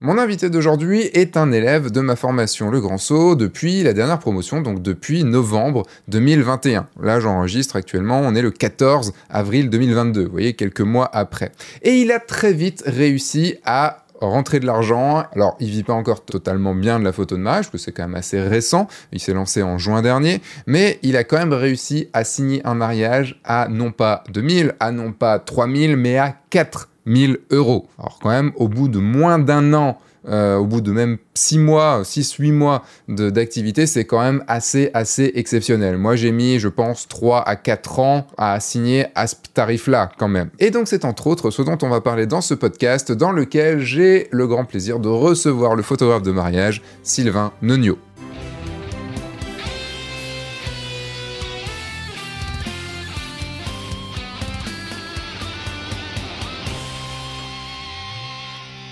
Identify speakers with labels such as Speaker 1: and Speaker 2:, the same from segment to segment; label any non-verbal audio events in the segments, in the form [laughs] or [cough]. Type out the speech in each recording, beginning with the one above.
Speaker 1: Mon invité d'aujourd'hui est un élève de ma formation Le Grand Saut depuis la dernière promotion, donc depuis novembre 2021. Là, j'enregistre actuellement, on est le 14 avril 2022, vous voyez, quelques mois après. Et il a très vite réussi à rentrer de l'argent. Alors, il vit pas encore totalement bien de la photo de mariage, parce que c'est quand même assez récent. Il s'est lancé en juin dernier, mais il a quand même réussi à signer un mariage à non pas 2000, à non pas 3000, mais à 4 1000 euros. Alors quand même, au bout de moins d'un an, euh, au bout de même 6 mois, 6-8 mois d'activité, c'est quand même assez, assez exceptionnel. Moi, j'ai mis, je pense, 3 à 4 ans à signer à ce tarif-là, quand même. Et donc, c'est entre autres ce dont on va parler dans ce podcast, dans lequel j'ai le grand plaisir de recevoir le photographe de mariage, Sylvain Nonio.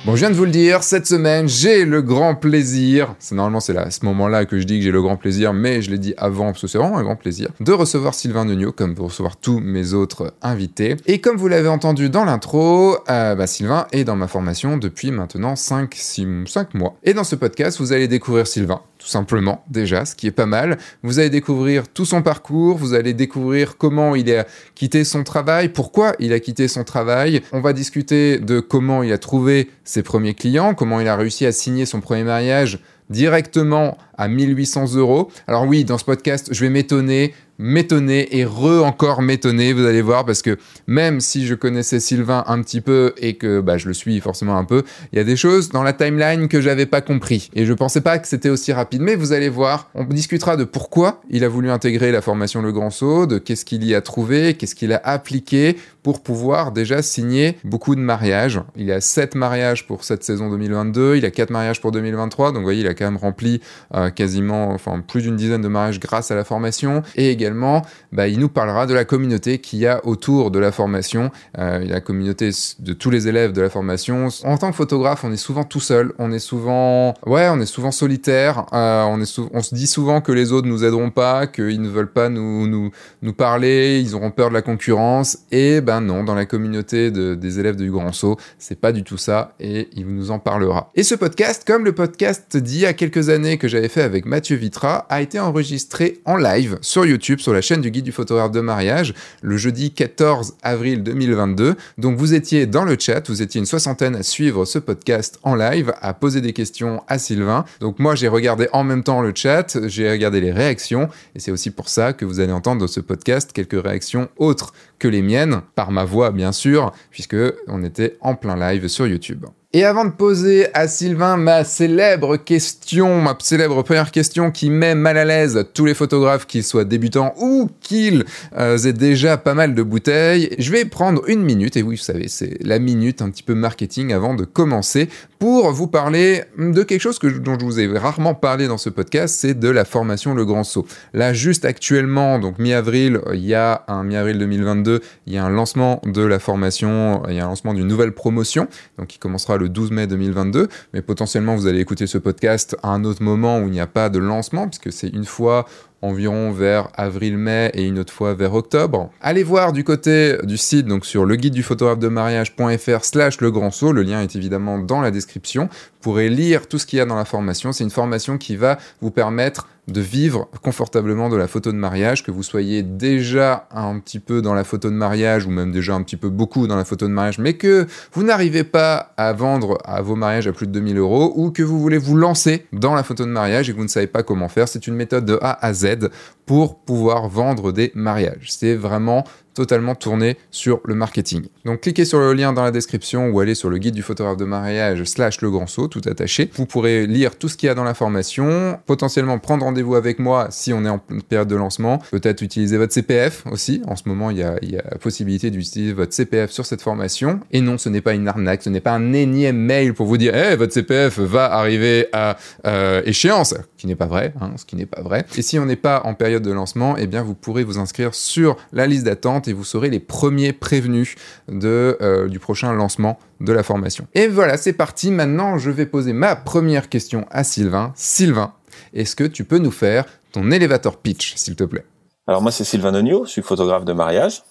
Speaker 1: Bon, je viens de vous le dire, cette semaine, j'ai le grand plaisir, c'est normalement c'est à ce moment-là que je dis que j'ai le grand plaisir, mais je l'ai dit avant parce que c'est vraiment un grand plaisir, de recevoir Sylvain Nuno, comme de recevoir tous mes autres invités. Et comme vous l'avez entendu dans l'intro, euh, bah, Sylvain est dans ma formation depuis maintenant 5, 6, 5 mois. Et dans ce podcast, vous allez découvrir Sylvain, tout simplement, déjà, ce qui est pas mal. Vous allez découvrir tout son parcours, vous allez découvrir comment il a quitté son travail, pourquoi il a quitté son travail. On va discuter de comment il a trouvé ses premiers clients, comment il a réussi à signer son premier mariage directement à 1800 euros. Alors oui, dans ce podcast, je vais m'étonner, m'étonner et re encore m'étonner, vous allez voir, parce que même si je connaissais Sylvain un petit peu et que bah, je le suis forcément un peu, il y a des choses dans la timeline que j'avais pas compris. Et je pensais pas que c'était aussi rapide, mais vous allez voir, on discutera de pourquoi il a voulu intégrer la formation Le Grand Saut, de qu'est-ce qu'il y a trouvé, qu'est-ce qu'il a appliqué pour pouvoir déjà signer beaucoup de mariages. Il y a 7 mariages pour cette saison 2022, il a 4 mariages pour 2023, donc vous voyez, il a quand même rempli euh, quasiment, enfin plus d'une dizaine de mariages grâce à la formation, et également bah, il nous parlera de la communauté qu'il y a autour de la formation, euh, la communauté de tous les élèves de la formation. En tant que photographe, on est souvent tout seul, on est souvent, ouais, on est souvent solitaire, euh, on, est on se dit souvent que les autres nous aideront pas, qu'ils ne veulent pas nous, nous, nous parler, ils auront peur de la concurrence, et ben non, dans la communauté des élèves du Grand Saut, c'est pas du tout ça, et il nous en parlera. Et ce podcast, comme le podcast d'il y a quelques années que j'avais fait avec Mathieu Vitra, a été enregistré en live sur YouTube sur la chaîne du guide du photographe de mariage le jeudi 14 avril 2022. Donc vous étiez dans le chat, vous étiez une soixantaine à suivre ce podcast en live, à poser des questions à Sylvain. Donc moi j'ai regardé en même temps le chat, j'ai regardé les réactions et c'est aussi pour ça que vous allez entendre dans ce podcast quelques réactions autres que les miennes, par ma voix bien sûr, puisque on était en plein live sur YouTube. Et avant de poser à Sylvain ma célèbre question, ma célèbre première question qui met mal à l'aise tous les photographes, qu'ils soient débutants ou qu'ils euh, aient déjà pas mal de bouteilles, je vais prendre une minute, et oui, vous savez, c'est la minute un petit peu marketing avant de commencer, pour vous parler de quelque chose que, dont je vous ai rarement parlé dans ce podcast, c'est de la formation Le Grand Saut. Là, juste actuellement, donc mi-avril, il y a un mi-avril 2022, il y a un lancement de la formation, il y a un lancement d'une nouvelle promotion, donc qui commencera le 12 mai 2022, mais potentiellement vous allez écouter ce podcast à un autre moment où il n'y a pas de lancement, puisque c'est une fois environ vers avril-mai et une autre fois vers octobre. Allez voir du côté du site, donc sur le guide du photographe de mariage.fr slash le grand le lien est évidemment dans la description. Vous pourrez lire tout ce qu'il y a dans la formation. C'est une formation qui va vous permettre de vivre confortablement de la photo de mariage, que vous soyez déjà un petit peu dans la photo de mariage ou même déjà un petit peu beaucoup dans la photo de mariage, mais que vous n'arrivez pas à vendre à vos mariages à plus de 2000 euros ou que vous voulez vous lancer dans la photo de mariage et que vous ne savez pas comment faire. C'est une méthode de A à Z pour pouvoir vendre des mariages. C'est vraiment totalement tourné sur le marketing. Donc cliquez sur le lien dans la description ou allez sur le guide du photographe de mariage slash le grand saut, tout attaché. Vous pourrez lire tout ce qu'il y a dans la formation, potentiellement prendre rendez-vous avec moi si on est en période de lancement, peut-être utiliser votre CPF aussi. En ce moment, il y a, il possibilité d'utiliser votre CPF sur cette formation. Et non, ce n'est pas une arnaque, ce n'est pas un énième mail pour vous dire hey, votre CPF va arriver à euh, échéance, ce qui n'est pas vrai, hein, ce qui n'est pas vrai. Et si on n'est pas en période de lancement, eh bien vous pourrez vous inscrire sur la liste d'attente et vous serez les premiers prévenus euh, du prochain lancement de la formation. Et voilà, c'est parti. Maintenant, je vais poser ma première question à Sylvain. Sylvain, est-ce que tu peux nous faire ton elevator pitch, s'il te plaît?
Speaker 2: Alors moi, c'est Sylvain Nonio, je suis photographe de mariage.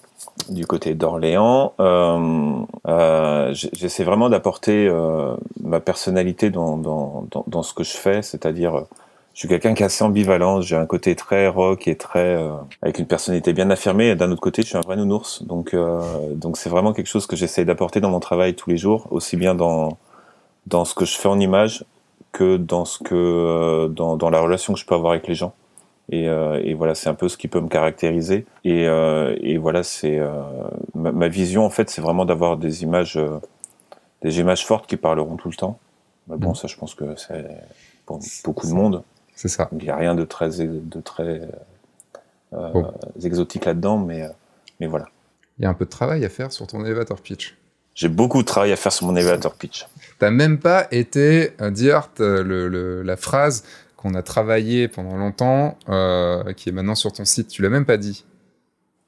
Speaker 2: du côté d'Orléans. Euh, euh, J'essaie vraiment d'apporter ma personnalité dans, dans, dans, ce que je fais, c'est-à-dire je suis quelqu'un qui est assez ambivalent. J'ai un côté très rock et très euh, avec une personnalité bien affirmée. Et d'un autre côté, je suis un vrai nounours. Donc euh, donc c'est vraiment quelque chose que j'essaie d'apporter dans mon travail tous les jours, aussi bien dans dans ce que je fais en image que dans ce que euh, dans, dans la relation que je peux avoir avec les gens. Et, euh, et, voilà, c'est un peu ce qui peut me caractériser. Et, euh, et voilà, c'est euh, ma, ma, vision en fait, c'est vraiment d'avoir des images, des images fortes qui parleront tout le temps. Mais bon, mmh. ça, je pense que c'est pour beaucoup de monde.
Speaker 1: C'est ça.
Speaker 2: Il n'y a rien de très, de très bon. exotique là-dedans, mais, mais voilà.
Speaker 1: Il y a un peu de travail à faire sur ton elevator pitch.
Speaker 2: J'ai beaucoup de travail à faire sur mon elevator pitch.
Speaker 1: T'as même pas été dire le, le, la phrase qu'on a travaillé pendant longtemps, euh, qui est maintenant sur ton site. Tu l'as même pas dit.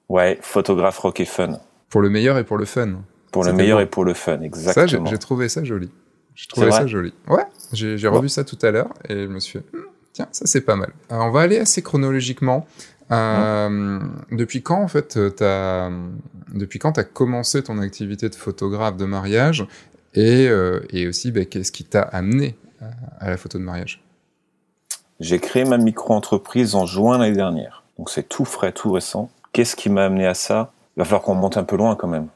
Speaker 2: Ouais, photographe rock et fun.
Speaker 1: Pour le meilleur et pour le fun.
Speaker 2: Pour le meilleur bon. et pour le fun, exactement.
Speaker 1: Ça, j'ai trouvé ça joli. J'ai trouvé ça joli. Ouais, j'ai revu ça tout à l'heure et je me suis fait, hm, tiens, ça c'est pas mal. Alors, on va aller assez chronologiquement. Euh. Depuis quand en fait as, depuis quand t'as commencé ton activité de photographe de mariage et, euh, et aussi bah, qu'est-ce qui t'a amené à, à la photo de mariage?
Speaker 2: J'ai créé ma micro-entreprise en juin l'année dernière. Donc c'est tout frais, tout récent. Qu'est-ce qui m'a amené à ça? Il va falloir qu'on monte un peu loin quand même.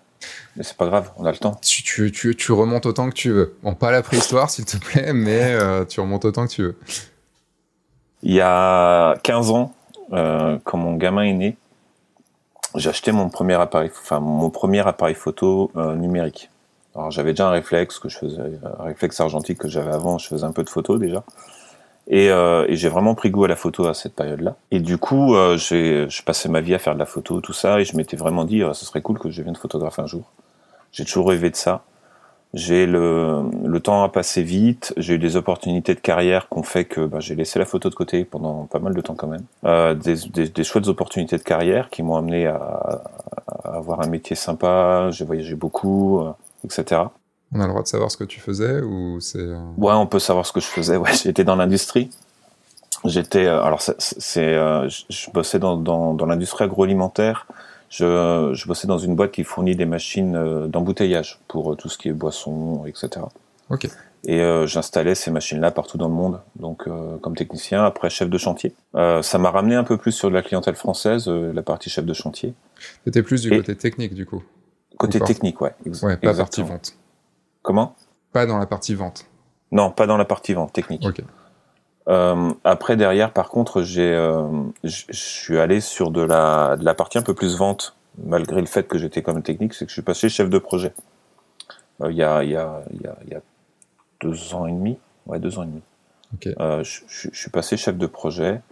Speaker 2: Mais c'est pas grave, on a le temps.
Speaker 1: Tu, tu, tu, tu, remontes autant que tu veux. Bon, pas la préhistoire, s'il te plaît, mais euh, tu remontes autant que tu veux.
Speaker 2: Il y a 15 ans, euh, quand mon gamin est né, j'ai acheté mon premier appareil, enfin mon premier appareil photo euh, numérique. Alors j'avais déjà un réflexe que je faisais, argentique que j'avais avant, je faisais un peu de photos déjà. Et, euh, et j'ai vraiment pris goût à la photo à cette période-là. Et du coup, euh, j'ai, ma vie à faire de la photo, tout ça, et je m'étais vraiment dit, ce serait cool que je devienne photographe un jour. J'ai toujours rêvé de ça. J'ai le, le temps a passé vite. J'ai eu des opportunités de carrière qui ont fait que bah, j'ai laissé la photo de côté pendant pas mal de temps quand même. Euh, des, des, des chouettes opportunités de carrière qui m'ont amené à, à, avoir un métier sympa. J'ai voyagé beaucoup, euh, etc.
Speaker 1: On a le droit de savoir ce que tu faisais ou c'est euh,
Speaker 2: Ouais, on peut savoir ce que je faisais. Ouais, [laughs] j'étais dans l'industrie. J'étais euh, alors c'est euh, je bossais dans dans, dans l'industrie agroalimentaire. Je, je bossais dans une boîte qui fournit des machines d'embouteillage pour tout ce qui est boissons, etc.
Speaker 1: Ok.
Speaker 2: Et euh, j'installais ces machines-là partout dans le monde, donc euh, comme technicien, après chef de chantier. Euh, ça m'a ramené un peu plus sur de la clientèle française, la partie chef de chantier.
Speaker 1: C'était plus du Et côté technique du coup.
Speaker 2: Côté technique, ouais.
Speaker 1: Ouais, pas exactement. partie vente.
Speaker 2: Comment?
Speaker 1: Pas dans la partie vente.
Speaker 2: Non, pas dans la partie vente technique.
Speaker 1: Okay.
Speaker 2: Euh, après derrière, par contre, j'ai, euh, je suis allé sur de la, de la partie un peu plus vente, malgré le fait que j'étais comme technique, c'est que je suis passé chef de projet. Euh, il y, a, y, a, y, a, y a deux ans et demi, ouais, deux ans et demi.
Speaker 1: Okay.
Speaker 2: Euh, je, je, je, suis passé chef de projet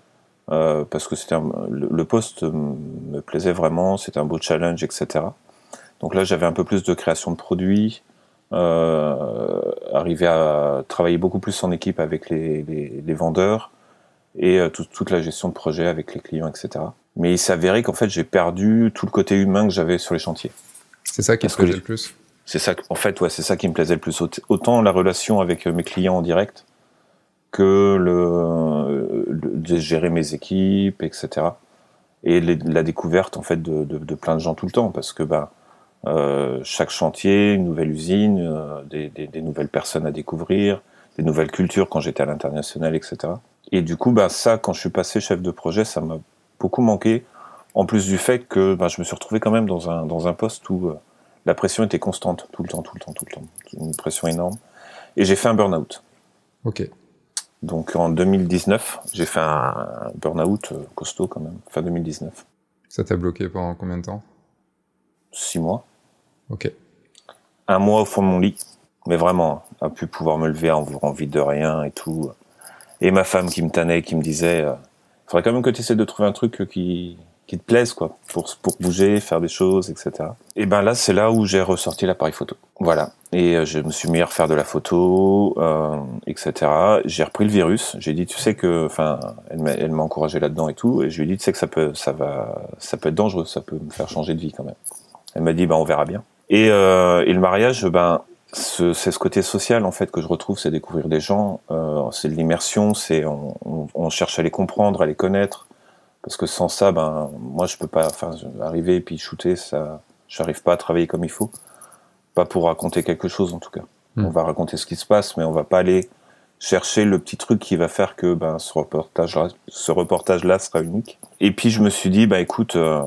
Speaker 2: euh, parce que c'était le, le, poste me plaisait vraiment, c'était un beau challenge, etc. Donc là, j'avais un peu plus de création de produits, euh, arriver à travailler beaucoup plus en équipe avec les, les, les vendeurs et euh, tout, toute la gestion de projet avec les clients, etc. Mais il avéré qu'en fait, j'ai perdu tout le côté humain que j'avais sur les chantiers.
Speaker 1: C'est ça qui te plaisait le plus
Speaker 2: C'est ça, en fait, ouais, c'est ça qui me plaisait le plus. Autant la relation avec mes clients en direct que le, le de gérer mes équipes, etc. Et les, la découverte en fait de, de, de, plein de gens tout le temps, parce que bah euh, chaque chantier, une nouvelle usine, euh, des, des, des, nouvelles personnes à découvrir, des nouvelles cultures quand j'étais à l'international, etc. Et du coup, bah, ça, quand je suis passé chef de projet, ça m'a beaucoup manqué. En plus du fait que bah, je me suis retrouvé quand même dans un, dans un poste où euh, la pression était constante, tout le temps, tout le temps, tout le temps. Une pression énorme. Et j'ai fait un burn-out.
Speaker 1: Ok.
Speaker 2: Donc en 2019, j'ai fait un burn-out costaud quand même, fin 2019.
Speaker 1: Ça t'a bloqué pendant combien de temps?
Speaker 2: Six mois. Un mois au fond de mon lit, mais vraiment, à pu pouvoir me lever en envie de rien et tout. Et ma femme qui me tannait, qui me disait, euh, faudrait quand même que tu essaies de trouver un truc qui, qui te plaise, quoi, pour, pour bouger, faire des choses, etc. Et ben là, c'est là où j'ai ressorti l'appareil photo. Voilà. Et euh, je me suis mis à refaire de la photo, euh, etc. J'ai repris le virus. J'ai dit, tu sais que, enfin, elle m'a encouragé là-dedans et tout. Et je lui ai dit, tu sais que ça peut, ça va, ça peut être dangereux, ça peut me faire changer de vie quand même. Elle m'a dit, ben, on verra bien. Et, euh, et le mariage, ben, c'est ce, côté social en fait que je retrouve, c'est découvrir des gens, euh, c'est de l'immersion, c'est on, on, on, cherche à les comprendre, à les connaître, Parce que sans ça, ben, moi, je peux pas enfin, arriver et puis shooter, ça, j'arrive pas à travailler comme il faut. Pas pour raconter quelque chose, en tout cas.
Speaker 1: Mm.
Speaker 2: On va raconter ce qui se passe, mais on va pas aller chercher le petit truc qui va faire que ben, ce reportage-là ce reportage -là sera unique. Et puis, je me suis dit, bah, écoute, euh,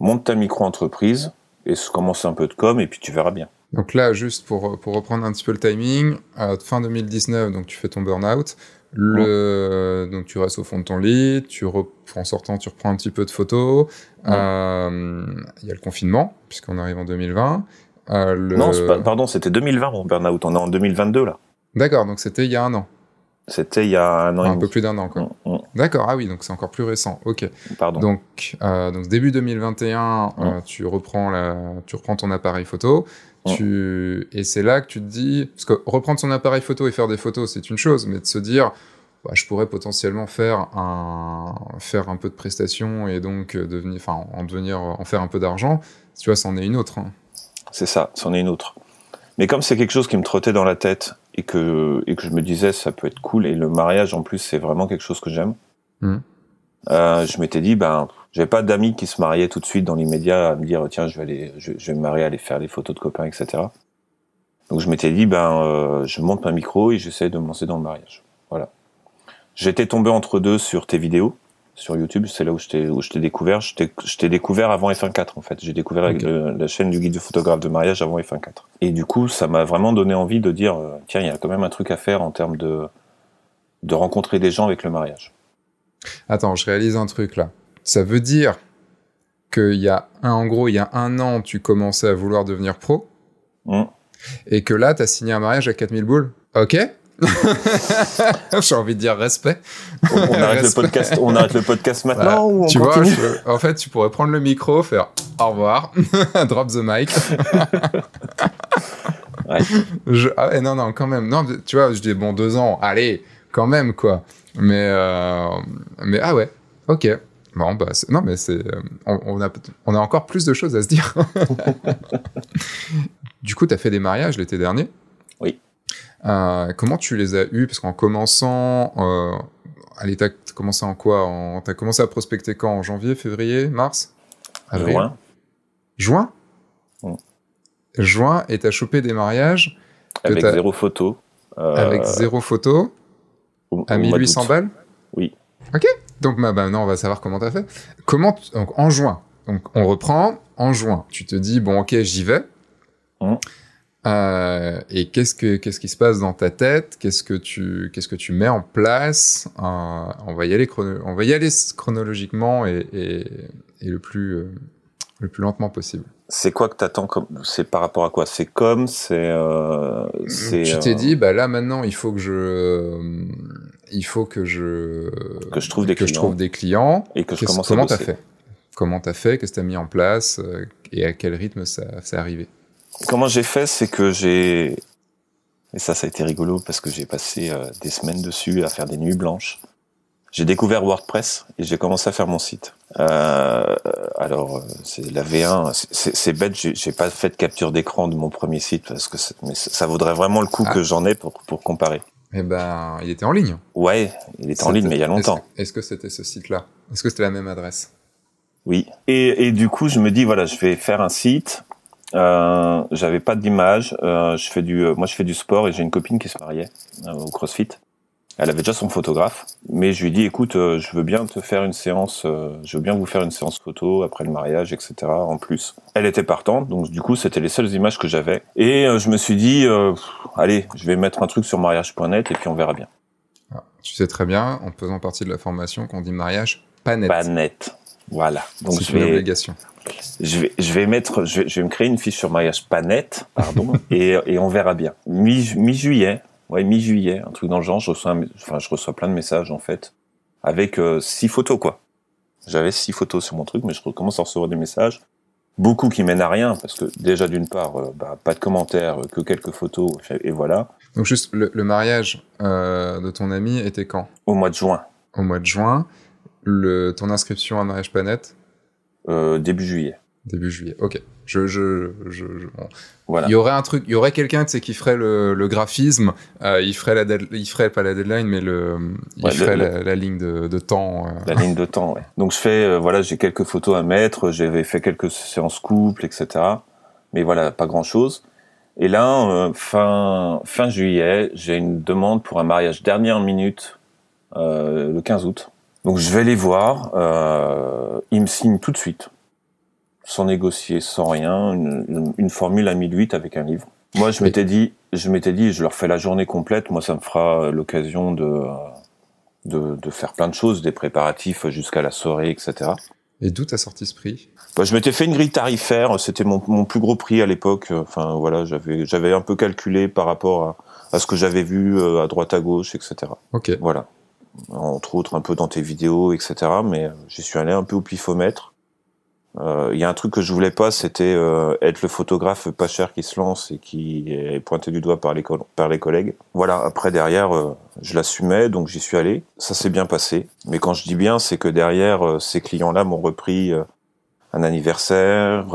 Speaker 2: monte ta micro-entreprise et commence un peu de com, et puis tu verras bien.
Speaker 1: Donc là, juste pour, pour reprendre un petit peu le timing, à fin 2019, donc tu fais ton burn-out. Le, donc tu restes au fond de ton lit, tu en sortant, tu reprends un petit peu de photos. Euh, il y a le confinement, puisqu'on arrive en 2020.
Speaker 2: Euh, le... Non, pas, pardon, c'était 2020 mon burn-out. On est en 2022 là.
Speaker 1: D'accord, donc c'était il y a un an.
Speaker 2: C'était il y a un an.
Speaker 1: un peu plus d'un an, quoi. Mm, mm. D'accord, ah oui, donc c'est encore plus récent. Ok.
Speaker 2: Pardon.
Speaker 1: Donc, euh, donc début 2021, mm. euh, tu reprends la, tu reprends ton appareil photo. Tu... Et c'est là que tu te dis, parce que reprendre son appareil photo et faire des photos, c'est une chose, mais de se dire, bah, je pourrais potentiellement faire un, faire un peu de prestations et donc euh, devenir, enfin, en devenir, en faire un peu d'argent. Tu vois, c'en est une autre. Hein.
Speaker 2: C'est ça, c'en est une autre. Mais comme c'est quelque chose qui me trottait dans la tête et que, et que je me disais ça peut être cool, et le mariage en plus c'est vraiment quelque chose que j'aime,
Speaker 1: mmh.
Speaker 2: euh, je m'étais dit, ben, j'avais pas d'amis qui se mariaient tout de suite dans l'immédiat à me dire tiens je vais aller, je, vais me marier, aller faire les photos de copains, etc. Donc je m'étais dit ben euh, je monte ma micro et j'essaie de me lancer dans le mariage. Voilà. J'étais tombé entre deux sur tes vidéos sur YouTube, c'est là où je t'ai où je t'ai découvert. Je t'ai découvert avant F1.4 en fait. J'ai découvert avec la chaîne du guide du photographe de mariage avant F1.4. Et du coup, ça m'a vraiment donné envie de dire euh, tiens, il y a quand même un truc à faire en termes de de rencontrer des gens avec le mariage.
Speaker 1: Attends, je réalise un truc là. Ça veut dire qu'il y a un, en gros, il y a un an, tu commençais à vouloir devenir pro.
Speaker 2: Mmh.
Speaker 1: Et que là, tu as signé un mariage à 4000 boules. Ok [laughs] J'ai envie de dire respect.
Speaker 2: On, arrête, Le podcast, on arrête le podcast maintenant ou on
Speaker 1: Tu vois, en fait, tu pourrais prendre le micro, faire au revoir, [laughs] drop the mic. [laughs]
Speaker 2: ouais.
Speaker 1: ah non, non, quand même. Non, tu vois, je dis bon, deux ans, allez, quand même, quoi. Mais, euh, mais ah ouais, ok. Bon, bah, non, mais c'est, euh, on, a, on a encore plus de choses à se dire. du coup, tu as fait des mariages l'été dernier?
Speaker 2: Oui.
Speaker 1: Euh, comment tu les as eus? Parce qu'en commençant, euh, allez, t'as commencé en quoi? En, T'as commencé à prospecter quand? En janvier, février, mars?
Speaker 2: Avril? Juin.
Speaker 1: Juin? Juin, et t'as chopé des mariages
Speaker 2: Avec zéro photo.
Speaker 1: Avec zéro photo À 1800 balles?
Speaker 2: Oui.
Speaker 1: Ok. Donc bah, maintenant, on va savoir comment t'as fait. Comment donc en juin. Donc on reprend en juin. Tu te dis bon ok j'y vais.
Speaker 2: Mmh.
Speaker 1: Euh, et qu'est-ce que qu'est-ce qui se passe dans ta tête? Qu'est-ce que tu qu'est-ce que tu mets en place? Euh, On va y aller on va y aller chronologiquement et, et, et le plus euh, le plus lentement possible.
Speaker 2: C'est quoi que t'attends comme C'est par rapport à quoi? C'est comme? C'est. Euh,
Speaker 1: tu t'es dit bah là maintenant il faut que je il faut que je
Speaker 2: que je trouve des
Speaker 1: que
Speaker 2: clients.
Speaker 1: je trouve des clients.
Speaker 2: Et que je commence
Speaker 1: comment
Speaker 2: t'as
Speaker 1: fait? Comment t'as fait? Qu'est-ce que t'as mis en place? Et à quel rythme ça c'est arrivé?
Speaker 2: Comment j'ai fait C'est que j'ai et ça ça a été rigolo parce que j'ai passé euh, des semaines dessus à faire des nuits blanches. J'ai découvert WordPress et j'ai commencé à faire mon site. Euh, alors, euh, c'est la V1. C'est bête, j'ai pas fait de capture d'écran de mon premier site parce que mais ça vaudrait vraiment le coup ah. que j'en ai pour, pour comparer.
Speaker 1: Eh ben, il était en ligne.
Speaker 2: Ouais, il était en ligne, mais il y a longtemps.
Speaker 1: Est-ce que c'était ce site-là? Est-ce que c'était la même adresse?
Speaker 2: Oui. Et, et, du coup, je me dis voilà, je vais faire un site. Euh, J'avais pas d'image. Euh, je fais du, moi, je fais du sport et j'ai une copine qui se mariait euh, au CrossFit. Elle avait déjà son photographe, mais je lui dis écoute, euh, je veux bien te faire une séance, euh, je veux bien vous faire une séance photo après le mariage, etc. En plus, elle était partante, donc du coup c'était les seules images que j'avais. Et euh, je me suis dit, allez, je vais mettre un truc sur mariage.net et puis on verra bien.
Speaker 1: Ah, tu sais très bien, en faisant partie de la formation, qu'on dit mariage pas net.
Speaker 2: Pas net, voilà.
Speaker 1: Donc c'est une obligation.
Speaker 2: Je vais, je vais mettre, je vais, je vais me créer une fiche sur mariage pas net, pardon, [laughs] et, et on verra bien. Mi-juillet, ouais, mi-juillet, un truc dans le genre. Je reçois, enfin, je reçois plein de messages en fait, avec euh, six photos quoi. J'avais six photos sur mon truc, mais je recommence à recevoir des messages, beaucoup qui mènent à rien parce que déjà d'une part, euh, bah, pas de commentaires, que quelques photos et voilà.
Speaker 1: Donc juste le, mariage euh, de ton ami était quand?
Speaker 2: Au mois de juin.
Speaker 1: Au mois de juin. Le, ton inscription à Mariage Planète
Speaker 2: euh, Début juillet.
Speaker 1: Début juillet. Ok. Je, je, je, je- bon.
Speaker 2: Voilà.
Speaker 1: Il y aurait un truc, il y aurait quelqu'un, tu sais, qui ferait le, le graphisme. euh, il ferait la, dead- il ferait pas la deadline, mais le, il
Speaker 2: Ouais,
Speaker 1: ferait
Speaker 2: le-
Speaker 1: la, la ligne de, de temps. euh.
Speaker 2: La ligne de temps, ouais. Donc je fais, euh, voilà, j'ai quelques photos à mettre, j'avais fait quelques séances couple, etc. Mais voilà, pas grand chose. Et là, euh, fin, fin juillet, j'ai une demande pour un mariage dernière minute, euh, le 15 août. Donc je vais les voir, euh, ils me signent tout de suite, sans négocier, sans rien, une, une- une formule à 1008 avec un livre. Moi, je m'étais dit, je m'étais dit, je leur fais la journée complète. Moi, ça me fera l'occasion de, euh, de, de faire plein de choses, des préparatifs jusqu'à la soirée, etc.
Speaker 1: Et d'où t'as sorti ce prix?
Speaker 2: Bah, je m'étais fait une grille tarifaire, c'était mon, mon plus gros prix à l'époque. Enfin voilà, j'avais j'avais un peu calculé par rapport à, à ce que j'avais vu euh, à droite à gauche, etc.
Speaker 1: Ok.
Speaker 2: Voilà, entre autres un peu dans tes vidéos, etc. Mais euh, j'y suis allé un peu au pifomètre. Euh, Il y a un truc que je voulais pas, c'était euh, être le photographe pas cher qui se lance et qui est pointé du doigt par les, par les collègues. Voilà, après derrière, je l'assumais, donc j'y suis allé. Ça s'est bien passé. Mais quand je dis bien, c'est que derrière, ces clients-là m'ont repris un anniversaire,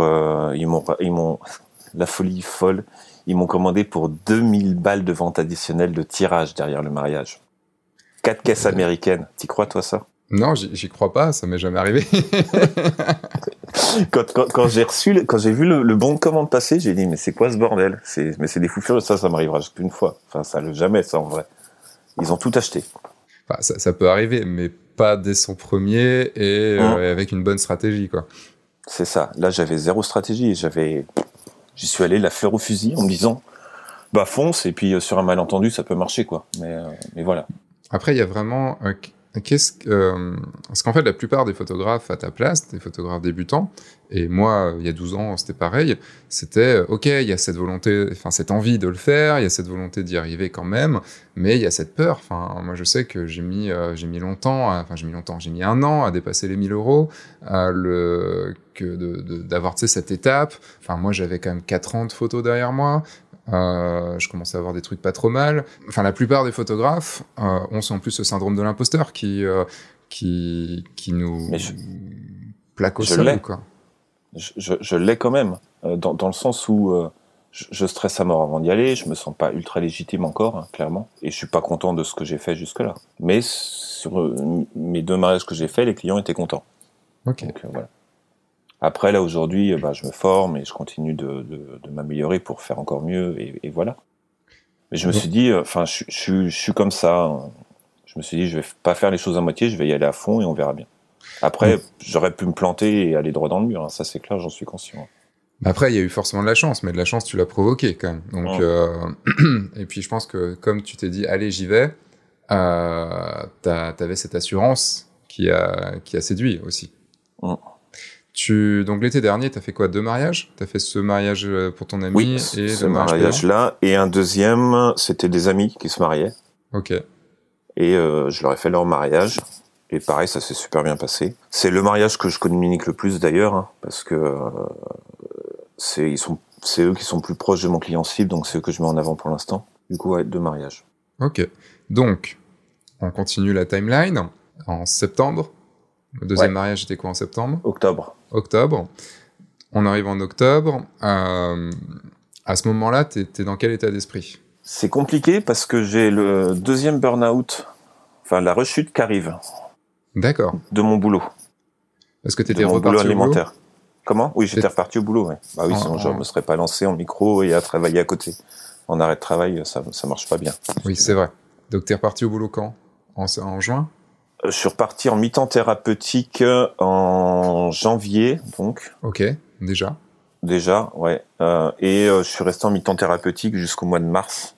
Speaker 2: ils m'ont, [laughs] la folie folle, ils m'ont commandé pour 2000 balles de vente additionnelle de tirage derrière le mariage. Quatre caisses américaines. T'y crois, toi, ça?
Speaker 1: Non, j'y crois pas, ça m'est jamais arrivé.
Speaker 2: quand, quand, quand j'ai reçu, le- quand j'ai vu le, le bon de commande passer, j'ai dit mais c'est quoi ce bordel? C'est mais c'est des fous furieux. Ça, ça m'arrivera juste une fois. Enfin, ça le jamais ça en vrai. Ils ont tout acheté.
Speaker 1: Enfin, ça, ça peut arriver, mais pas dès son premier et
Speaker 2: Hein?
Speaker 1: euh, avec une bonne stratégie, quoi.
Speaker 2: C'est ça. Là, j'avais zéro stratégie. J'avais, j'y suis allé la fleur au fusil en me disant bah fonce et puis euh, sur un malentendu ça peut marcher quoi. Mais euh, mais voilà.
Speaker 1: Après, il y a vraiment. euh, Qu'est-ce que. euh, parce qu'en fait, la plupart des photographes à ta place, des photographes débutants, et moi, il y a 12 ans, c'était pareil, c'était, euh, OK, il y a cette volonté, enfin, cette envie de le faire, il y a cette volonté d'y arriver quand même, mais il y a cette peur. Enfin, moi, je sais que j'ai mis, mis longtemps, enfin, j'ai mis longtemps, j'ai mis un an à dépasser les 1000 euros, le, que de, de- d'avoir, cette étape. Enfin, moi, j'avais quand même 4 ans de photos derrière moi. Euh, je commençais à avoir des trucs pas trop mal. Enfin, la plupart des photographes euh, ont en plus ce syndrome de l'imposteur qui, euh, qui, qui nous
Speaker 2: je-
Speaker 1: plaque au
Speaker 2: je
Speaker 1: sol, quoi.
Speaker 2: Je, je, je l'ai quand même dans, dans le sens où je, stresse à mort avant d'y aller. Je me sens pas ultra légitime encore, hein, clairement, et je suis pas content de ce que j'ai fait jusque là. Mais sur mes deux mariages que j'ai faits, les clients étaient contents.
Speaker 1: Ok.
Speaker 2: Donc voilà. Après là aujourd'hui, euh, bah, je me forme et je continue de, de, de m'améliorer pour faire encore mieux et, et voilà. Mais je me suis dit, euh, enfin, je, je, suis- je suis comme ça. hein. Je me suis dit, je vais pas faire les choses à moitié, je vais y aller à fond et on verra bien. Après, j'aurais pu me planter et aller droit dans le mur. hein, ça c'est clair, j'en suis conscient.
Speaker 1: Après, il y a eu forcément de la chance, mais de la chance, tu l'as provoqué quand même. Donc, euh, [clears throat] et puis, je pense que comme tu t'es dit, allez, j'y vais, euh, t'as- t'avais cette assurance qui a, qui a séduit aussi.
Speaker 2: Ouais.
Speaker 1: Tu, donc l'été dernier, t'as fait quoi? Deux mariages? T'as fait ce mariage euh, pour ton ami
Speaker 2: Oui,
Speaker 1: et
Speaker 2: ce mariage-là. Et un deuxième, c'était des amis qui se mariaient.
Speaker 1: Ok.
Speaker 2: Et euh, je leur ai fait leur mariage. Et pareil, ça s'est super bien passé. C'est le mariage que je communique le plus d'ailleurs, hein, parce que euh, c'est ils sont c'est eux qui sont plus proches de mon client cible, donc c'est eux que je mets en avant pour l'instant. Du coup, ouais, deux mariages.
Speaker 1: Ok. Donc, on continue la timeline. En septembre, le deuxième
Speaker 2: Ouais.
Speaker 1: mariage était quoi en septembre?
Speaker 2: Octobre.
Speaker 1: Octobre. On arrive en octobre. Euh, à ce moment-là, t'es es dans quel état d'esprit?
Speaker 2: C'est compliqué parce que j'ai le deuxième burn-out, enfin la rechute qui arrive
Speaker 1: D'accord.
Speaker 2: de mon boulot,
Speaker 1: Parce que t'étais
Speaker 2: mon
Speaker 1: reparti
Speaker 2: boulot
Speaker 1: au boulot?
Speaker 2: alimentaire. Comment? Oui, j'étais reparti au boulot. Bah oui,
Speaker 1: En-
Speaker 2: sinon je
Speaker 1: en-
Speaker 2: me serais pas lancé en micro et à travailler à côté. En arrêt de travail, ça ça marche pas bien.
Speaker 1: Oui, c'est vrai. Donc t'es reparti au boulot quand? En, en juin?
Speaker 2: Je suis reparti en mi-temps thérapeutique euh, en janvier, donc
Speaker 1: Ok, déjà.
Speaker 2: déjà, ouais. Euh, et euh, je suis resté en mi-temps thérapeutique jusqu'au mois de mars.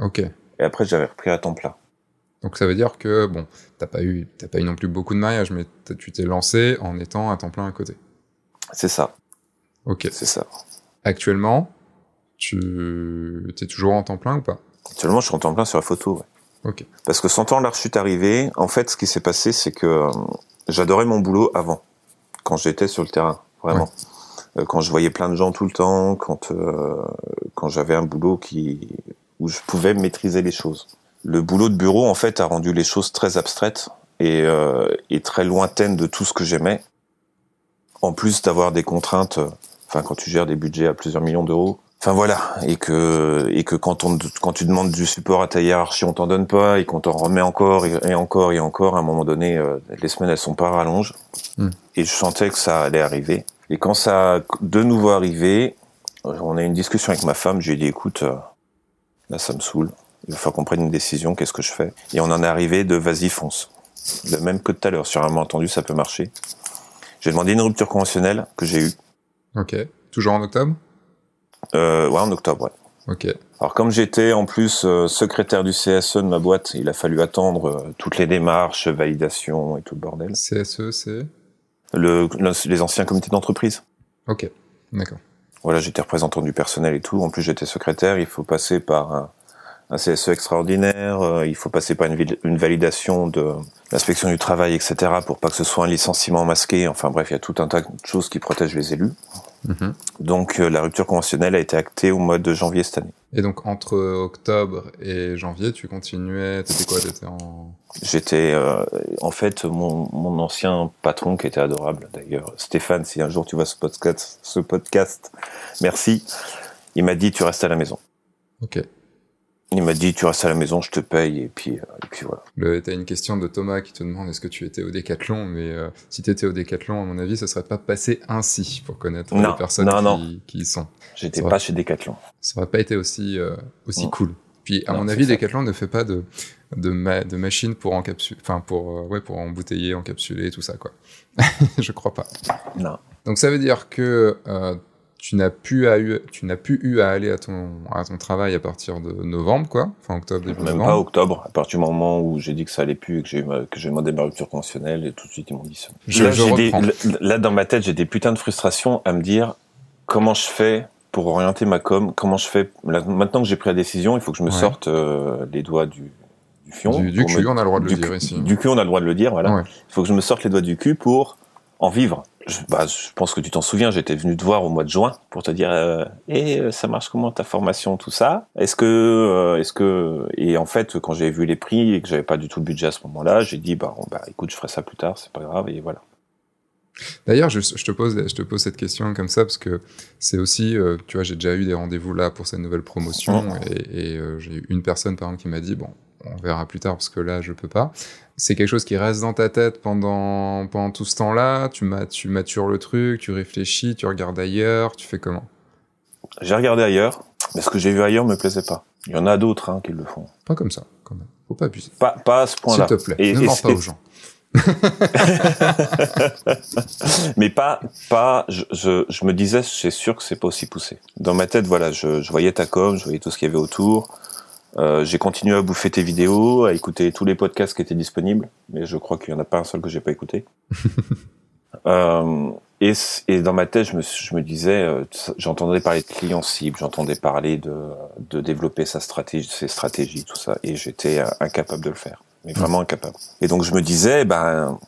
Speaker 1: Ok.
Speaker 2: Et après, j'avais repris à temps plein.
Speaker 1: Donc ça veut dire que bon, t'as pas eu, t'as pas eu non plus beaucoup de mariages, mais tu t'es lancé en étant à temps plein à côté.
Speaker 2: C'est ça,
Speaker 1: Ok.
Speaker 2: c'est ça.
Speaker 1: Actuellement, tu t'es toujours en temps plein ou pas?
Speaker 2: Actuellement, je suis en temps plein sur la photo. Ouais. Parce que sentant la rechute arriver, en fait, ce qui s'est passé, c'est que euh, j'adorais mon boulot avant, quand j'étais sur le terrain, vraiment. Euh, quand je voyais plein de gens tout le temps, quand euh, quand j'avais un boulot qui où je pouvais maîtriser les choses. Le boulot de bureau, en fait, a rendu les choses très abstraites et, euh, et très lointaines de tout ce que j'aimais. en plus d'avoir des contraintes, enfin quand tu gères des budgets à plusieurs millions d'euros, enfin voilà, et que et que quand on quand tu demandes du support à ta hiérarchie, on t'en donne pas et qu'on t'en remet encore et, encore et encore, à un moment donné, euh, les semaines elles sont pas rallonges.
Speaker 1: Hmm.
Speaker 2: Et je sentais que ça allait arriver. Et quand ça a de nouveau arrivé, on a eu une discussion avec ma femme. Je lui ai dit, écoute, euh, là ça me saoule. Il va falloir qu'on prenne une décision. Qu'est-ce que je fais? Et on en est arrivé de vas-y fonce. Le même que tout à l'heure. Sur un malentendu, ça peut marcher. J'ai demandé une rupture conventionnelle que j'ai eue.
Speaker 1: Ok. Toujours en octobre?
Speaker 2: Euh, Ouais, en octobre, ouais.
Speaker 1: Ok.
Speaker 2: Alors comme j'étais en plus euh, secrétaire du CSE de ma boîte, il a fallu attendre euh, toutes les démarches, validation et tout le bordel.
Speaker 1: CSE, c'est
Speaker 2: le, les anciens comités d'entreprise.
Speaker 1: Ok, d'accord.
Speaker 2: Voilà, j'étais représentant du personnel et tout. En plus, j'étais secrétaire. Il faut passer par un, un CSE extraordinaire. Euh, il faut passer par une, une validation de l'inspection du travail, etc. pour pas que ce soit un licenciement masqué. Enfin bref, il y a tout un tas de choses qui protègent les élus.
Speaker 1: Mhm.
Speaker 2: Donc euh, la rupture conventionnelle a été actée au mois de janvier cette année.
Speaker 1: Et donc entre octobre et janvier, tu continuais, t'étais quoi? T'étais en...
Speaker 2: J'étais, euh, en fait, mon, mon, ancien patron qui était adorable d'ailleurs, Stéphane, si un jour tu vois ce podcast, ce podcast, merci, il m'a dit tu restes à la maison.
Speaker 1: Ok.
Speaker 2: Il m'a dit, tu restes à la maison, je te paye, et puis, euh, et puis voilà.
Speaker 1: T'as une question de Thomas qui te demande est-ce que tu étais au Décathlon, mais euh, si tu étais au Décathlon, à mon avis, ça serait pas passé ainsi pour connaître
Speaker 2: non,
Speaker 1: les personnes
Speaker 2: non,
Speaker 1: qui,
Speaker 2: non.
Speaker 1: qui, y sont.
Speaker 2: J'étais pas chez Décathlon.
Speaker 1: Ça aurait pas été aussi, euh, aussi cool. Puis, à mon avis. Decathlon ne fait pas de, de, ma, de machines pour encapsuler, enfin, pour, euh, ouais, pour embouteiller, encapsuler, tout ça, quoi. [laughs] Je crois pas.
Speaker 2: Non.
Speaker 1: Donc, ça veut dire que tu n'as plus à eu, tu n'as plus eu à aller à ton, à ton travail à partir de novembre, quoi. Enfin, octobre, début
Speaker 2: Même
Speaker 1: novembre.
Speaker 2: pas octobre, à partir du moment où j'ai dit que ça allait plus et que j'ai que j'ai demandé ma rupture conventionnelle, et tout de suite ils m'ont dit ça.
Speaker 1: Je-
Speaker 2: là,
Speaker 1: je
Speaker 2: j'ai des-
Speaker 1: reprends.
Speaker 2: là, là, dans ma tête, j'ai des putains de frustrations à me dire comment je fais pour orienter ma com, comment je fais. là, maintenant que j'ai pris la décision, il faut que je me
Speaker 1: Ouais.
Speaker 2: sorte euh, les doigts du, du fion.
Speaker 1: Du, cul,
Speaker 2: me-
Speaker 1: on a le droit de le dire ici.
Speaker 2: Du cul, on a le droit de le dire, voilà.
Speaker 1: Ouais.
Speaker 2: Il faut que je me sorte les doigts du cul pour en vivre. Je, bah, je pense que tu t'en souviens, j'étais venu te voir au mois de juin pour te dire euh, et euh, ça marche comment ta formation, tout ça? Est-ce que, euh, est-ce que, et en fait, quand j'ai vu les prix et que j'avais pas du tout le budget à ce moment-là, j'ai dit bah, bah écoute, je ferai ça plus tard, c'est pas grave et voilà.
Speaker 1: D'ailleurs, je, je te pose, je te pose cette question comme ça parce que c'est aussi, euh, tu vois, j'ai déjà eu des rendez-vous là pour cette nouvelle promotion et, et, euh, j'ai eu une personne par exemple qui m'a dit bon, on verra plus tard parce que là je peux pas. C'est quelque chose qui reste dans ta tête pendant pendant tout ce temps-là. Tu tu matures le truc, tu réfléchis, tu regardes ailleurs, tu fais comment?
Speaker 2: J'ai regardé ailleurs, mais ce que j'ai vu ailleurs me plaisait pas. Il y en a d'autres hein, qui le font.
Speaker 1: Pas comme ça, quand même. Faut pas abuser.
Speaker 2: Pas, pas à ce
Speaker 1: S'il
Speaker 2: point-là.
Speaker 1: te plaît,
Speaker 2: Et-
Speaker 1: ne
Speaker 2: et-
Speaker 1: mens pas
Speaker 2: et-
Speaker 1: aux gens. [laughs]
Speaker 2: mais pas, pas. Je, je, je me disais, c'est sûr que c'est pas aussi poussé. Dans ma tête, voilà, je, je voyais ta com, je voyais tout ce qu'il y avait autour. Euh, j'ai continué à bouffer tes vidéos, à écouter tous les podcasts qui étaient disponibles, mais je crois qu'il y en a pas un seul que j'ai pas écouté. [laughs] euh, et, et dans ma tête, je me, je me disais, euh, j'entendais parler de clients cibles, j'entendais parler de, de développer sa stratégie, ses stratégies, tout ça, et j'étais euh, incapable de le faire, mais vraiment incapable. Et donc je me disais, ben,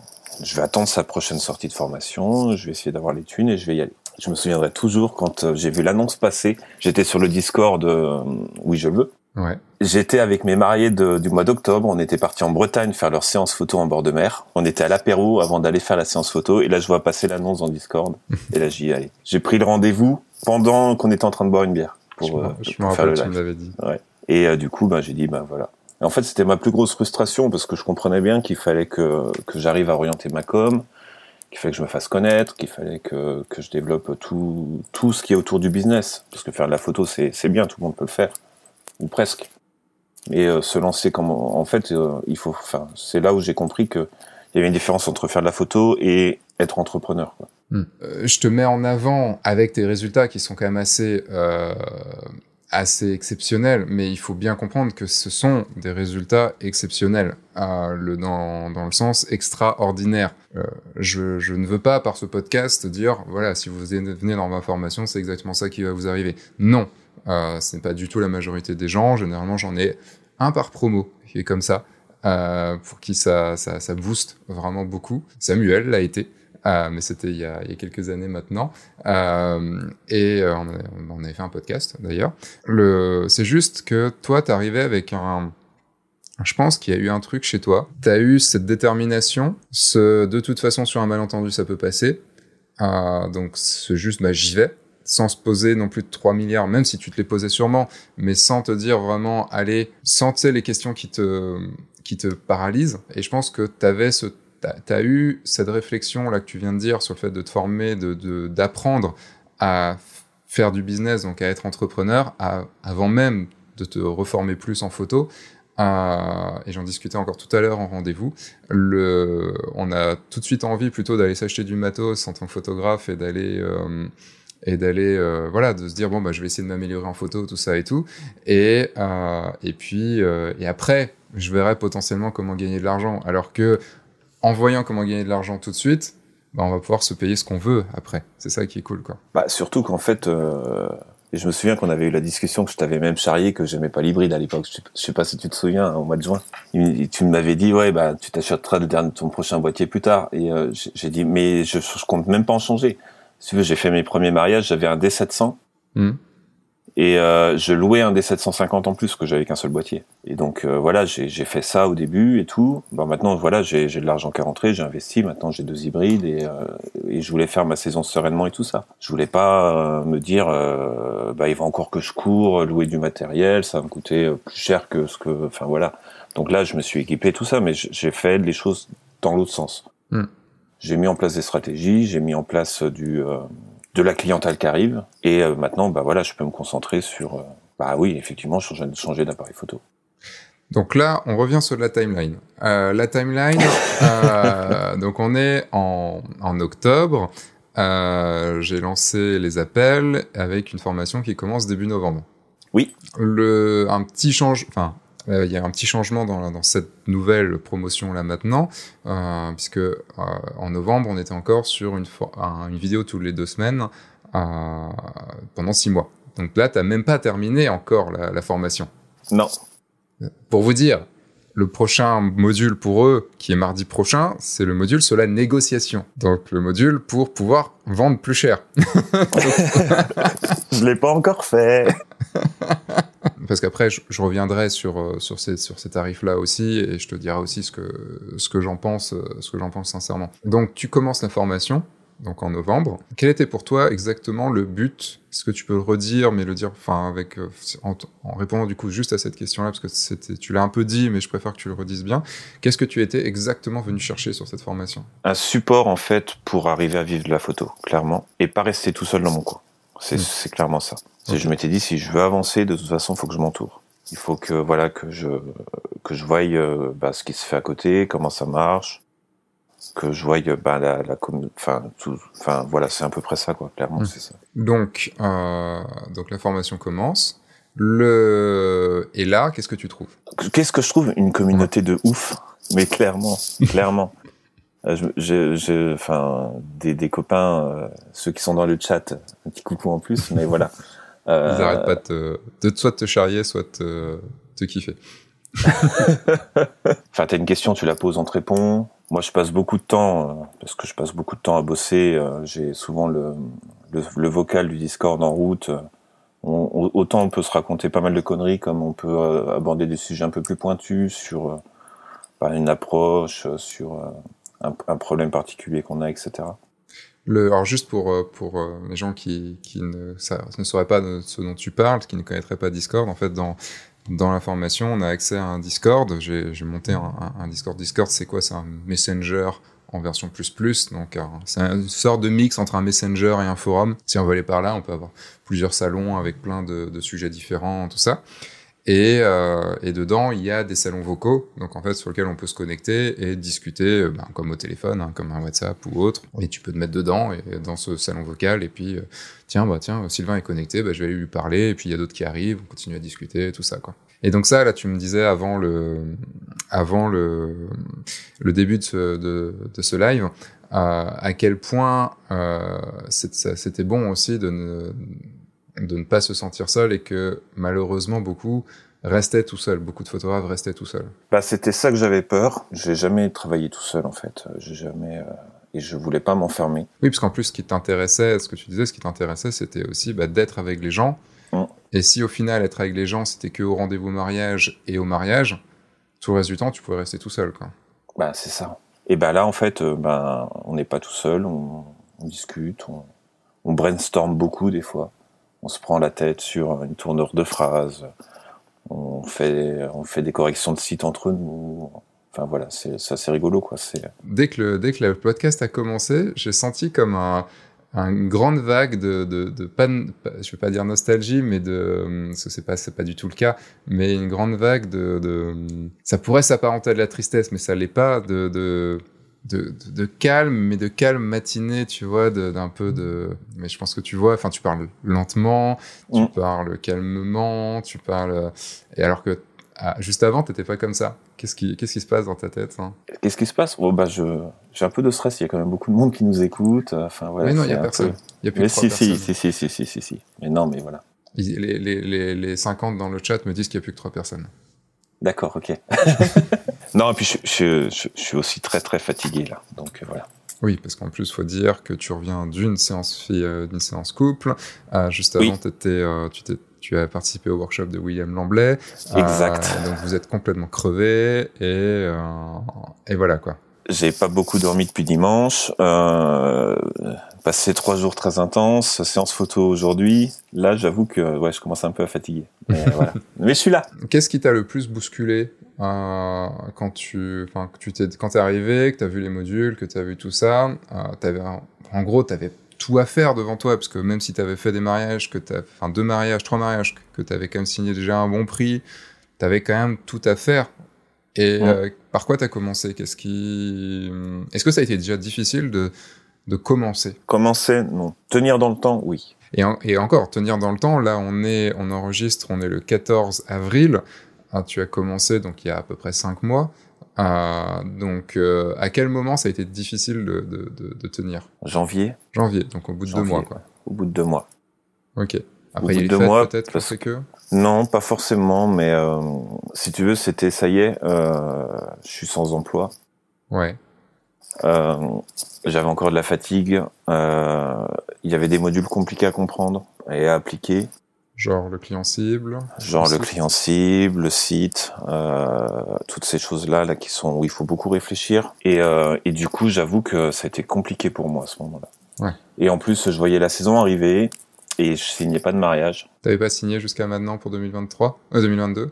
Speaker 2: je vais attendre sa prochaine sortie de formation, je vais essayer d'avoir les thunes et je vais y aller. Je me souviendrai toujours quand j'ai vu l'annonce passer, j'étais sur le Discord euh, Oui je veux.
Speaker 1: Ouais.
Speaker 2: J'étais avec mes mariés de- du mois d'octobre, on était partis en Bretagne faire leur séance photo en bord de mer. On était à l'apéro avant d'aller faire la séance photo et là je vois passer l'annonce dans Discord [laughs] et là j'y allais. J'ai pris le rendez-vous pendant qu'on était en train de boire une bière
Speaker 1: je
Speaker 2: pour,
Speaker 1: me-
Speaker 2: euh,
Speaker 1: je
Speaker 2: pour faire le live.
Speaker 1: dit.
Speaker 2: Et euh, du coup, ben, j'ai dit, ben voilà. Et en fait, c'était ma plus grosse frustration parce que je comprenais bien qu'il fallait que, que j'arrive à orienter ma com, qu'il fallait que je me fasse connaître, qu'il fallait que, que je développe tout, tout ce qui est autour du business. Parce que faire de la photo, c'est bien, tout le monde peut le faire. Ou presque. Mais euh, se lancer comme... En fait, euh, il faut... Enfin, c'est là où j'ai compris que il y avait une différence entre faire de la photo et être entrepreneur. Quoi.
Speaker 1: Hmm. Euh, je te mets en avant avec tes résultats qui sont quand même assez euh, assez exceptionnels, mais il faut bien comprendre que ce sont des résultats exceptionnels, euh, le, dans, dans le sens extraordinaire. Euh, je, je ne veux pas par ce podcast dire voilà si vous venez dans ma formation c'est exactement ça qui va vous arriver. Non, euh, ce n'est pas du tout la majorité des gens. Généralement j'en ai un par promo qui est comme ça. Euh, pour qui ça, ça, ça booste vraiment beaucoup. Samuel l'a été. Euh, mais c'était il, y a- quelques années maintenant. Euh, et on, avait fait un podcast d'ailleurs. Le, c'est juste que toi, t'es arrivé avec un. Je pense qu'il y a eu un truc chez toi. T'as eu cette détermination. De toute façon, sur un malentendu, ça peut passer. donc c'est juste, bah, j'y vais sans se poser non plus de 3 milliards, même si tu te les posais sûrement, mais sans te dire vraiment, allez, sans les questions qui te, qui te paralysent. Et je pense que tu avais ce tu as, eu cette réflexion là que tu viens de dire sur le fait de te former, de d'apprendre à faire du business, donc à être entrepreneur, avant même de te reformer plus en photo. et j'en discutais encore tout à l'heure en rendez-vous. on a tout de suite envie plutôt d'aller s'acheter du matos en tant que photographe et d'aller euh, et d'aller euh, voilà de se dire bon bah je vais essayer de m'améliorer en photo tout ça et tout et euh, et puis euh, et après je verrai potentiellement comment gagner de l'argent alors que en voyant comment gagner de l'argent tout de suite bah, on va pouvoir se payer ce qu'on veut après c'est ça qui est cool quoi
Speaker 2: bah surtout qu'en fait je me souviens qu'on avait eu la discussion que je t'avais même charrié que j'aimais pas l'hybride à l'époque. Je, sais pas si tu te souviens, au mois de juin. tu m'avais dit, ouais, bah, tu t'achèteras le dernier, ton prochain boîtier plus tard. Et j'ai dit, mais je, je compte même pas en changer si veux, j'ai fait mes premiers mariages, j'avais un D700. Hmm. Et euh, je louais un D750 en plus, que j'avais qu'un seul boîtier. Et donc euh, voilà, j'ai fait ça au début et tout. Bon, maintenant, voilà, j'ai de l'argent qui est rentré, j'ai investi. Maintenant, j'ai deux hybrides et, euh, et, je voulais faire ma saison sereinement et tout ça. Je voulais pas euh, me dire, bah il va encore que je cours, louer du matériel, ça va me coûter plus cher que ce que. Enfin voilà. Donc là, je me suis équipé tout ça, mais j'ai fait les choses dans l'autre sens. Hmm. J'ai mis en place des stratégies, j'ai mis en place euh, du euh, de la clientèle qui arrive, et euh, maintenant, bah voilà, je peux me concentrer sur, bah oui, effectivement, changer, changer d'appareil photo.
Speaker 1: Donc là, on revient sur la timeline. Euh, la timeline, [laughs] euh, donc on est en, en octobre. Euh, J'ai lancé les appels avec une formation qui commence début novembre.
Speaker 2: Oui.
Speaker 1: Le, un petit change, enfin, euh, il y a un petit changement dans, dans cette nouvelle promotion là maintenant, euh, puisque euh, en novembre, on était encore sur une, une vidéo tous les deux semaines pendant six mois. Donc là, tu n'as même pas terminé encore la, la formation.
Speaker 2: Non.
Speaker 1: Pour vous dire, le prochain module pour eux, qui est mardi prochain, c'est le module sur la négociation. Donc le module pour pouvoir vendre plus cher. [laughs]
Speaker 2: je l'ai pas encore fait. [laughs]
Speaker 1: Parce qu'après, je, reviendrai sur, euh, sur ces, sur ces tarifs-là aussi, et je te dirai aussi ce que, ce que j'en pense, euh, ce que j'en pense sincèrement. Donc, tu commences la formation, donc en novembre. Quel était pour toi exactement le but? Est-ce que tu peux le redire, mais le dire, enfin, avec, euh, en, répondant du coup juste à cette question-là, parce que tu l'as un peu dit, mais je préfère que tu le redises bien. Qu'est-ce que tu étais exactement venu chercher sur cette formation?
Speaker 2: Un support, en fait, pour arriver à vivre de la photo, clairement, et pas rester tout seul dans mon coin. C'est, hmm. c'est clairement ça. Je m'étais dit, si je veux avancer, de toute façon, il faut que je m'entoure. Il faut que voilà que je que je voie euh, bah, ce qui se fait à côté, comment ça marche, que je voie bah, la, la enfin tout, enfin voilà, c'est à peu près ça quoi, clairement, mmh. c'est ça.
Speaker 1: Donc euh, donc la formation commence. Le et là, qu'est-ce que tu trouves?
Speaker 2: Qu'est-ce que je trouve? Une communauté de ouf, mais clairement, clairement. Euh, enfin, des, des copains, euh, ceux qui sont dans le chat, un petit coucou en plus, mais voilà. [laughs]
Speaker 1: Euh... Ils arrêtent pas de, te, de soit te charrier, soit te, te kiffer. [laughs]
Speaker 2: enfin, t'as une question, tu la poses, on te répond. Moi, je passe beaucoup de temps, euh, parce que je passe beaucoup de temps à bosser. Euh, j'ai souvent le, le, le, vocal du Discord en route. On, autant on peut se raconter pas mal de conneries, comme on peut euh, aborder des sujets un peu plus pointus sur bah, une approche, sur un, problème particulier qu'on a, etc.
Speaker 1: Alors juste pour euh, pour euh, les gens qui, qui ne, ça, ne sauraient pas de ce dont tu parles, qui ne connaîtraient pas Discord, en fait dans dans la formation, on a accès à un Discord. J'ai monté un, Discord. Discord, c'est quoi? C'est un Messenger en version plus plus. Donc c'est une sorte de mix entre un Messenger et un forum. Si on veut aller par là, on peut avoir plusieurs salons avec plein de sujets différents, tout ça. Et, euh, et, dedans, il y a des salons vocaux, donc en fait sur lesquels on peut se connecter et discuter, euh, ben, comme au téléphone, hein, comme un WhatsApp ou autre. Et tu peux te mettre dedans et dans ce salon vocal. Et puis, euh, tiens, bah tiens, Sylvain est connecté, bah, je vais aller lui parler. Et puis il y a d'autres qui arrivent, on continue à discuter, tout ça quoi. Et donc ça, là, tu me disais avant le, avant le, le début de ce, de, ce live, euh, à quel point euh, c'était bon aussi de ne de ne pas se sentir seul et que malheureusement beaucoup restaient tout seuls. Beaucoup de photographes restaient tout seuls.
Speaker 2: Bah, c'était ça que j'avais peur. J'ai jamais travaillé tout seul en fait. J'ai jamais euh, et je voulais pas m'enfermer.
Speaker 1: Oui, parce qu'en plus, ce qui t'intéressait, ce que tu disais, ce qui t'intéressait, c'était aussi bah, d'être avec les gens. Mm. Et si au final, être avec les gens, c'était que au rendez-vous mariage et au mariage, tout le reste du temps, tu pouvais rester tout seul, quoi.
Speaker 2: Bah, c'est ça. Et bah là, en fait, euh, bah, on n'est pas tout seul. On on discute, on, on brainstorm beaucoup des fois. On se prend la tête sur une tournure de phrases. On fait, on fait des corrections de site entre nous. Enfin voilà, c'est c'est rigolo quoi.
Speaker 1: Dès que le, dès que le podcast a commencé, j'ai senti comme un, une grande vague de, de, de je vais pas dire nostalgie, mais de, que c'est pas, c'est pas du tout le cas, mais une grande vague de, ça pourrait s'apparenter à de la tristesse, mais ça l'est pas, de, de, de, calme, mais de calme matiné, tu vois, d'un peu de, mais je pense que tu vois, enfin, tu parles lentement, tu
Speaker 2: Mm.
Speaker 1: parles calmement, tu parles, et alors que, ah, juste avant, t'étais pas comme ça. Qu'est-ce qui, qu'est-ce qui se passe dans ta tête hein?
Speaker 2: Qu'est-ce qui se passe? Oh, bah, je, J'ai un peu de stress, il y a quand même beaucoup de monde qui nous écoute. Enfin, voilà,
Speaker 1: Mais non, il
Speaker 2: c'est
Speaker 1: y a personne.
Speaker 2: peu-
Speaker 1: Il y a plus
Speaker 2: Mais si, si, si, si, si, si, si, si. Mais non, mais voilà.
Speaker 1: Les, les, les, les 50 dans le chat me disent qu'il n'y a plus que trois personnes.
Speaker 2: D'accord, ok. [laughs] non, et puis je, je, je, je suis aussi très très fatigué là, donc euh, voilà.
Speaker 1: Oui, parce qu'en plus, faut dire que tu reviens d'une séance fille, euh, d'une séance couple. Euh, juste avant,
Speaker 2: Oui.
Speaker 1: t'étais, euh, tu, t'es- tu as participé au workshop de William Lamblay.
Speaker 2: Exact.
Speaker 1: Euh, donc vous êtes complètement crevé et, euh, et voilà quoi.
Speaker 2: J'ai pas beaucoup dormi depuis dimanche. Euh, passé trois jours très intenses, séance photo aujourd'hui. Là, j'avoue que ouais, je commence un peu à fatiguer. Mais, voilà. [laughs] Mais je suis là.
Speaker 1: Qu'est-ce qui t'a le plus bousculé euh, quand tu, enfin, que tu t'es, quand t'es arrivé, que t'as vu les modules, que t'as vu tout ça, euh, t'avais, en gros, t'avais tout à faire devant toi, parce que même si t'avais fait des mariages, que t'as, enfin, deux mariages, trois mariages, que t'avais quand même signé déjà un bon prix, t'avais quand même tout à faire. Et
Speaker 2: Ouais.
Speaker 1: euh, par quoi t'as commencé? Qu'est-ce qui, est-ce que ça a été déjà difficile de, de commencer?
Speaker 2: Commencer, non. Tenir dans le temps, oui.
Speaker 1: et, en- et encore, tenir dans le temps, là on est, on enregistre, on est le 14 avril. Ah, tu as commencé donc il y a à peu près 5 mois. Ah, donc euh, à quel moment ça a été difficile de, de, de, de tenir?
Speaker 2: Janvier,
Speaker 1: Janvier, donc au bout de deux mois quoi.
Speaker 2: au bout de deux mois.
Speaker 1: Ok. Après il y a
Speaker 2: deux mois,
Speaker 1: peut-être
Speaker 2: parce-
Speaker 1: que.
Speaker 2: Non, pas forcément, mais euh, si tu veux, c'était ça y est, euh, je suis sans emploi.
Speaker 1: Ouais.
Speaker 2: Euh, J'avais encore de la fatigue. euh, Il y avait des modules compliqués à comprendre et à appliquer,
Speaker 1: Genre le client cible.
Speaker 2: genre le
Speaker 1: site.
Speaker 2: client cible, le site, euh, toutes ces choses-là là qui sont où il faut beaucoup réfléchir. Et, euh, et du coup, j'avoue que ça a été compliqué pour moi à ce moment-là.
Speaker 1: Ouais.
Speaker 2: Et en plus, je voyais la saison arriver et je signais pas de mariage.
Speaker 1: T'avais pas signé jusqu'à maintenant pour 2023 euh, 2022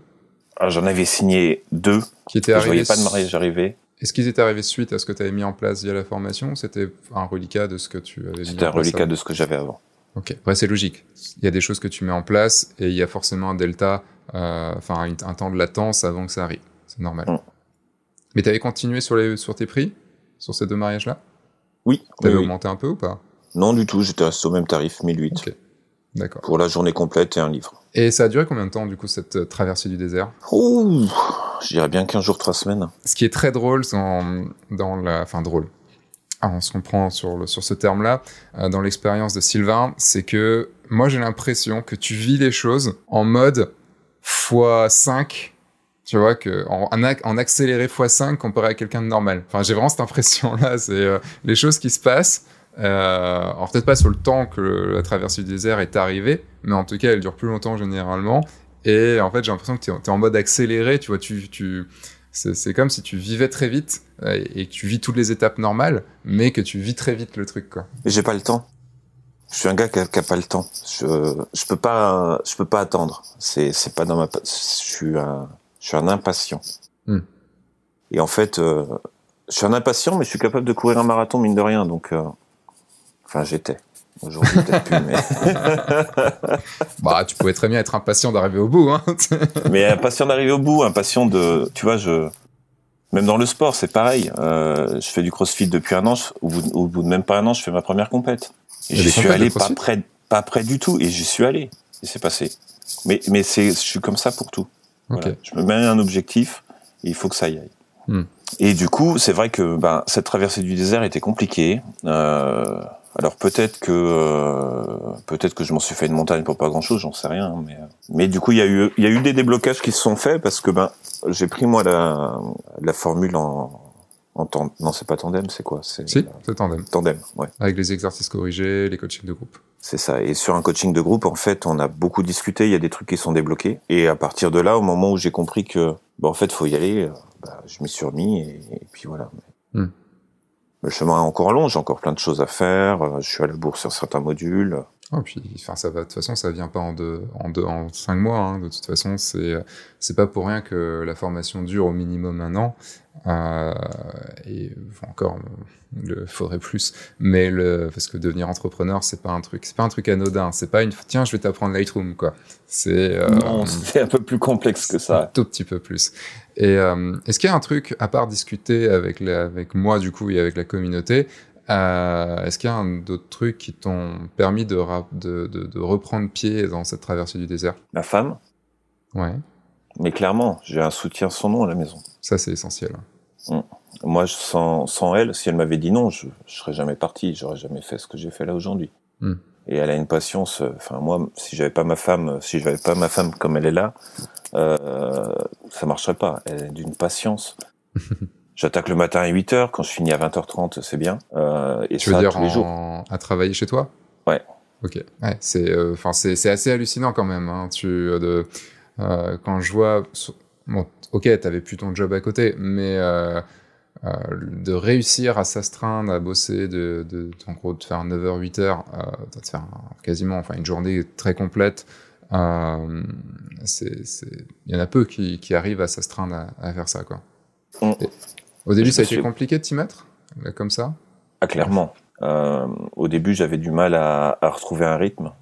Speaker 2: Alors, J'en avais signé deux.
Speaker 1: Qui étaient
Speaker 2: Je
Speaker 1: arrivés.
Speaker 2: voyais pas de mariage arriver.
Speaker 1: Est-ce qu'ils étaient arrivés suite à ce que tu avais mis en place via la formation c'était un reliquat de ce que tu avais mis
Speaker 2: C'était un reliquat de ce que j'avais avant.
Speaker 1: Ok, après c'est logique. Il y a des choses que tu mets en place et il y a forcément un delta, euh, enfin un, un temps de latence avant que ça arrive. C'est normal. Mais t'avais continué sur, les, sur tes prix Sur ces deux mariages-là?
Speaker 2: Oui.
Speaker 1: T'avais
Speaker 2: oui, oui.
Speaker 1: augmenté un peu ou pas?
Speaker 2: Non, du tout. J'étais resté au même tarif, 1008.
Speaker 1: Ok. D'accord.
Speaker 2: Pour la journée complète et un livre.
Speaker 1: Et ça a duré combien de temps du coup cette euh, traversée du désert?
Speaker 2: Ouh, je dirais bien 15 jours, 3 semaines.
Speaker 1: Ce qui est très drôle dans, dans la... Enfin drôle. Ah, on se comprend sur, sur ce terme-là, euh, dans l'expérience de Sylvain, c'est que moi j'ai l'impression que tu vis les choses en mode x5, tu vois, que en, en ac- en accéléré x5 comparé à quelqu'un de normal. Enfin, j'ai vraiment cette impression-là, [laughs] c'est euh, les choses qui se passent. Euh, alors peut-être pas sur le temps que la traversée du désert est arrivée, mais en tout cas elle dure plus longtemps généralement. Et en fait j'ai l'impression que tu es, en mode accéléré, tu vois, tu, tu, c'est comme si tu vivais très vite euh, et que tu vis toutes les étapes normales, mais que tu vis très vite le truc, quoi.
Speaker 2: J'ai pas le temps. Je suis un gars qui a, qui a pas le temps. Je, je peux pas, je peux pas attendre. C'est, c'est pas dans ma, je suis un, je suis un impatient.
Speaker 1: Hmm.
Speaker 2: Et en fait, euh, je suis un impatient, mais je suis capable de courir un marathon mine de rien. Donc, euh, enfin, j'étais. Aujourd'hui, peut-être plus, mais, [laughs]
Speaker 1: Bah, tu pouvais très bien être impatient d'arriver au bout, hein. [laughs]
Speaker 2: mais impatient d'arriver au bout, impatient de, tu vois, je, même dans le sport, c'est pareil. Euh, je fais du crossfit depuis un an. je- au, bout, au bout de même pas un an, je fais ma première compète. Et j'y suis allé pas près, pas près du tout. Et j'y suis allé. Et c'est passé. Mais, mais je suis comme ça pour tout. Voilà.
Speaker 1: Ok.
Speaker 2: Je me mets un objectif. Et il faut que ça y aille.
Speaker 1: Hmm.
Speaker 2: Et du coup, c'est vrai que ben, cette traversée du désert était compliquée. Euh, alors peut-être que euh, peut-être que je m'en suis fait une montagne pour pas grand chose, j'en sais rien. Mais mais du coup, il y a eu il y a eu des déblocages qui se sont faits parce que ben j'ai pris moi la la formule en en tandem. Non, c'est pas tandem, c'est quoi? C'est
Speaker 1: si, tandem.
Speaker 2: tandem. Ouais.
Speaker 1: Avec les exercices corrigés, les coachings de groupe.
Speaker 2: C'est ça. Et sur un coaching de groupe, en fait, on a beaucoup discuté. Il y a des trucs qui sont débloqués. Et à partir de là, au moment où j'ai compris que, bah, en fait, faut y aller, euh, bah, je m'y suis remis et, et puis voilà. Le chemin est encore long, j'ai encore plein de choses à faire. euh, Je suis à la bourse sur certains modules.
Speaker 1: Oh, puis, enfin, ça va. De toute façon, ça vient pas en deux, en deux, en cinq mois. hein. De toute façon, c'est, c'est pas pour rien que la formation dure au minimum un an. Euh, et enfin, encore, il faudrait plus. Mais le, parce que devenir entrepreneur, c'est pas un truc, c'est pas un truc anodin. C'est pas une, tiens, je vais t'apprendre Lightroom, quoi. C'est, euh,
Speaker 2: Non, c'est un peu plus complexe que
Speaker 1: un
Speaker 2: ça.
Speaker 1: tout petit peu plus. Et euh, est-ce qu'il y a un truc, à part discuter avec, la, avec moi, du coup, et avec la communauté, euh, est-ce qu'il y a un d'autres trucs qui t'ont permis de, ra- de, de, de reprendre pied dans cette traversée du désert?
Speaker 2: Ma femme,
Speaker 1: Ouais,
Speaker 2: mais clairement, j'ai un soutien sans nom à la maison.
Speaker 1: ça c'est essentiel.
Speaker 2: Moi, je- sans, sans elle, si elle m'avait dit non, je, je serais jamais parti, j'aurais jamais fait ce que j'ai fait là aujourd'hui.
Speaker 1: Hmm.
Speaker 2: Et elle a une patience. euh, Enfin, moi, si j'avais pas ma femme, si j'avais pas ma femme comme elle est là, euh, ça marcherait pas. Elle est d'une patience. [laughs] J'attaque le matin à 8 h quand je finis à 20h30, c'est bien. Euh, et
Speaker 1: Tu
Speaker 2: ça
Speaker 1: veux dire
Speaker 2: tous les jours.
Speaker 1: en- à travailler chez toi?
Speaker 2: Ouais.
Speaker 1: Ok. Ouais, c'est, euh, enfin, c'est, c'est assez hallucinant quand même. Hein, tu, euh, de, euh, quand je vois, bon, ok, t'avais plus ton job à côté, mais euh, de réussir à s'astreindre, à bosser, de, de, en gros, de faire 9h, 8h, euh, de faire quasiment, enfin, une journée très complète. Euh, il y en a peu qui, qui arrivent à s'astreindre à, à faire ça, quoi.
Speaker 2: Mm.
Speaker 1: Au début, ça a été compliqué de t'y mettre, comme ça?
Speaker 2: Ah, clairement. Euh, au début, j'avais du mal à, à retrouver un rythme.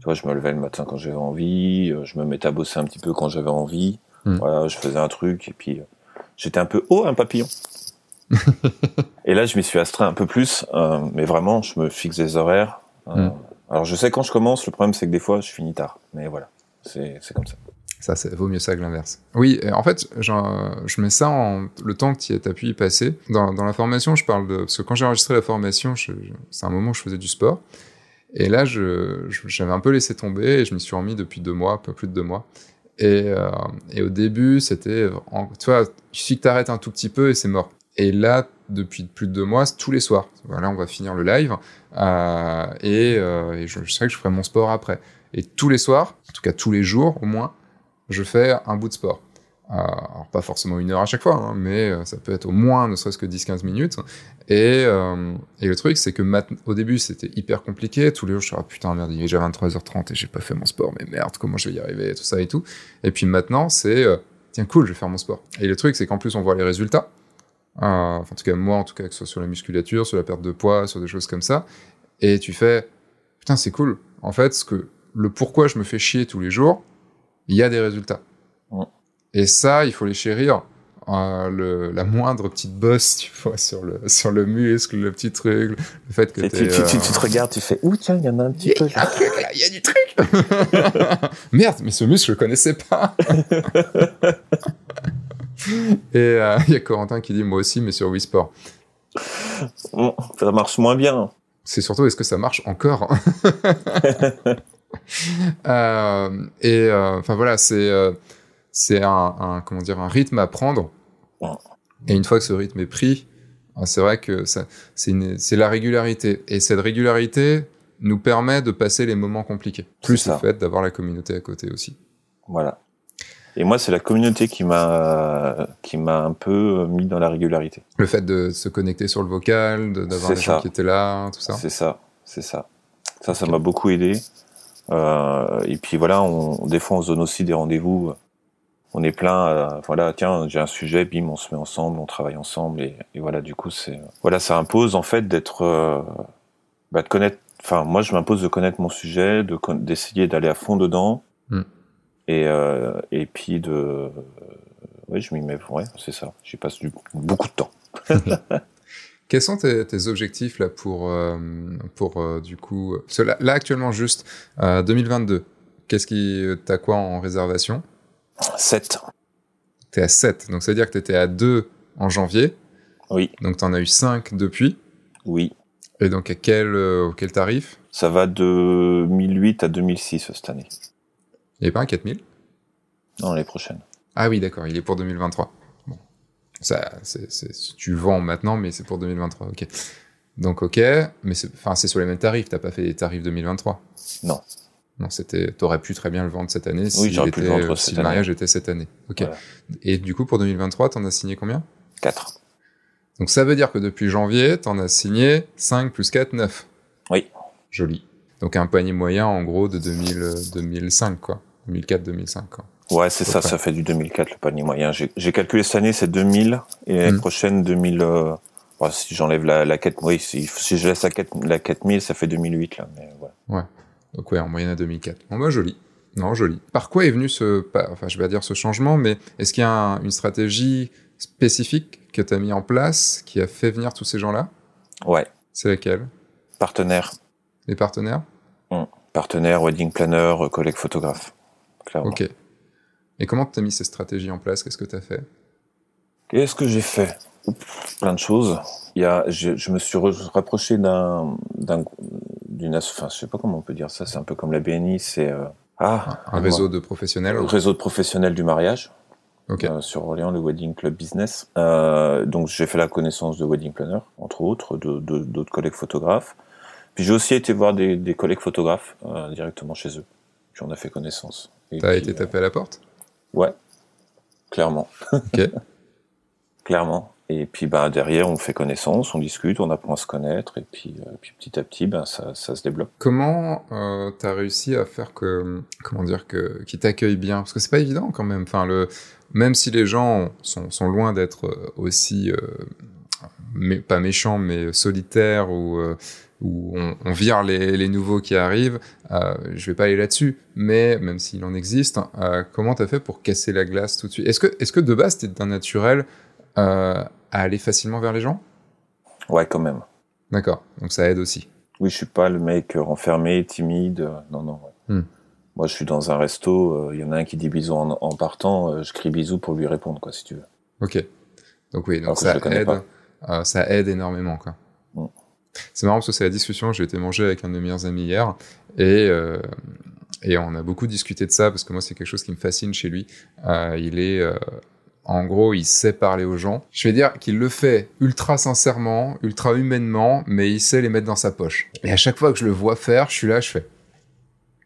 Speaker 2: Tu vois, je me levais le matin quand j'avais envie, euh, je me mettais à bosser un petit peu quand j'avais envie.
Speaker 1: Hmm.
Speaker 2: Voilà, je faisais un truc et puis euh, j'étais un peu haut, un papillon. [laughs] et là, je m'y suis astreint un peu plus, euh, mais vraiment, je me fixe des horaires.
Speaker 1: Hmm.
Speaker 2: Alors, je sais quand je commence, le problème, c'est que des fois, je finis tard. Mais voilà, c'est comme ça.
Speaker 1: Ça, vaut mieux ça que l'inverse. Oui, en fait, je mets ça en le temps que tu as pu y passer. Dans, la formation, je parle de. Parce que quand j'ai enregistré la formation, c'est un moment où je faisais du sport. Et là, j'avais un peu laissé tomber et je m'y suis remis depuis deux mois, un peu plus de deux mois. Et, euh, au début, c'était. Tu vois, il suffit que tu arrêtes un tout petit peu et c'est mort. Et là, depuis plus de deux mois, tous les soirs. Voilà, on va finir le live. euh, et euh, je sais que je ferai mon sport après. Et tous les soirs, en tout cas tous les jours au moins, je fais un bout de sport. Euh, alors pas forcément une heure à chaque fois, hein, mais euh, ça peut être au moins ne serait-ce que 10-15 minutes. Et, euh, et le truc, c'est que au début, c'était hyper compliqué. Tous les jours, je suis ah, putain, merde, il est déjà 23h30 et j'ai pas fait mon sport, mais merde, comment je vais y arriver, tout ça et tout. Et puis maintenant, c'est tiens, cool, je vais faire mon sport. Et le truc, c'est qu'en plus, on voit les résultats. En tout cas, moi, en tout cas, que ce soit sur la musculature, sur la perte de poids, sur des choses comme ça. Et tu fais putain, c'est cool. En fait, ce que, le pourquoi je me fais chier tous les jours, il y a des résultats.
Speaker 2: Ouais.
Speaker 1: Et ça, il faut les chérir. Euh, le, la moindre petite bosse, tu vois, sur le, sur le muscle, le petit truc, le fait que
Speaker 2: tu, tu, tu,
Speaker 1: euh,
Speaker 2: tu te regardes, tu fais Ouh, tiens, il y en a un petit peu.
Speaker 1: il y a du truc. [laughs] Merde, mais ce muscle, je le connaissais pas. [laughs] Et euh, il y a Corentin qui dit moi aussi, mais sur Wii Sport.
Speaker 2: Ça marche moins bien.
Speaker 1: C'est surtout est-ce que ça marche encore? [laughs] [laughs] Euh, Et euh, enfin voilà, c'est euh, c'est un, un- comment dire un rythme à prendre. Et une fois que ce rythme est pris, euh, c'est vrai que ça- c'est la régularité. Et cette régularité nous permet de passer les moments compliqués. Plus le
Speaker 2: ça.
Speaker 1: fait d'avoir la communauté à côté aussi.
Speaker 2: Voilà. Et moi, c'est la communauté qui m'a qui m'a un peu mis dans la régularité.
Speaker 1: Le fait de se connecter sur le vocal, d'avoir
Speaker 2: C'est
Speaker 1: des gens
Speaker 2: ça.
Speaker 1: qui étaient là, tout ça.
Speaker 2: C'est ça, c'est ça. Ça, ça m'a beaucoup aidé. Euh, et puis voilà, on, des fois, on se donne aussi des rendez-vous. On est plein. euh, voilà, tiens, j'ai un sujet, bim, on se met ensemble, on travaille ensemble, et, et voilà, du coup, c'est voilà, ça impose en fait d'être, euh, bah, de connaître. Enfin, moi, je m'impose de connaître mon sujet, de d'essayer d'aller à fond dedans,
Speaker 1: Hmm.
Speaker 2: et euh, et puis de, oui, je m'y mets. Ouais, c'est ça. J'y passe du, beaucoup de temps. [laughs]
Speaker 1: Quels sont tes, tes objectifs là pour, euh, pour euh, du coup. là, là, actuellement, juste euh, 2022, qu'est-ce qui. T'as quoi en réservation?
Speaker 2: 7.
Speaker 1: T'es à 7, donc ça veut dire que t'étais à 2 en janvier,
Speaker 2: Oui,
Speaker 1: donc t'en as eu 5 depuis.
Speaker 2: oui.
Speaker 1: Et donc à quel, euh, quel tarif?
Speaker 2: Ça va de 2008 à 2006 cette année.
Speaker 1: Il n'y a pas un 4000
Speaker 2: Non, l'année prochaine.
Speaker 1: Ah oui, d'accord, il est pour 2023. Ça, c'est, c'est- tu vends maintenant, mais c'est pour 2023, ok. Donc ok, mais c'est, enfin, c'est sur les mêmes tarifs, t'as pas fait les tarifs 2023
Speaker 2: Non.
Speaker 1: Non, c'était, t'aurais pu très bien le vendre cette année si,
Speaker 2: j'aurais pu le
Speaker 1: était-
Speaker 2: vendre
Speaker 1: si
Speaker 2: cette
Speaker 1: le mariage
Speaker 2: année.
Speaker 1: était cette année. Ok.
Speaker 2: Voilà.
Speaker 1: Et du coup, pour 2023, t'en as signé combien?
Speaker 2: 4.
Speaker 1: Donc ça veut dire que depuis janvier, t'en as signé 5 plus 4, 9.
Speaker 2: Oui.
Speaker 1: Joli. Donc un panier moyen en gros de 2000, 2005 quoi. 2004-2005 quoi.
Speaker 2: Ouais, c'est ça, ça fait du 2004 le panier moyen. J'ai calculé cette année, c'est 2000 et l'année
Speaker 1: Mm.
Speaker 2: prochaine 2000. Euh, ouais, si j'enlève la, la 4, oui, si, si je laisse la, 4, la 4000, ça fait 2008 là. Mais voilà.
Speaker 1: Donc ouais, en moyenne à 2004. Bon bah joli. Non, joli. Par quoi est venu ce, pas, enfin je vais pas dire ce changement, mais est-ce qu'il y a un- une stratégie spécifique que tu as mis en place qui a fait venir tous ces gens-là?
Speaker 2: Ouais,
Speaker 1: C'est laquelle?
Speaker 2: Partenaire,
Speaker 1: Les partenaires?
Speaker 2: Partenaire, wedding planner, euh, collègue photographe. Clairement.
Speaker 1: Ok. Et comment tu as mis ces stratégies en place? Qu'est-ce que tu as fait?
Speaker 2: Qu'est-ce que j'ai fait? Plein de choses. Il y a, je, je me suis rapproché d'un, d'un, d'une, enfin, je sais pas comment on peut dire ça. C'est un peu comme la BNI. C'est euh, ah,
Speaker 1: Un réseau de professionnels
Speaker 2: Le réseau de professionnels du mariage
Speaker 1: Ok.
Speaker 2: euh, sur Orléans, le Wedding Club Business. Euh, donc j'ai fait la connaissance de wedding planner, entre autres, de, de- d'autres collègues photographes. Puis j'ai aussi été voir des, des collègues photographes euh, directement chez eux. Puis on a fait connaissance.
Speaker 1: T'as été tapé à la porte?
Speaker 2: Ouais, clairement.
Speaker 1: Ok. [laughs]
Speaker 2: clairement. Et puis bah derrière, on fait connaissance, on discute, on apprend à se connaître, et puis, euh, puis petit à petit, ben ça, ça se développe.
Speaker 1: Comment euh, t'as réussi à faire que, comment dire, que qu'ils t'accueillent bien? Parce que c'est pas évident quand même. Enfin, le, même si les gens sont, sont loin d'être euh, aussi, euh, mais, pas méchants, mais solitaires ou où on, on vire les, les nouveaux qui arrivent, euh, je vais pas aller là-dessus. Mais même s'il en existe, euh, comment t'as fait pour casser la glace tout de suite? Est-ce que, est-ce que de base t'es d'un naturel euh, à aller facilement vers les gens?
Speaker 2: Ouais, quand même.
Speaker 1: D'accord. Donc ça aide aussi.
Speaker 2: Oui, je suis pas le mec euh, renfermé, timide. euh, Non, non. ouais.
Speaker 1: Hmm.
Speaker 2: Moi, je suis dans un resto. Il y en a un qui dit bisous en, en partant. je crie bisous pour lui répondre, quoi, si tu veux.
Speaker 1: Ok. Donc oui, donc ça aide, ça aide énormément quoi. C'est marrant parce que c'est la discussion. J'ai été manger avec un de mes meilleurs amis hier et euh, et on a beaucoup discuté de ça parce que moi c'est quelque chose qui me fascine chez lui. Euh, il est euh, en gros, il sait parler aux gens. Je vais dire qu'il le fait ultra sincèrement, ultra humainement, mais il sait les mettre dans sa poche. Et à chaque fois que je le vois faire, je suis là, je fais.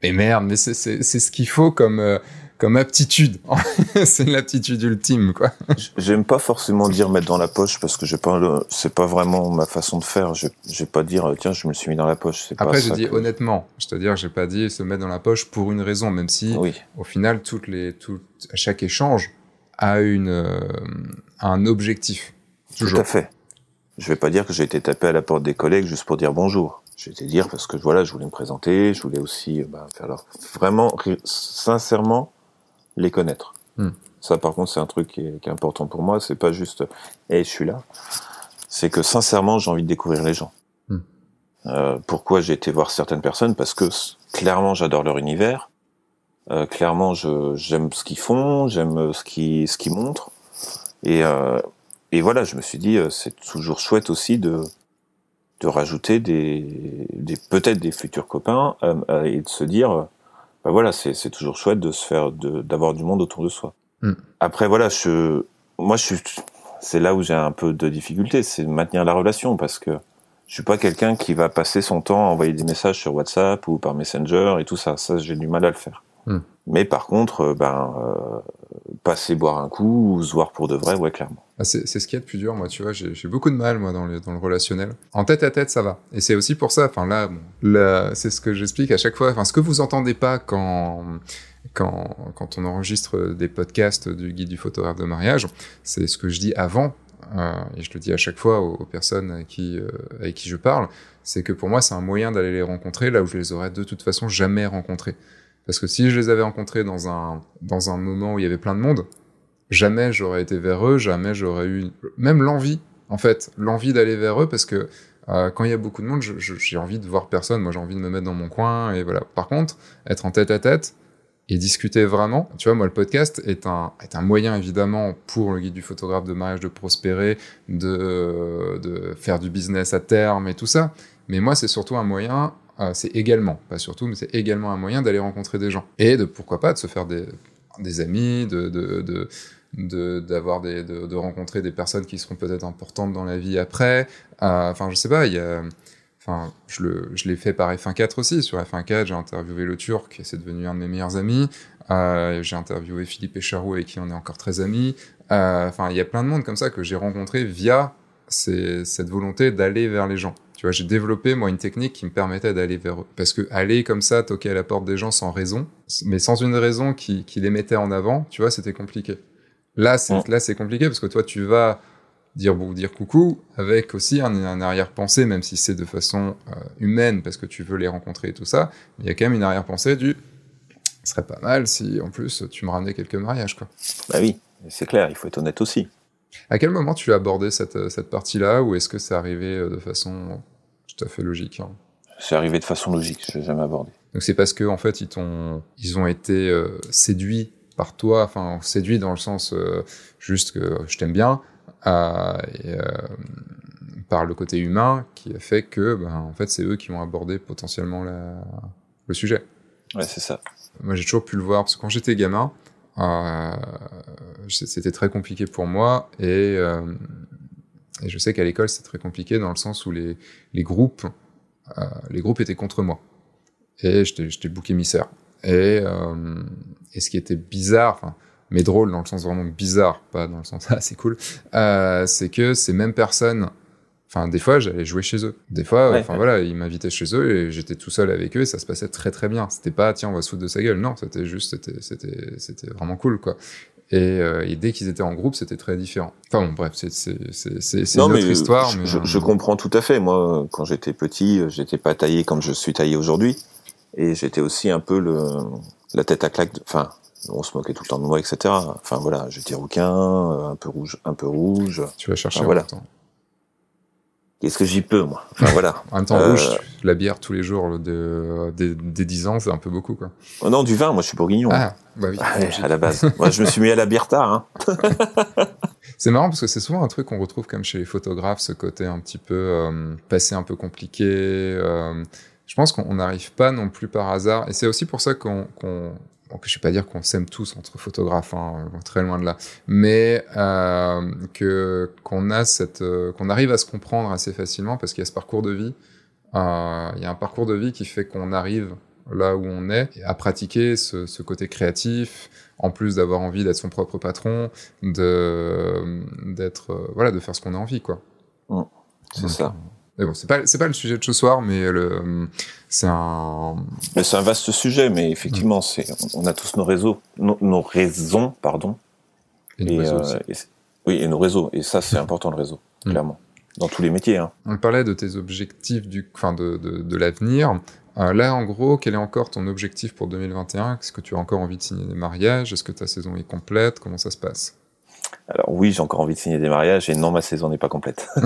Speaker 1: Mais merde, mais c'est ce qu'il faut comme comme aptitude. [laughs] c'est l'aptitude ultime quoi.
Speaker 2: J'aime pas forcément dire mettre dans la poche parce que j'ai pas le- c'est pas vraiment ma façon de faire. Je j'ai pas dire tiens je me le suis mis dans la poche. C'est pas
Speaker 1: Après, j'ai
Speaker 2: ça
Speaker 1: dit
Speaker 2: que-
Speaker 1: honnêtement, c'est-à-dire, j'ai pas dit se mettre dans la poche pour une raison, même si,
Speaker 2: Oui,
Speaker 1: au final, toutes les, tout, chaque échange a une, euh, un objectif.
Speaker 2: tout
Speaker 1: Toujours.
Speaker 2: à fait. Je vais pas dire que j'ai été tapé à la porte des collègues juste pour dire bonjour. J'ai été dire parce que voilà, je voulais me présenter, je voulais aussi euh, bah, faire leur vraiment sincèrement les connaître.
Speaker 1: Hmm.
Speaker 2: Ça par contre c'est un truc qui est, qui est important pour moi. C'est pas juste et je suis là. C'est que sincèrement j'ai envie de découvrir les gens.
Speaker 1: Hmm.
Speaker 2: Euh, pourquoi j'ai été voir certaines personnes? Parce que clairement j'adore leur univers. Euh, clairement j'aime ce qu'ils font, j'aime euh, ce qu'ils ce qu'ils montrent. Et euh, et voilà, je me suis dit, c'est toujours chouette aussi de, de rajouter des, des peut-être des futurs copains et de se dire, bah voilà, c'est c'est toujours chouette de se faire, de- d'avoir du monde autour de soi.
Speaker 1: Mm.
Speaker 2: Après voilà, je, moi je suis, c'est là où j'ai un peu de difficulté, c'est de maintenir la relation parce que je suis pas quelqu'un qui va passer son temps à envoyer des messages sur WhatsApp ou par Messenger et tout ça. Ça, j'ai du mal à le faire.
Speaker 1: Mm.
Speaker 2: Mais par contre, euh, ben, euh, passer boire un coup ou se voir pour de vrai, ouais, clairement.
Speaker 1: Ah, c'est ce qui est le plus dur, moi, tu vois, j'ai beaucoup de mal, moi, dans le, dans le relationnel. En tête à tête, ça va. Et c'est aussi pour ça, enfin là, là, c'est ce que j'explique à chaque fois, enfin, ce que vous entendez pas quand, quand, quand on enregistre des podcasts du guide du photographe de mariage, c'est ce que je dis avant, euh, et je le dis à chaque fois aux, aux personnes avec qui, euh, avec qui je parle, c'est que pour moi, c'est un moyen d'aller les rencontrer là où je les aurais de toute façon jamais rencontrés. Parce que si je les avais rencontrés dans un, dans un moment où il y avait plein de monde, jamais j'aurais été vers eux, jamais j'aurais eu même l'envie, en fait, l'envie d'aller vers eux parce que euh, quand il y a beaucoup de monde, j'ai envie de voir personne. Moi, j'ai envie de me mettre dans mon coin et voilà. Par contre, être en tête à tête et discuter vraiment, tu vois, moi, le podcast est un, est un moyen évidemment pour le guide du photographe de mariage de prospérer, de, de faire du business à terme et tout ça. Mais moi, c'est surtout un moyen, euh, c'est également, pas surtout, mais c'est également un moyen d'aller rencontrer des gens et de pourquoi pas de se faire des, des amis, de, de, de d'avoir des de, de rencontrer des personnes qui seront peut-être importantes dans la vie après. Euh, enfin je sais pas il y a enfin je le je l'ai fait par F1.4 aussi. Sur F1.4 j'ai interviewé le Turc et c'est devenu un de mes meilleurs amis. Euh, j'ai interviewé Philippe Echaroux avec qui on est encore très amis. Euh, enfin il y a plein de monde comme ça que j'ai rencontré via c'est cette volonté d'aller vers les gens. Tu vois, j'ai développé moi une technique qui me permettait d'aller vers eux. Parce que aller comme ça, toquer à la porte des gens sans raison, mais sans une raison qui, qui les mettait en avant, tu vois, c'était compliqué. Là, c'est là c'est compliqué parce que toi, tu vas dire bon, dire coucou avec aussi un, un arrière-pensée, même si c'est de façon euh, humaine parce que tu veux les rencontrer et tout ça. Il y a quand même une arrière-pensée du ce serait pas mal si en plus tu me ramenais quelques mariages quoi.
Speaker 2: Bah oui, c'est clair, il faut être honnête aussi.
Speaker 1: À quel moment tu as abordé cette, cette partie-là ou est-ce que c'est arrivé euh, de façon tout à fait logique hein
Speaker 2: C'est arrivé de façon logique, je l'ai jamais abordé.
Speaker 1: Donc c'est parce que en fait ils t'ont ils ont été euh, séduits par toi, enfin séduits dans le sens euh, juste que je t'aime bien, euh, et, par le côté humain qui a fait que ben, en fait c'est eux qui ont abordé potentiellement la, le sujet.
Speaker 2: Ouais, c'est ça.
Speaker 1: Moi j'ai toujours pu le voir parce que quand j'étais gamin, euh, c'était très compliqué pour moi et, euh, et je sais qu'à l'école c'était très compliqué dans le sens où les, les groupes euh, les groupes étaient contre moi. Et j'étais bouc émissaire. Et, euh, et ce qui était bizarre mais drôle dans le sens vraiment bizarre pas dans le sens [laughs] ah c'est cool euh, c'est que ces mêmes personnes Enfin, des fois, j'allais jouer chez eux. Des fois,
Speaker 2: Ouais,
Speaker 1: enfin
Speaker 2: ouais.
Speaker 1: voilà, ils m'invitaient chez eux et j'étais tout seul avec eux et ça se passait très très bien. C'était pas tiens on va se foutre de sa gueule. Non, c'était juste c'était c'était c'était vraiment cool quoi. Et, euh, et dès qu'ils étaient en groupe, c'était très différent. Enfin bon, bref, c'est c'est c'est c'est c'est
Speaker 2: Non,
Speaker 1: une autre
Speaker 2: mais
Speaker 1: histoire.
Speaker 2: je,
Speaker 1: mais
Speaker 2: je,
Speaker 1: euh,
Speaker 2: je comprends tout à fait. Moi, quand j'étais petit, euh, j'étais pas taillé comme je suis taillé aujourd'hui, et j'étais aussi un peu le la tête à claque. de- Enfin, on se moquait tout le temps de moi, etc. Enfin voilà, j'étais rouquin, un peu rouge, un peu rouge.
Speaker 1: tu vas chercher
Speaker 2: Ah,
Speaker 1: en
Speaker 2: voilà.
Speaker 1: temps.
Speaker 2: Qu'est-ce que j'y peux, moi Enfin voilà. [laughs]
Speaker 1: En même temps,
Speaker 2: Euh,
Speaker 1: rouge, la bière tous les jours de, des, des 10 ans, c'est un peu beaucoup quoi.
Speaker 2: Oh non, du vin. Moi, je suis bourguignon.
Speaker 1: Ah, bah oui.
Speaker 2: Ah à la base. moi, je me suis mis à la bière tard. Hein. [laughs]
Speaker 1: C'est marrant parce que c'est souvent un truc qu'on retrouve comme chez les photographes, ce côté un petit peu euh, passé un peu compliqué. euh, je pense qu'on n'arrive pas non plus par hasard. Et c'est aussi pour ça qu'on, qu'on bon, que je vais pas dire qu'on s'aime tous entre photographes, hein, très loin de là, mais euh, que qu'on a cette, euh, qu'on arrive à se comprendre assez facilement parce qu'il y a ce parcours de vie. Euh, il y a un parcours de vie qui fait qu'on arrive là où on est à pratiquer ce, ce côté créatif, en plus d'avoir envie d'être son propre patron, de d'être euh, voilà de faire ce qu'on a envie quoi.
Speaker 2: C'est
Speaker 1: Donc,
Speaker 2: ça.
Speaker 1: Mais bon, c'est pas c'est pas le sujet de ce soir, mais le c'est un
Speaker 2: Mais c'est un vaste sujet, mais effectivement, c'est on a tous nos réseaux, nos, nos raisons, pardon. Et,
Speaker 1: réseau
Speaker 2: euh, et oui, et nos réseaux. Et ça, c'est important le réseau, clairement. Dans tous les métiers. Hein.
Speaker 1: On parlait de tes objectifs du enfin de de, de l'avenir. Euh, là, en gros, quel est encore ton objectif pour 2021 Est-ce que tu as encore envie de signer des mariages? Est-ce que ta saison est complète? Comment ça se passe?
Speaker 2: Alors oui, j'ai encore envie de signer des mariages, et non, ma saison n'est pas complète. [laughs]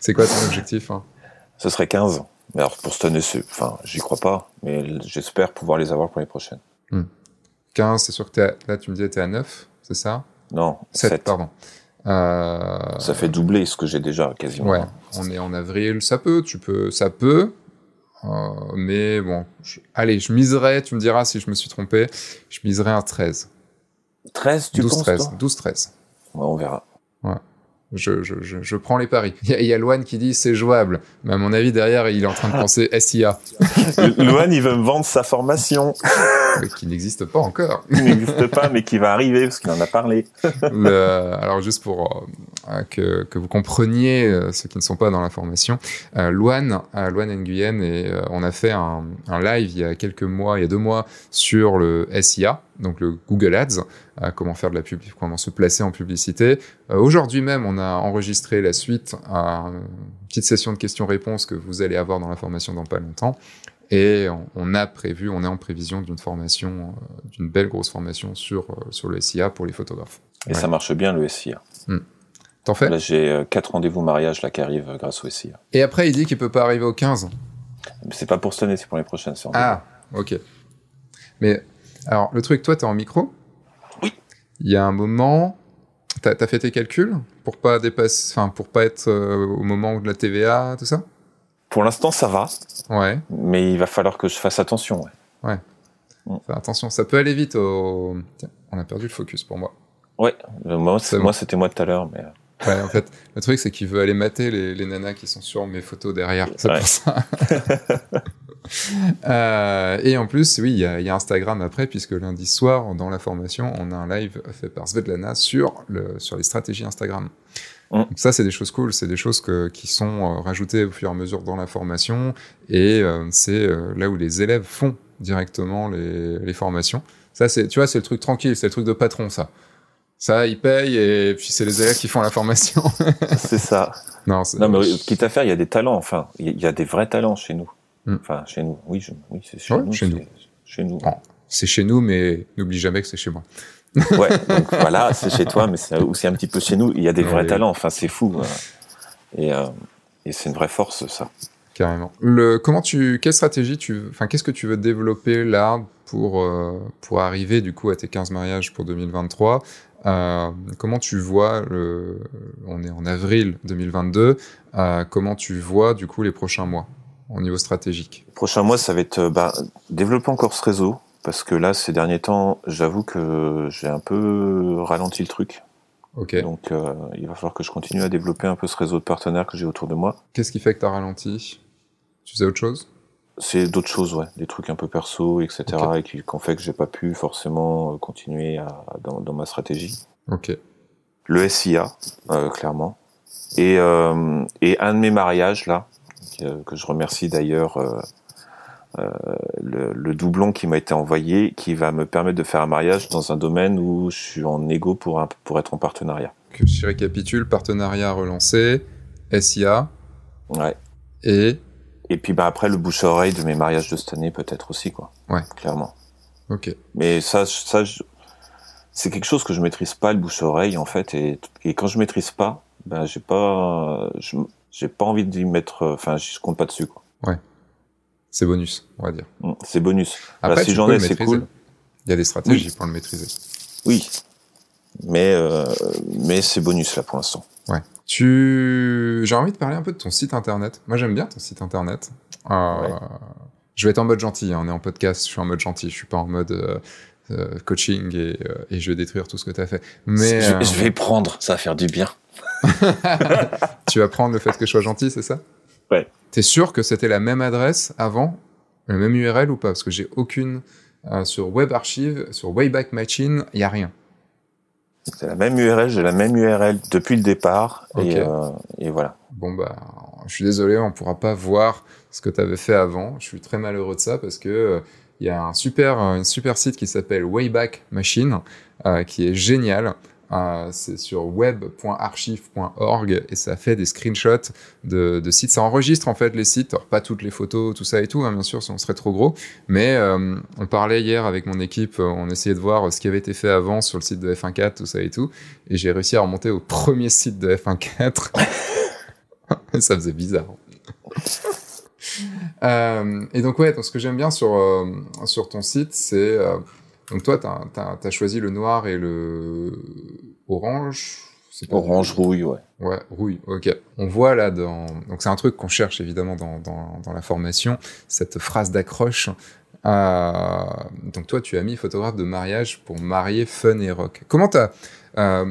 Speaker 1: C'est quoi ton objectif hein?
Speaker 2: Ce serait 15. Mais alors pour cette année, enfin, j'y crois pas, mais j'espère pouvoir les avoir pour les prochaines.
Speaker 1: 15, c'est sûr que à- là, tu me disais, t'es à 9, c'est ça?
Speaker 2: Non,
Speaker 1: 7,
Speaker 2: 7.
Speaker 1: pardon. Euh,
Speaker 2: Ça fait doubler ce que j'ai déjà quasiment.
Speaker 1: Ouais, on est en avril, ça peut, tu peux, ça peut, euh, mais bon, je- allez, je miserais, tu me diras si je me suis trompé, je miserais un 13.
Speaker 2: 13, tu
Speaker 1: 12,
Speaker 2: penses
Speaker 1: 13,
Speaker 2: toi
Speaker 1: 12, 13.
Speaker 2: Ouais, On verra.
Speaker 1: Je, je, je, je prends les paris. Il y a, il y a Loane qui dit c'est jouable, mais à mon avis, derrière, il est en train de [laughs] penser SIA,
Speaker 2: Loan, il veut me vendre sa formation. [laughs]
Speaker 1: mais qui n'existe pas encore.
Speaker 2: qui n'existe pas, mais qui va arriver parce qu'il en a parlé.
Speaker 1: Le- alors juste pour euh, que, que vous compreniez euh, ceux qui ne sont pas dans l'information, euh, Loane, euh, Loane Nguyen et euh, on a fait un, un live il y a quelques mois, il y a deux mois sur le SIA, donc le Google Ads, euh, comment faire de la pub, comment se placer en publicité. Euh, Aujourd'hui même, on a enregistré la suite à une petite session de questions-réponses que vous allez avoir dans la formation dans pas longtemps. Et on, a prévu, on est en prévision d'une formation, euh, d'une belle grosse formation sur, euh, sur le SIA pour les photographes.
Speaker 2: Et
Speaker 1: Ouais.
Speaker 2: ça marche bien le SIA.
Speaker 1: T'en fais
Speaker 2: Là, j'ai euh, quatre rendez-vous mariage là qui arrivent euh, grâce au SIA.
Speaker 1: Et après, il dit qu'il peut pas arriver au 15.
Speaker 2: Mais c'est pas pour cette année, c'est pour les prochaines.
Speaker 1: Ah, ok. Mais, alors, le truc, toi, t'es en micro?
Speaker 2: Oui.
Speaker 1: Il y a un moment, t'as as fait tes calculs pour pas dépasser, enfin, pour pas être euh, au moment de la TVA, tout ça?
Speaker 2: Pour l'instant, ça va,
Speaker 1: Ouais.
Speaker 2: mais il va falloir que je fasse attention. ouais.
Speaker 1: Enfin, attention, ça peut aller vite au... Tiens, on a perdu le focus pour moi.
Speaker 2: Ouais, euh, moi,
Speaker 1: bon.
Speaker 2: moi c'était moi tout à l'heure, mais euh,
Speaker 1: Ouais, en fait, le truc, c'est qu'il veut aller mater les, les nanas qui sont sur mes photos derrière. C'est
Speaker 2: Ouais.
Speaker 1: pour ça. [laughs] Euh, et en plus, oui, il y, a- il y a Instagram après, puisque lundi soir, dans la formation, on a un live fait par Svetlana sur, le, sur les stratégies Instagram. Mm. Donc ça, c'est des choses cool, c'est des choses que, qui sont rajoutées au fur et à mesure dans la formation, et c'est là où les élèves font directement les, les formations. Ça, c'est, tu vois, c'est le truc tranquille, c'est le truc de patron, ça. Ça, ils payent et puis c'est les élèves qui font la formation. [laughs]
Speaker 2: c'est ça. Non, non mais quitte à faire, il y a des talents. Enfin, il y a des vrais talents chez nous. Hmm. Enfin, chez nous. Oui, oui c'est chez, nous,
Speaker 1: chez nous.
Speaker 2: Chez nous.
Speaker 1: c'est chez nous, mais n'oublie jamais que c'est chez moi. [laughs]
Speaker 2: ouais, donc voilà, c'est chez toi, mais c'est aussi un petit peu chez nous. Il y a des vrais talents. Enfin, c'est fou. Et, euh, et c'est une vraie force, ça.
Speaker 1: Carrément. Le, comment tu, quelle stratégie tu, enfin, qu'est-ce que tu veux développer là pour, euh, pour arriver du coup à tes 15 mariages pour 2023 euh, comment tu vois, le, on est en avril 2022, euh, comment tu vois du coup les prochains mois au niveau stratégique?
Speaker 2: Les prochains mois, ça va être bah, développer encore ce réseau, parce que là, ces derniers temps, j'avoue que j'ai un peu ralenti le truc.
Speaker 1: Ok.
Speaker 2: Donc, euh, il va falloir que je continue à développer un peu ce réseau de partenaires que j'ai autour de moi.
Speaker 1: Qu'est-ce qui fait que tu as ralenti? Tu faisais autre chose?
Speaker 2: C'est d'autres choses, ouais, des trucs un peu perso, etc., et qui, ont fait que j'ai pas pu forcément euh, continuer à, dans, dans, ma stratégie.
Speaker 1: Ok.
Speaker 2: Le SIA, euh, clairement, et, euh, et un de mes mariages là, que, que je remercie d'ailleurs, euh le, le, doublon qui m'a été envoyé, qui va me permettre de faire un mariage dans un domaine où je suis en égo pour un, pour être en partenariat.
Speaker 1: Que je récapitule, partenariat relancé, SIA.
Speaker 2: Ouais.
Speaker 1: Et
Speaker 2: et puis bah après le bouche à oreille de mes mariages de cette année peut-être aussi quoi.
Speaker 1: Ouais.
Speaker 2: Clairement.
Speaker 1: Ok.
Speaker 2: Mais ça, ça, c'est quelque chose que je maîtrise pas le bouche à oreille en fait et, et quand je maîtrise pas, ben j'ai pas, j'ai pas envie d'y mettre, enfin je compte pas dessus quoi.
Speaker 1: Ouais. C'est bonus, on va dire.
Speaker 2: Mm, c'est bonus.
Speaker 1: Après, si j'en ai, c'est cool. Il y a des stratégies pour le maîtriser.
Speaker 2: Oui. Mais euh, mais c'est bonus là pour l'instant.
Speaker 1: Ouais. Tu, j'ai envie de parler un peu de ton site internet. Moi, j'aime bien ton site internet. Euh, Je vais être en mode gentil. Hein. On est en podcast. Je suis en mode gentil. Je suis pas en mode euh, euh coaching et, et, je vais détruire tout ce que tu as fait. Mais
Speaker 2: je, je, vais prendre. Ça va faire du bien. [laughs]
Speaker 1: tu vas prendre le fait que je sois gentil, c'est ça?
Speaker 2: Ouais.
Speaker 1: T'es sûr que c'était la même adresse avant, le même URL ou pas? Parce que j'ai aucune sur Web Archive, sur Wayback Machine, il y a rien.
Speaker 2: C'est la même URL, j'ai la même URL depuis le départ. Et, euh, et, voilà.
Speaker 1: Bon, bah, je suis désolé, on pourra pas voir ce que tu avais fait avant. Je suis très malheureux de ça parce que euh, il y a un super, un super site qui s'appelle Wayback Machine, euh, qui est génial. Euh, c'est sur web.archive.org et ça fait des screenshots de, sites. Ça enregistre en fait les sites, alors pas toutes les photos, tout ça et tout, hein, bien sûr, on serait trop gros. Mais euh, on parlait hier avec mon équipe, euh, on essayait de voir ce qui avait été fait avant sur le site de F1.4, tout ça et tout. Et j'ai réussi à remonter au premier site de F1.4. [laughs] ça faisait bizarre. et donc ouais, donc ce que j'aime bien sur, sur ton site, c'est donc toi, tu as, as, choisi le noir et le orange.
Speaker 2: Orange, rouille, ouais.
Speaker 1: Ouais, rouille, ok. On voit là dans... Donc c'est un truc qu'on cherche évidemment dans, dans, dans, la formation, cette phrase d'accroche. Euh... Donc toi, tu as mis photographe de mariage pour marier fun et rock. Comment t'as euh,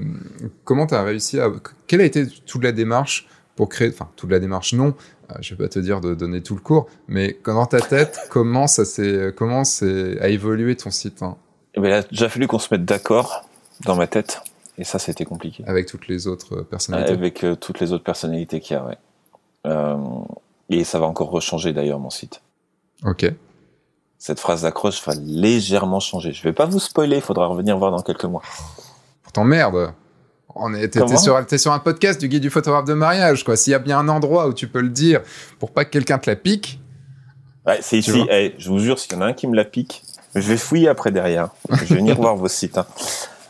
Speaker 1: comment as réussi à... Quelle a été toute la démarche pour créer... Enfin, toute la démarche, non. Euh, je vais pas te dire de donner tout le cours, mais dans ta tête, [laughs] comment ça s'est... Comment c'est a évolué ton site hein?
Speaker 2: Eh ben, il a déjà fallu qu'on se mette d'accord dans ma tête. Et ça, c'était compliqué.
Speaker 1: Avec toutes les autres personnalités.
Speaker 2: Avec euh, toutes les autres personnalités qu'il y a, ouais. Euh, et ça va encore rechanger d'ailleurs mon site.
Speaker 1: Ok.
Speaker 2: Cette phrase d'accroche va légèrement changer. Je vais pas vous spoiler, il faudra revenir voir dans quelques mois.
Speaker 1: Pourtant, merde. On est, t'es, sur, sur un podcast du guide du photographe de mariage, quoi. S'il y a bien un endroit où tu peux le dire pour pas que quelqu'un te la pique.
Speaker 2: Ouais, c'est ici. Hey, je vous jure, s'il y en a un qui me la pique, je vais fouiller après derrière. Je vais venir [laughs] voir vos sites. Hein.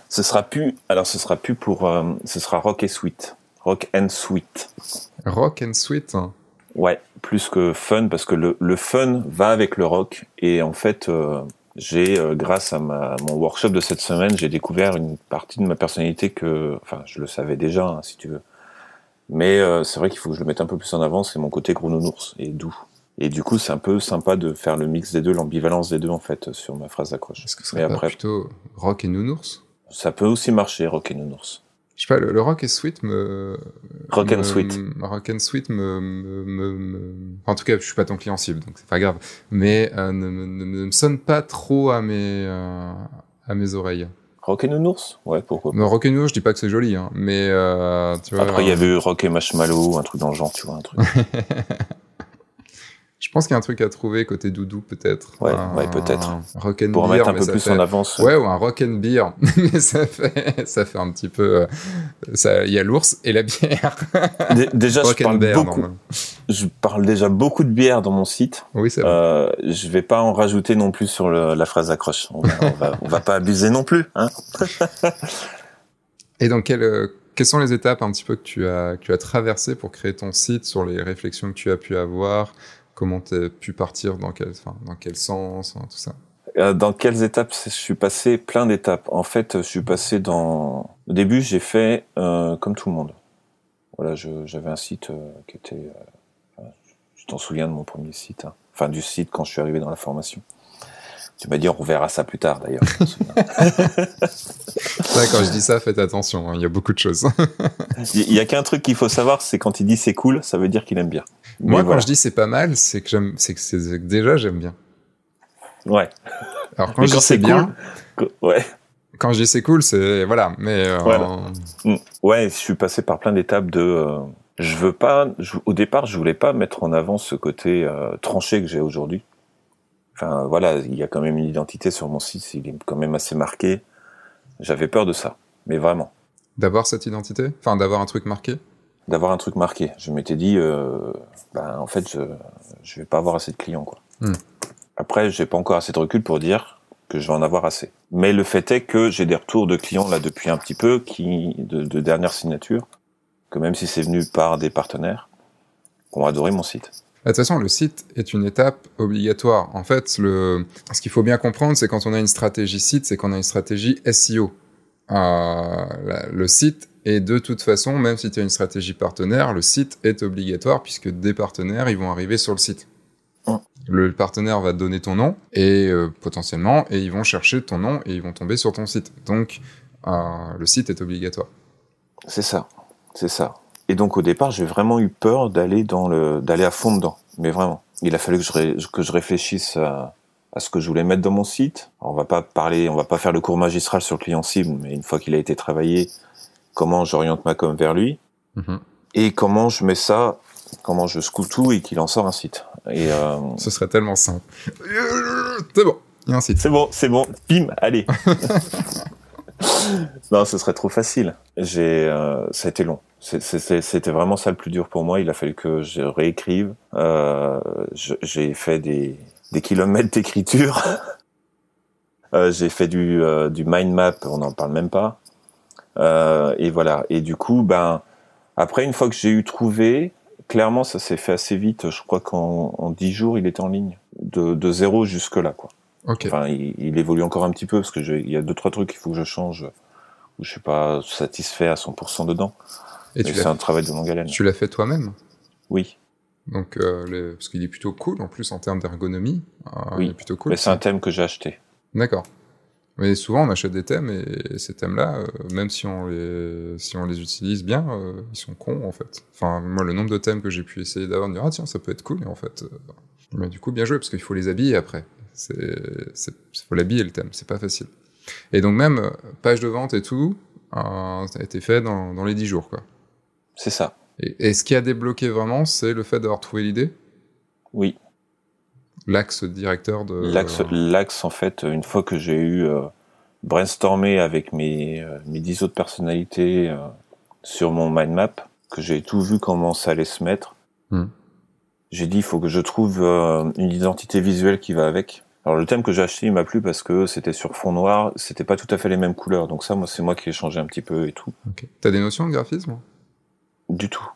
Speaker 2: Ce sera plus, alors ce sera plus pour, euh, ce sera Rock et Sweet. Rock and Sweet.
Speaker 1: Rock and Sweet.
Speaker 2: Ouais, plus que fun parce que le, le fun va avec le rock et en fait, euh, j'ai euh, grâce à ma, mon workshop de cette semaine, j'ai découvert une partie de ma personnalité que, enfin, je le savais déjà, hein, si tu veux. Mais euh, c'est vrai qu'il faut que je le mette un peu plus en avant, c'est mon côté gros nounours et doux. Et du coup, c'est un peu sympa de faire le mix des deux, l'ambivalence des deux, en fait, sur ma phrase d'accroche.
Speaker 1: Est-ce que ce serait pas après, plutôt rock et nounours?
Speaker 2: Ça peut aussi marcher, rock et nounours.
Speaker 1: Je sais pas, le, le rock et sweet me...
Speaker 2: Rock
Speaker 1: me,
Speaker 2: and sweet.
Speaker 1: Rock and sweet me, me, me, En tout cas, je suis pas ton client cible, donc c'est pas grave. Mais euh, ne, ne, ne, me sonne pas trop à mes, euh, à mes oreilles.
Speaker 2: Rock et Nounours? Ouais, pourquoi pas.
Speaker 1: Non, Rock'n'Roll, je dis pas que c'est joli, hein, mais euh, tu vois.
Speaker 2: Après, il y avait eu Rock et Marshmallow, un truc dans le genre, tu vois, un truc. [laughs]
Speaker 1: Je pense qu'il y a un truc à trouver côté doudou, peut-être.
Speaker 2: Ouais,
Speaker 1: Un-
Speaker 2: ouais, peut-être.
Speaker 1: Rock and
Speaker 2: Pour
Speaker 1: beer,
Speaker 2: mettre un peu plus
Speaker 1: fait-
Speaker 2: en avance.
Speaker 1: Ouais, ou un rock and beer. [laughs] mais ça fait, ça fait un petit peu. euh, ça- Il y a l'ours et la bière. [laughs]
Speaker 2: Dé- Déjà, je
Speaker 1: rock
Speaker 2: parle,
Speaker 1: beer,
Speaker 2: beaucoup, je parle déjà beaucoup de bière dans mon site.
Speaker 1: Oui, c'est vrai.
Speaker 2: Euh, je vais pas en rajouter non plus sur le- la phrase accroche. On va, on, va, on va pas abuser non plus. Hein [laughs]
Speaker 1: Et donc, quelles, euh, quelles sont les étapes un petit peu que tu as, que tu as traversées pour créer ton site sur les réflexions que tu as pu avoir Comment tu as pu partir Dans quel, dans quel sens hein, Tout ça.
Speaker 2: Euh, Dans quelles étapes je suis passé Plein d'étapes. En fait, je suis passé dans. Au début, j'ai fait euh, comme tout le monde. Voilà, j'avais un site euh, qui était. euh, je t'en souviens de mon premier site. hein. Enfin, du site quand je suis arrivé dans la formation. Tu m'as dit, on verra ça plus tard d'ailleurs. [laughs]
Speaker 1: Ouais, quand je dis ça, faites attention. hein, Il y a beaucoup de choses.
Speaker 2: Il y a qu'un truc qu'il faut savoir, c'est quand il dit c'est cool, ça veut dire qu'il aime bien.
Speaker 1: Moi, quand je dis c'est pas mal, c'est que j'aime, c'est déjà j'aime bien.
Speaker 2: Ouais.
Speaker 1: Alors quand
Speaker 2: Mais
Speaker 1: je
Speaker 2: quand
Speaker 1: dis c'est bien,
Speaker 2: Ouais.
Speaker 1: quand je dis c'est cool, c'est voilà. Mais euh,
Speaker 2: Voilà. Mm. Ouais, je suis passé par plein d'étapes de. euh, je veux pas. je- au départ, je voulais pas mettre en avant ce côté euh, tranché que j'ai aujourd'hui. Enfin, voilà, il y a quand même une identité sur mon site, il est quand même assez marqué. J'avais peur de ça, mais vraiment,
Speaker 1: d'avoir cette identité, enfin d'avoir un truc marqué?
Speaker 2: d'avoir un truc marqué. Je m'étais dit, euh, ben, en fait, je, je vais pas avoir assez de clients, quoi.
Speaker 1: Hmm.
Speaker 2: Après, j'ai pas encore assez de recul pour dire que je vais en avoir assez. Mais le fait est que j'ai des retours de clients là depuis un petit peu, qui de, de dernière signature, que même si c'est venu par des partenaires, qui ont adoré mon site.
Speaker 1: De toute façon, le site est une étape obligatoire. En fait, le... ce qu'il faut bien comprendre, c'est quand on a une stratégie site, c'est qu'on a une stratégie SEO. Euh, la- le site est de toute façon, même si tu as une stratégie partenaire, le site est obligatoire puisque des partenaires, ils vont arriver sur le site. Le partenaire va te donner ton nom et euh, potentiellement, et ils vont chercher ton nom et ils vont tomber sur ton site. Donc, euh, le site est obligatoire.
Speaker 2: C'est ça, c'est ça. Et donc au départ, j'ai vraiment eu peur d'aller dans le, d'aller à fond dedans. Mais vraiment, il a fallu que je, ré- que je réfléchisse à, à ce que je voulais mettre dans mon site. Alors, on va pas parler, on va pas faire le cours magistral sur le client cible, mais une fois qu'il a été travaillé, comment j'oriente ma com vers lui
Speaker 1: Mhm.
Speaker 2: et comment je mets ça, comment je secoue tout et qu'il en sort un site. Et euh,
Speaker 1: Ce serait tellement simple. C'est bon, il y a un site.
Speaker 2: c'est bon, c'est bon, bim, allez. [laughs] non, ce serait trop facile. J'ai, euh, ça a été long. C'était vraiment ça le plus dur pour moi. Il a fallu que je réécrive. Euh, j'ai fait des, des kilomètres d'écriture. [laughs] Euh, j'ai fait du, euh, du mind map, on n'en parle même pas. Et voilà. Et du coup, ben, après, une fois que j'ai eu trouvé, clairement, ça s'est fait assez vite. Je crois qu'en en 10 jours, il était en ligne. De, de zéro jusque là, quoi. Enfin, il, il évolue encore un petit peu parce que il y a deux trois trucs qu'il faut que je change où je suis pas satisfait à 100% dedans.
Speaker 1: Et
Speaker 2: c'est un travail de longue haleine.
Speaker 1: tu l'as fait toi-même?
Speaker 2: Oui,
Speaker 1: Donc, euh, parce qu'il est plutôt cool en plus en termes d'ergonomie. euh,
Speaker 2: Oui.
Speaker 1: Il est plutôt cool.
Speaker 2: mais c'est un thème que j'ai acheté.
Speaker 1: D'accord. Mais souvent, on achète des thèmes et ces thèmes-là, euh, même si on les, si on les utilise bien, euh, ils sont cons en fait. Enfin, moi, le nombre de thèmes que j'ai pu essayer d'avoir, de dire ah tiens, ça peut être cool, et en fait, mais du coup, bien joué parce qu'il faut les habiller après. C'est, faut l'habiller le thème, c'est pas facile. Et donc même page de vente et tout, ça a été fait dans, dans les 10 jours quoi.
Speaker 2: C'est ça.
Speaker 1: Et, et ce qui a débloqué vraiment, c'est le fait d'avoir trouvé l'idée,
Speaker 2: Oui.
Speaker 1: l'axe directeur de.
Speaker 2: L'axe, en fait, une fois que j'ai eu euh, brainstormé avec mes euh, mes dix autres personnalités euh, sur mon mind map, que j'ai tout vu comment ça allait se mettre,
Speaker 1: Hmm.
Speaker 2: j'ai dit il faut que je trouve euh, une identité visuelle qui va avec. Alors le thème que j'ai acheté, il m'a plu parce que c'était sur fond noir, c'était pas tout à fait les mêmes couleurs. Donc ça, moi, c'est moi qui ai changé un petit peu et tout.
Speaker 1: T'as des notions de graphisme?
Speaker 2: Du tout.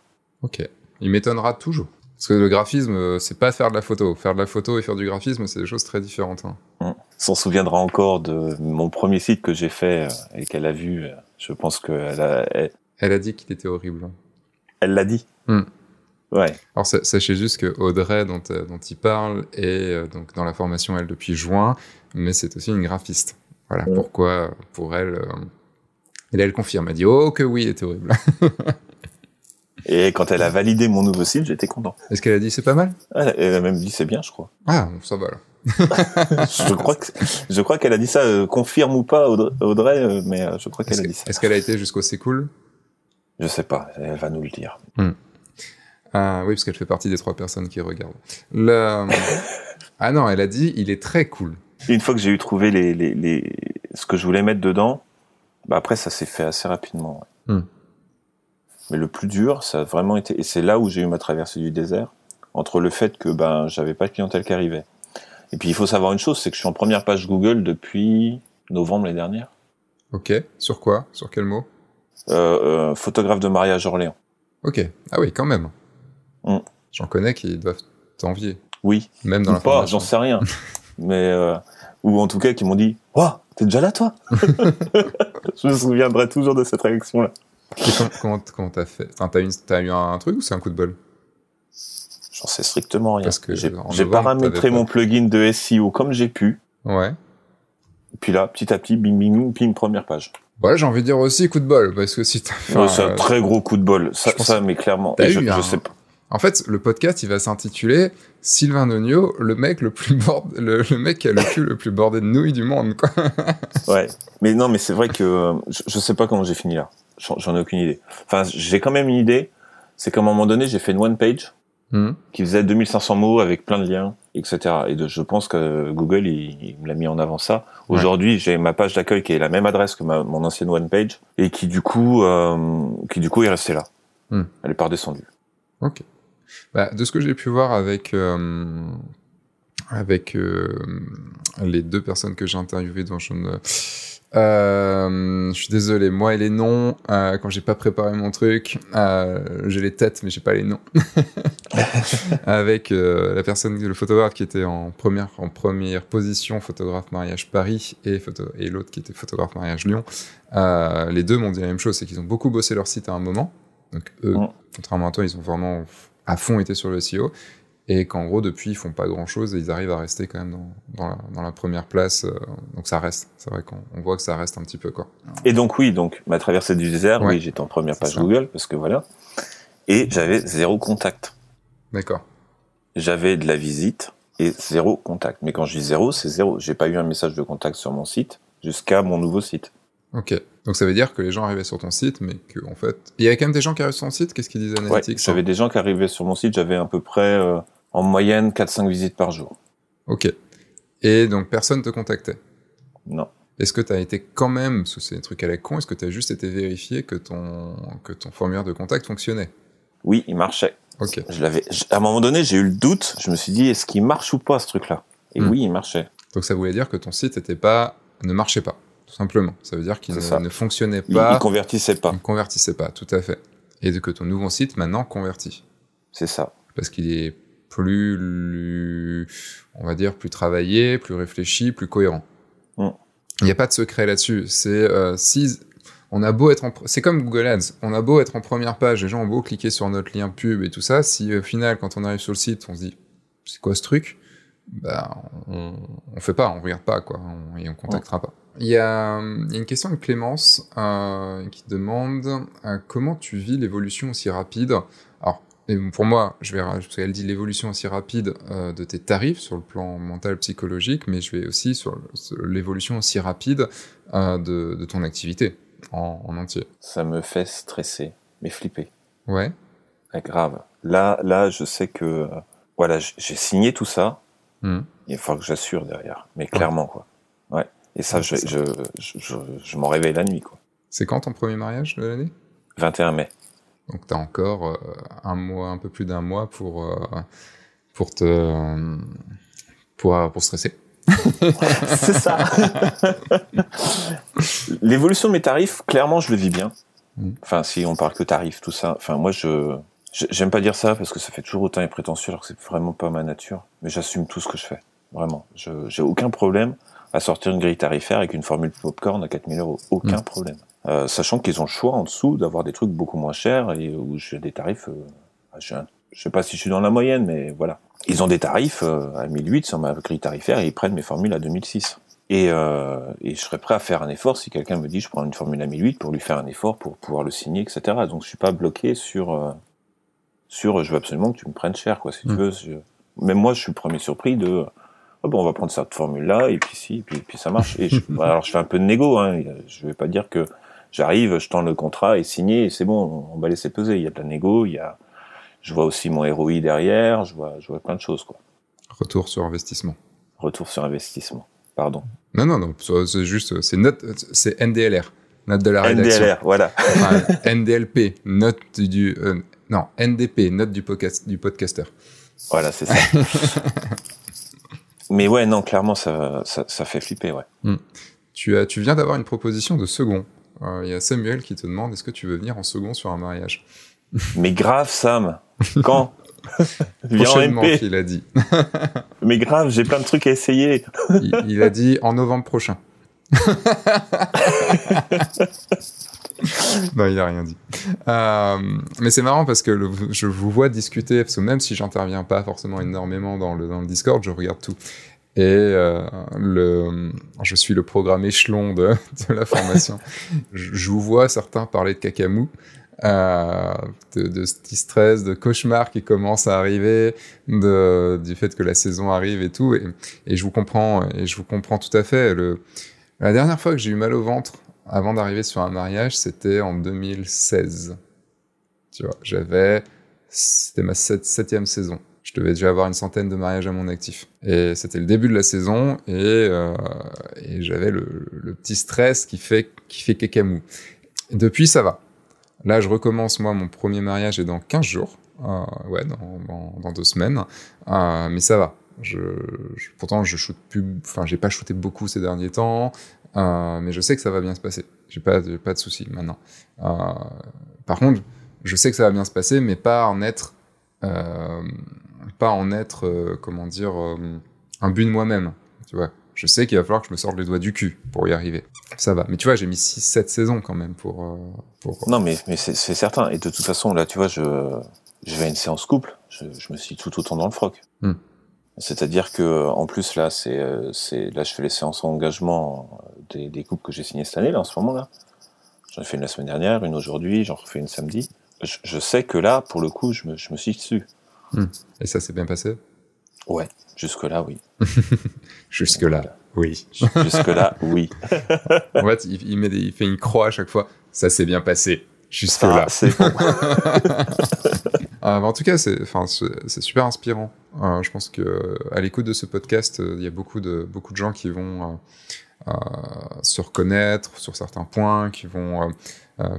Speaker 1: Ok. Il m'étonnera toujours. Parce que le graphisme, euh, c'est pas faire de la photo. Faire de la photo et faire du graphisme, c'est des choses très différentes. hein.
Speaker 2: On s'en souviendra encore de mon premier site que j'ai fait euh, et qu'elle a vu. euh, Je pense qu'elle a, elle,
Speaker 1: Elle a dit qu'il était horrible.
Speaker 2: elle l'a dit.
Speaker 1: Hmm.
Speaker 2: Ouais.
Speaker 1: Alors sa- sachez juste que Audrey, dont, dont il parle, est donc dans la formation elle depuis juin, mais c'est aussi une graphiste. Voilà
Speaker 2: Mm.
Speaker 1: pourquoi pour elle. euh, Et là, elle confirme. Elle dit oh que oui, il était horrible. [laughs]
Speaker 2: Et quand elle a validé mon nouveau site, j'étais content.
Speaker 1: Est-ce qu'elle a dit c'est pas mal?
Speaker 2: Elle, elle a même dit c'est bien, je crois.
Speaker 1: Ah, ça va là. [laughs]
Speaker 2: je crois que je crois qu'elle a dit ça. euh, confirme ou pas, Audrey, Audrey, euh, mais euh, je crois qu'elle a dit ça.
Speaker 1: est-ce qu'elle a été jusqu'au c'est cool?
Speaker 2: Je sais pas. Elle va nous le dire.
Speaker 1: Ah oui, parce qu'elle fait partie des trois personnes qui regardent. Le... [laughs] ah non, elle a dit il est très cool.
Speaker 2: Une fois que j'ai eu trouvé les, les, les ce que je voulais mettre dedans, bah après ça s'est fait assez rapidement. ouais.
Speaker 1: Hmm.
Speaker 2: Mais le plus dur, ça a vraiment été, et c'est là où j'ai eu ma traversée du désert, entre le fait que ben j'avais pas de clientèle qui arrivait. Et puis il faut savoir une chose, c'est que je suis en première page Google depuis novembre l'année dernière.
Speaker 1: Ok. Sur quoi? Sur quel mot?
Speaker 2: Euh, euh, photographe de mariage Orléans.
Speaker 1: Ok. Ah oui, quand même.
Speaker 2: Hmm.
Speaker 1: J'en connais qui doivent t'envier.
Speaker 2: Oui,
Speaker 1: Même dans
Speaker 2: ou
Speaker 1: la
Speaker 2: pas, j'en sais rien. [laughs] Mais euh, ou en tout cas qui m'ont dit, waouh, t'es déjà là toi [laughs] Je me souviendrai toujours de cette réaction-là.
Speaker 1: Et com- comment comment t'as fait? Enfin, t'as eu, t'as eu un truc ou c'est un coup de bol?
Speaker 2: J'en sais strictement rien.
Speaker 1: Parce que
Speaker 2: j'ai paramétré mon plugin de SEO comme j'ai pu.
Speaker 1: Ouais.
Speaker 2: Puis là, petit à petit, bing bing bing, ping, première page.
Speaker 1: Voilà, j'ai envie de dire aussi coup de bol, parce que si t'as fait
Speaker 2: Ouais,
Speaker 1: un-
Speaker 2: c'est un très gros coup de bol. Ça, mais clairement.
Speaker 1: T'as
Speaker 2: Et je,
Speaker 1: eu
Speaker 2: je sais pas.
Speaker 1: En fait, le podcast, il va s'intituler Sylvain Nogno, le mec le plus bord... le, le mec qui a le cul le plus bordé de nouilles du monde, quoi.
Speaker 2: Ouais. Mais non, mais c'est vrai que euh, je, je sais pas comment j'ai fini là. J'en ai aucune idée. Enfin, j'ai quand même une idée. C'est qu'à un moment donné, j'ai fait une one page
Speaker 1: Hmm.
Speaker 2: qui faisait 2500 mots avec plein de liens, etc. Et de, je pense que Google, il, il me l'a mis en avant ça.
Speaker 1: Ouais.
Speaker 2: Aujourd'hui, j'ai ma page d'accueil qui est la même adresse que ma, mon ancienne one page et qui du coup, euh, qui du coup est restée là.
Speaker 1: Hmm.
Speaker 2: Elle est pas redescendue.
Speaker 1: Ok. Bah, de ce que j'ai pu voir avec, euh, avec euh, les deux personnes que j'ai interviewées dont je ne... Euh, je suis désolé, moi et les noms, euh, quand j'ai pas préparé mon truc, euh, j'ai les têtes mais j'ai pas les noms. [laughs] avec euh, la personne, le photographe qui était en première, en première position, photographe mariage Paris, et, photo, et l'autre qui était photographe mariage Lyon, les deux m'ont dit la même chose, c'est qu'ils ont beaucoup bossé leur site à un moment. Donc eux, contrairement à toi, ils ont vraiment à fond été sur le SEO. Et qu'en gros, depuis, ils font pas grand chose et ils arrivent à rester quand même dans, dans, la, dans la première place. euh, donc ça reste. C'est vrai qu'on on voit que ça reste un petit peu, quoi.
Speaker 2: Et donc oui, donc ma traversée du désert,
Speaker 1: Ouais.
Speaker 2: oui, j'étais en première page
Speaker 1: ça.
Speaker 2: Google parce que voilà. Et j'avais zéro contact.
Speaker 1: D'accord.
Speaker 2: J'avais de la visite et zéro contact. Mais quand je dis zéro, c'est zéro. J'ai pas eu un message de contact sur mon site jusqu'à mon nouveau site.
Speaker 1: Ok. Donc ça veut dire que les gens arrivaient sur ton site, mais que en fait, il y avait quand même des gens qui arrivent sur ton site? Qu'est-ce qu'ils disent
Speaker 2: Ouais, j'avais des gens qui arrivaient sur mon site, j'avais à peu près euh, en moyenne 4-5 visites par jour.
Speaker 1: Ok. Et donc personne te contactait?
Speaker 2: Non.
Speaker 1: Est-ce que tu as été quand même, c'est des trucs à la con, est-ce que tu as juste été vérifié que ton, que ton formulaire de contact fonctionnait?
Speaker 2: Oui, il marchait.
Speaker 1: Ok.
Speaker 2: Je l'avais. À un moment donné, j'ai eu le doute. Je me suis dit, est-ce qu'il marche ou pas ce truc-là? Et
Speaker 1: Hmm.
Speaker 2: oui, il marchait.
Speaker 1: Donc ça voulait dire que ton site était pas, ne marchait pas, tout simplement. Ça veut dire qu'il ne, ne fonctionnait pas,
Speaker 2: il convertissait pas.
Speaker 1: il ne convertissait pas, tout à fait. Et que ton nouveau site maintenant convertit.
Speaker 2: C'est ça.
Speaker 1: Parce qu'il est plus, on va dire, plus travaillé, plus réfléchi, plus cohérent.
Speaker 2: Mm.
Speaker 1: Il n'y a pas de secret là-dessus. C'est euh, si on a beau être en, c'est comme Google Ads. On a beau être en première page, les gens ont beau cliquer sur notre lien pub et tout ça. Si au final, quand on arrive sur le site, on se dit c'est quoi ce truc, bah on, on fait pas, on regarde pas quoi, on- et on contactera pas. Il y, a, il y a une question de Clémence euh, qui demande euh, comment tu vis l'évolution aussi rapide. Et pour moi, je vais parce qu'elle dit l'évolution aussi rapide euh, de tes tarifs sur le plan mental psychologique, mais je vais aussi sur l'évolution aussi rapide euh, de, de ton activité en, en entier.
Speaker 2: Ça me fait stresser, mais flipper.
Speaker 1: Ouais.
Speaker 2: Ah, grave. Là, là, je sais que euh, voilà, j'ai signé tout ça.
Speaker 1: Mhm.
Speaker 2: Il faut que j'assure derrière, mais clairement quoi. Ouais. Et
Speaker 1: Ouais, ça.
Speaker 2: je, je, je, je m'en réveille la nuit quoi.
Speaker 1: C'est quand ton premier mariage de l'année?
Speaker 2: 21 mai.
Speaker 1: Donc t'as encore euh, un mois, un peu plus d'un mois pour euh, pour te euh, pour pour stresser. [laughs]
Speaker 2: C'est ça. L'évolution de mes tarifs, clairement, je le vis bien.
Speaker 1: Mm.
Speaker 2: Enfin, si on parle que tarifs, tout ça. Enfin, moi, je je- j'aime pas dire ça parce que ça fait toujours autant et prétentieux alors que c'est vraiment pas ma nature. Mais j'assume tout ce que je fais. Vraiment. Je j'ai aucun problème à sortir une grille tarifaire avec une formule popcorn à 4000 euros. Aucun
Speaker 1: Mm.
Speaker 2: problème. Euh, sachant qu'ils ont le choix en dessous d'avoir des trucs beaucoup moins chers et où j'ai des tarifs. Euh, j'ai un- je sais pas si je suis dans la moyenne, mais voilà. Ils ont des tarifs euh, à 1008 sur ma grille tarifaire et ils prennent mes formules à 2006. Et, et je serais prêt à faire un effort si quelqu'un me dit je prends une formule à 1008 pour lui faire un effort pour pouvoir le signer, etc. Donc je suis pas bloqué sur sur je veux absolument que tu me prennes cher, quoi. Si tu
Speaker 1: Mm.
Speaker 2: veux, je- même moi je suis le premier surpris de oh oh, bon, on va prendre cette formule-là, et puis si, et puis, puis ça marche. Et je, [laughs] alors, je fais un peu de négo, hein. Je vais pas dire que j'arrive, je tends le contrat et signé, et c'est bon, on va laisser peser. Il y a de la négo, il y a, je vois aussi mon ROI derrière, je vois, je vois plein de choses, quoi.
Speaker 1: Retour sur investissement.
Speaker 2: Retour sur investissement. Pardon.
Speaker 1: Non, non, non, c'est juste, c'est NDLR, note de la rédaction.
Speaker 2: NDLR, voilà.
Speaker 1: NDLP, note du, euh, non, NDP, note du podcast, du podcaster.
Speaker 2: Voilà, c'est ça. [laughs] Mais ouais, non, clairement, ça, ça, ça fait flipper, ouais.
Speaker 1: Hmm. Tu, as, tu viens d'avoir une proposition de second. Euh, Il y a Samuel qui te demande est-ce que tu veux venir en second sur un mariage?
Speaker 2: Mais grave, Sam. Quand? [laughs]
Speaker 1: Prochainement, il a dit. [laughs]
Speaker 2: Mais grave, j'ai plein de trucs à essayer.
Speaker 1: il, il a dit en novembre prochain. [laughs] non, il a rien dit. Euh, mais c'est marrant parce que je vous vois discuter, même si j'interviens pas forcément énormément dans le, dans le Discord, je regarde tout. Et euh, le, je suis le programme échelon de, [laughs] la formation. je, vous vois certains parler de cacamou. Euh, de, de stress, de cauchemar qui commence à arriver, du fait que la saison arrive et tout. Et, je vous comprends, et je vous comprends tout à fait. La dernière fois que j'ai eu mal au ventre avant d'arriver sur un mariage, c'était en 2016. Tu vois, j'avais, c'était ma septième saison. Je devais déjà avoir une centaine de mariages à mon actif. Et c'était le début de la saison et, euh, j'avais le, petit stress qui fait, qui fait kékamou. Depuis, ça va. Là, je recommence, moi, mon premier mariage est dans 15 jours. Euh, ouais, dans, deux semaines. Euh, mais ça va. Pourtant, je shoot plus, enfin, j'ai pas shooté beaucoup ces derniers temps. Euh, mais je sais que ça va bien se passer. J'ai pas, pas de soucis maintenant. Euh, par contre, je sais que ça va bien se passer, mais pas en être, euh, pas en être, comment dire, un but de moi-même. Tu vois, je sais qu'il va falloir que je me sorte les doigts du cul pour y arriver. Ça va. Mais tu vois, j'ai mis 6-7 saisons quand même pour. pour...
Speaker 2: Non, mais, mais c'est certain. Et de toute façon, là, tu vois, je, je vais à une séance couple. Je, je me suis tout autant dans le froc.
Speaker 1: Hmm.
Speaker 2: C'est-à-dire que en plus là, c'est là je fais les séances en engagement des, des couples que j'ai signées cette année là en ce moment là. J'en ai fait une la semaine dernière, une aujourd'hui, j'en refais une samedi. Je, je, sais que là, pour le coup, je me, je me suis dessus.
Speaker 1: Mmh. Et ça s'est bien passé?
Speaker 2: Ouais, jusque là, oui. [laughs]
Speaker 1: jusque là, oui.
Speaker 2: jusque là, oui. [laughs] [laughs]
Speaker 1: en fait, il, il, met des, il fait une croix à chaque fois. Ça s'est bien passé. Jusque là.
Speaker 2: C'est bon.
Speaker 1: Euh, en tout cas, c'est, enfin, c'est super inspirant. Euh, je pense que à l'écoute de ce podcast, il y a beaucoup de beaucoup de gens qui vont euh, se reconnaître sur certains points, qui vont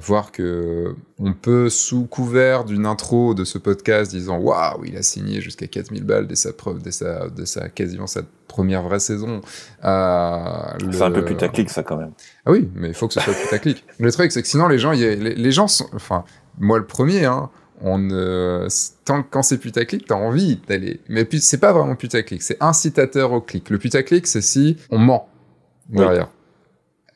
Speaker 1: voir que on peut sous couvert d'une intro de ce podcast disant waouh, il a signé jusqu'à 4000 balles dès sa preuve, dès sa, de sa quasiment sa première vraie saison.
Speaker 2: Euh, c'est le... un peu putaclic ça quand même.
Speaker 1: Ah oui, mais il faut que ce soit putaclic. [laughs] le truc c'est que sinon les gens, y a, les, les, gens sont, enfin moi le premier, hein, on euh, tant quand c'est putaclic, t'as envie d'aller. Mais c'est pas vraiment putaclic, c'est incitateur au clic. Le putaclic, c'est si on ment derrière. Oui.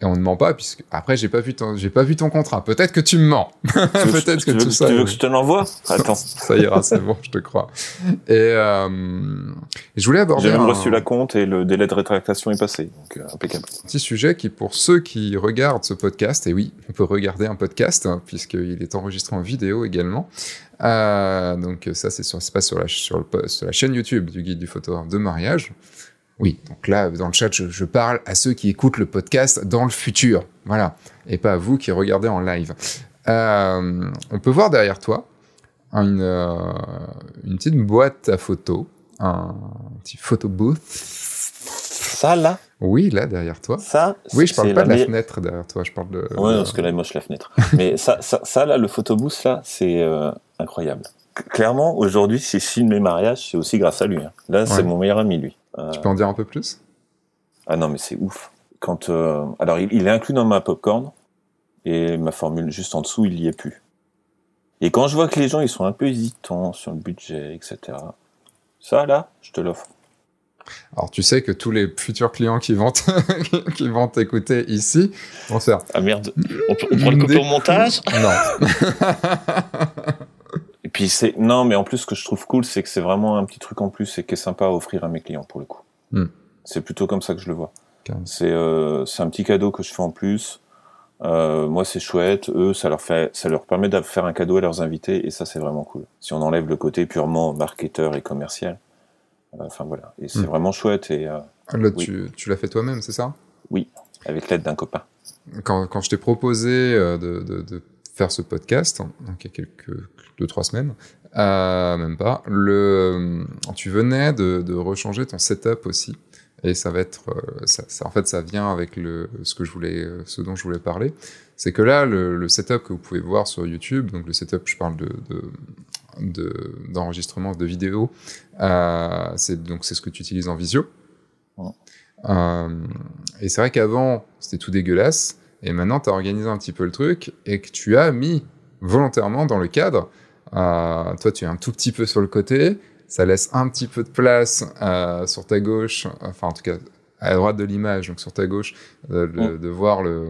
Speaker 1: Et on ne ment pas puisque après j'ai pas vu ton j'ai pas vu ton contrat. Peut-être que tu me mens. [laughs] Peut-être que,
Speaker 2: que
Speaker 1: tout
Speaker 2: veux,
Speaker 1: ça.
Speaker 2: Tu veux que je te l'envoie? Attends.
Speaker 1: ça ira, c'est bon, je te crois. Et euh, je voulais aborder.
Speaker 2: J'ai même
Speaker 1: un...
Speaker 2: reçu la compte et le délai de rétractation est passé, donc euh, impeccable.
Speaker 1: Petit sujet qui pour ceux qui regardent ce podcast et oui, on peut regarder un podcast hein, puisqu'il est enregistré en vidéo également. Euh, donc ça c'est sur c'est pas sur la sur, le, sur la chaîne YouTube du guide du photographe de mariage. Oui, donc là, dans le chat, je, je, parle à ceux qui écoutent le podcast dans le futur. Voilà. Et pas à vous qui regardez en live. Euh, on peut voir derrière toi une, euh, une petite boîte à photos, un petit photo booth.
Speaker 2: Ça, là?
Speaker 1: Oui, là, derrière toi.
Speaker 2: Ça
Speaker 1: Oui, je parle pas de la fenêtre derrière toi, je parle de...
Speaker 2: Oui, parce que là, moche la fenêtre. Mais ça, ça, ça, là, le photo booth, là, c'est euh, incroyable. Clairement, aujourd'hui, si je filme mes mariages, c'est aussi grâce à lui. Hein. Là, ouais. c'est mon meilleur ami, lui.
Speaker 1: Euh... Tu peux en dire un peu plus?
Speaker 2: Ah non, mais c'est ouf. Quand euh... alors, il, il, est inclus dans ma popcorn et ma formule juste en dessous, il y est plus. Et quand je vois que les gens ils sont un peu hésitants sur le budget, etc. Ça là, je te l'offre.
Speaker 1: Alors tu sais que tous les futurs clients qui vont [laughs] qui vont t'écouter ici vont faire.
Speaker 2: Ah merde. On, on prend le couper au montage?
Speaker 1: Non. [laughs]
Speaker 2: Puis c'est non, mais en plus ce que je trouve cool, c'est que c'est vraiment un petit truc en plus et qui est sympa à offrir à mes clients pour le coup.
Speaker 1: Mm.
Speaker 2: C'est plutôt comme ça que je le vois. C'est euh, c'est un petit cadeau que je fais en plus. Euh, moi c'est chouette. Eux ça leur fait ça leur permet de faire un cadeau à leurs invités et ça c'est vraiment cool. Si on enlève le côté purement marketeur et commercial, Enfin voilà, et c'est hmm. vraiment chouette. Et,
Speaker 1: euh, Là, tu, tu l'as fait toi-même, c'est ça?
Speaker 2: Oui, avec l'aide d'un copain.
Speaker 1: Quand, quand je t'ai proposé euh, de, de, de, faire ce podcast, donc il y a quelques deux trois semaines, euh, même pas, le, tu venais de, de rechanger ton setup aussi. Et ça va être, euh, ça, ça, en fait, ça vient avec le, ce que je voulais, ce dont je voulais parler. C'est que là, le, le, setup que vous pouvez voir sur YouTube, donc le setup, je parle de, de, d'enregistrement de, vidéos, euh, c'est donc c'est ce que tu utilises en visio. Euh, et c'est vrai qu'avant, c'était tout dégueulasse. Et maintenant, tu as organisé un petit peu le truc et que tu as mis volontairement dans le cadre. Euh, toi, tu es un tout petit peu sur le côté. Ça laisse un petit peu de place euh, sur ta gauche, enfin en tout cas à droite de l'image, donc sur ta gauche, de, de voir le,